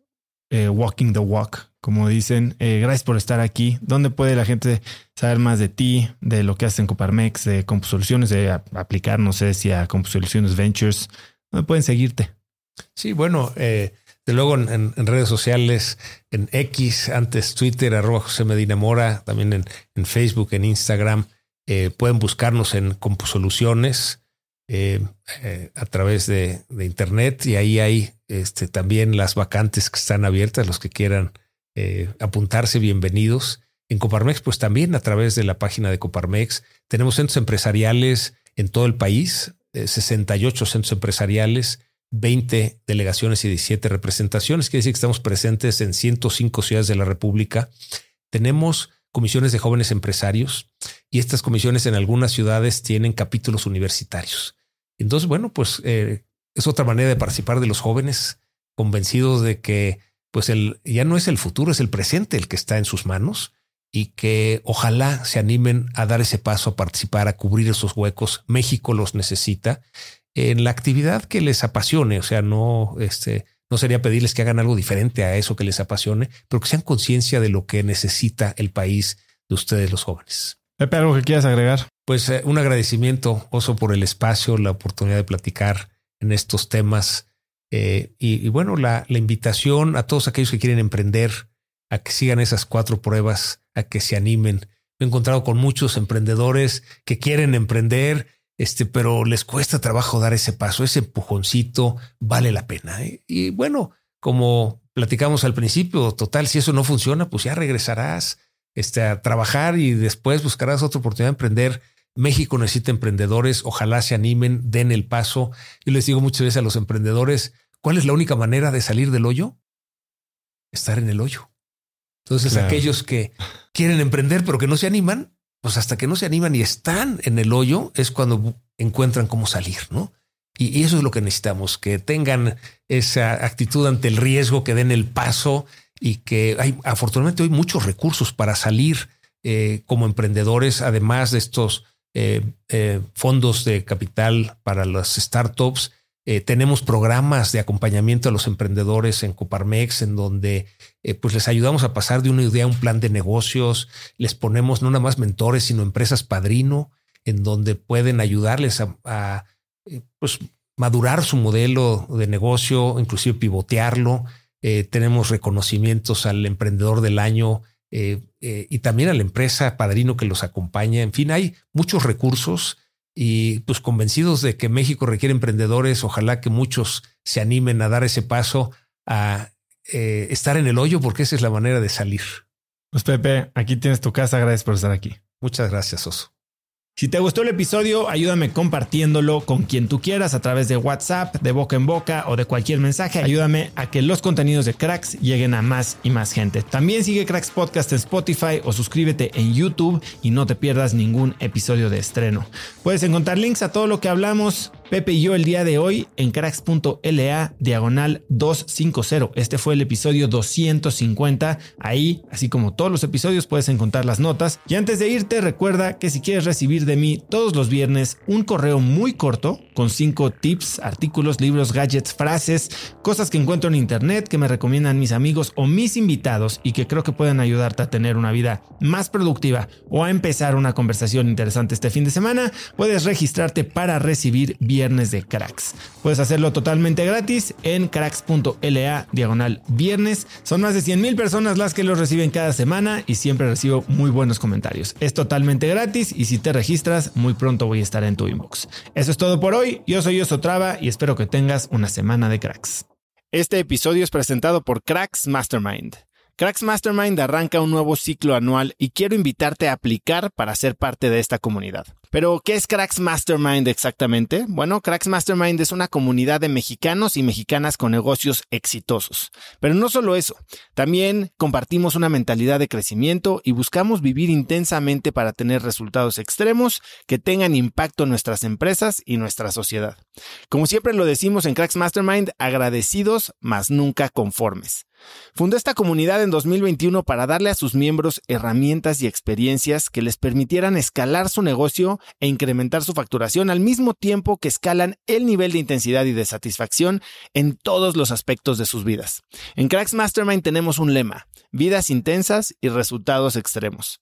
eh, walking the walk, como dicen. Gracias por estar aquí. ¿Dónde puede la gente saber más de ti, de lo que haces en Coparmex, de Compusoluciones, de aplicar, no sé si a Compusoluciones Ventures? ¿Dónde pueden seguirte? Sí, bueno, eh, de luego en, redes sociales, en X, antes Twitter, arroba José Medina Mora, también en, Facebook, en Instagram. Eh, pueden buscarnos en Compusoluciones a través de, Internet y ahí hay este, también las vacantes que están abiertas, los que quieran eh, apuntarse, bienvenidos. En Coparmex, pues también a través de la página de Coparmex, tenemos centros empresariales en todo el país, 68 eh, centros empresariales, 20 delegaciones y 17 representaciones, quiere decir que estamos presentes en 105 ciudades de la República. Tenemos comisiones de jóvenes empresarios y estas comisiones en algunas ciudades tienen capítulos universitarios. Entonces, bueno, pues eh, es otra manera de participar de los jóvenes, convencidos de que pues el, ya no es el futuro, es el presente el que está en sus manos y que ojalá se animen a dar ese paso, a participar, a cubrir esos huecos. México los necesita en la actividad que les apasione. O sea, no, este, no sería pedirles que hagan algo diferente a eso que les apasione, pero que sean conciencia de lo que necesita el país de ustedes, los jóvenes. Pepe, algo que quieras agregar. Pues eh, un agradecimiento, Oso, por el espacio, la oportunidad de platicar en estos temas eh, y, bueno, la, invitación a todos aquellos que quieren emprender a que sigan esas cuatro pruebas, a que se animen. Me he encontrado con muchos emprendedores que quieren emprender, este, pero les cuesta trabajo dar ese paso, ese empujoncito vale la pena. ¿eh? Y bueno, como platicamos al principio, total, si eso no funciona, pues ya regresarás este, a trabajar y después buscarás otra oportunidad de emprender. México necesita emprendedores, ojalá se animen, den el paso. Yo les digo muchas veces a los emprendedores, ¿Cuál es la única manera de salir del hoyo? Estar en el hoyo. Entonces, aquellos que quieren emprender pero que no se animan, pues hasta que no se animan y están en el hoyo es cuando encuentran cómo salir, ¿no? Y, eso es lo que necesitamos, que tengan esa actitud ante el riesgo, que den el paso y que hay afortunadamente hoy muchos recursos para salir eh, como emprendedores, además de estos eh, eh, fondos de capital para las startups eh, tenemos programas de acompañamiento a los emprendedores en Coparmex, en donde eh, pues les ayudamos a pasar de una idea a un plan de negocios, les ponemos no nada más mentores, sino empresas padrino, en donde pueden ayudarles a, eh, pues, madurar su modelo de negocio, inclusive pivotearlo. tenemos reconocimientos al emprendedor del año y también a la empresa padrino que los acompaña. En fin, hay muchos recursos y pues convencidos de que México requiere emprendedores, ojalá que muchos se animen a dar ese paso, a eh, estar en el hoyo, porque esa es la manera de salir. Pues Pepe, aquí tienes tu casa, gracias por estar aquí. Muchas gracias, Oso. Si te gustó el episodio, ayúdame compartiéndolo con quien tú quieras a través de WhatsApp, de boca en boca o de cualquier mensaje. Ayúdame a que los contenidos de Cracks lleguen a más y más gente. También sigue Cracks Podcast en Spotify o suscríbete en YouTube y no te pierdas ningún episodio de estreno. Puedes encontrar links a todo lo que hablamos Pepe y yo el día de hoy en cracks.la diagonal 250. Este fue el episodio 250. Ahí, así como todos los episodios, puedes encontrar las notas. Y antes de irte, recuerda que si quieres recibir de mí todos los viernes un correo muy corto con cinco tips, artículos, libros, gadgets, frases, cosas que encuentro en internet que me recomiendan mis amigos o mis invitados y que creo que pueden ayudarte a tener una vida más productiva o a empezar una conversación interesante este fin de semana, puedes registrarte para recibir viernes de cracks. Puedes hacerlo totalmente gratis en cracks.la diagonal viernes. Son más de 100 mil personas las que los reciben cada semana y siempre recibo muy buenos comentarios. Es totalmente gratis y si te registras, muy pronto voy a estar en tu inbox. Eso es todo por hoy. Yo soy Osotrava y espero que tengas una semana de cracks. Este episodio es presentado por Cracks Mastermind. Cracks Mastermind arranca un nuevo ciclo anual y quiero invitarte a aplicar para ser parte de esta comunidad. Pero, ¿qué es Cracks Mastermind exactamente? Bueno, Cracks Mastermind es una comunidad de mexicanos y mexicanas con negocios exitosos. Pero no solo eso, también compartimos una mentalidad de crecimiento y buscamos vivir intensamente para tener resultados extremos que tengan impacto en nuestras empresas y nuestra sociedad. Como siempre lo decimos en Cracks Mastermind, agradecidos, mas nunca conformes. Fundó esta comunidad en 2021 para darle a sus miembros herramientas y experiencias que les permitieran escalar su negocio e incrementar su facturación al mismo tiempo que escalan el nivel de intensidad y de satisfacción en todos los aspectos de sus vidas. En Cracks Mastermind tenemos un lema, vidas intensas y resultados extremos.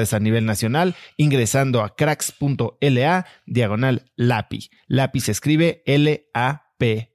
a nivel nacional ingresando a cracks.la diagonal LAPI. LAPI se escribe L-A-P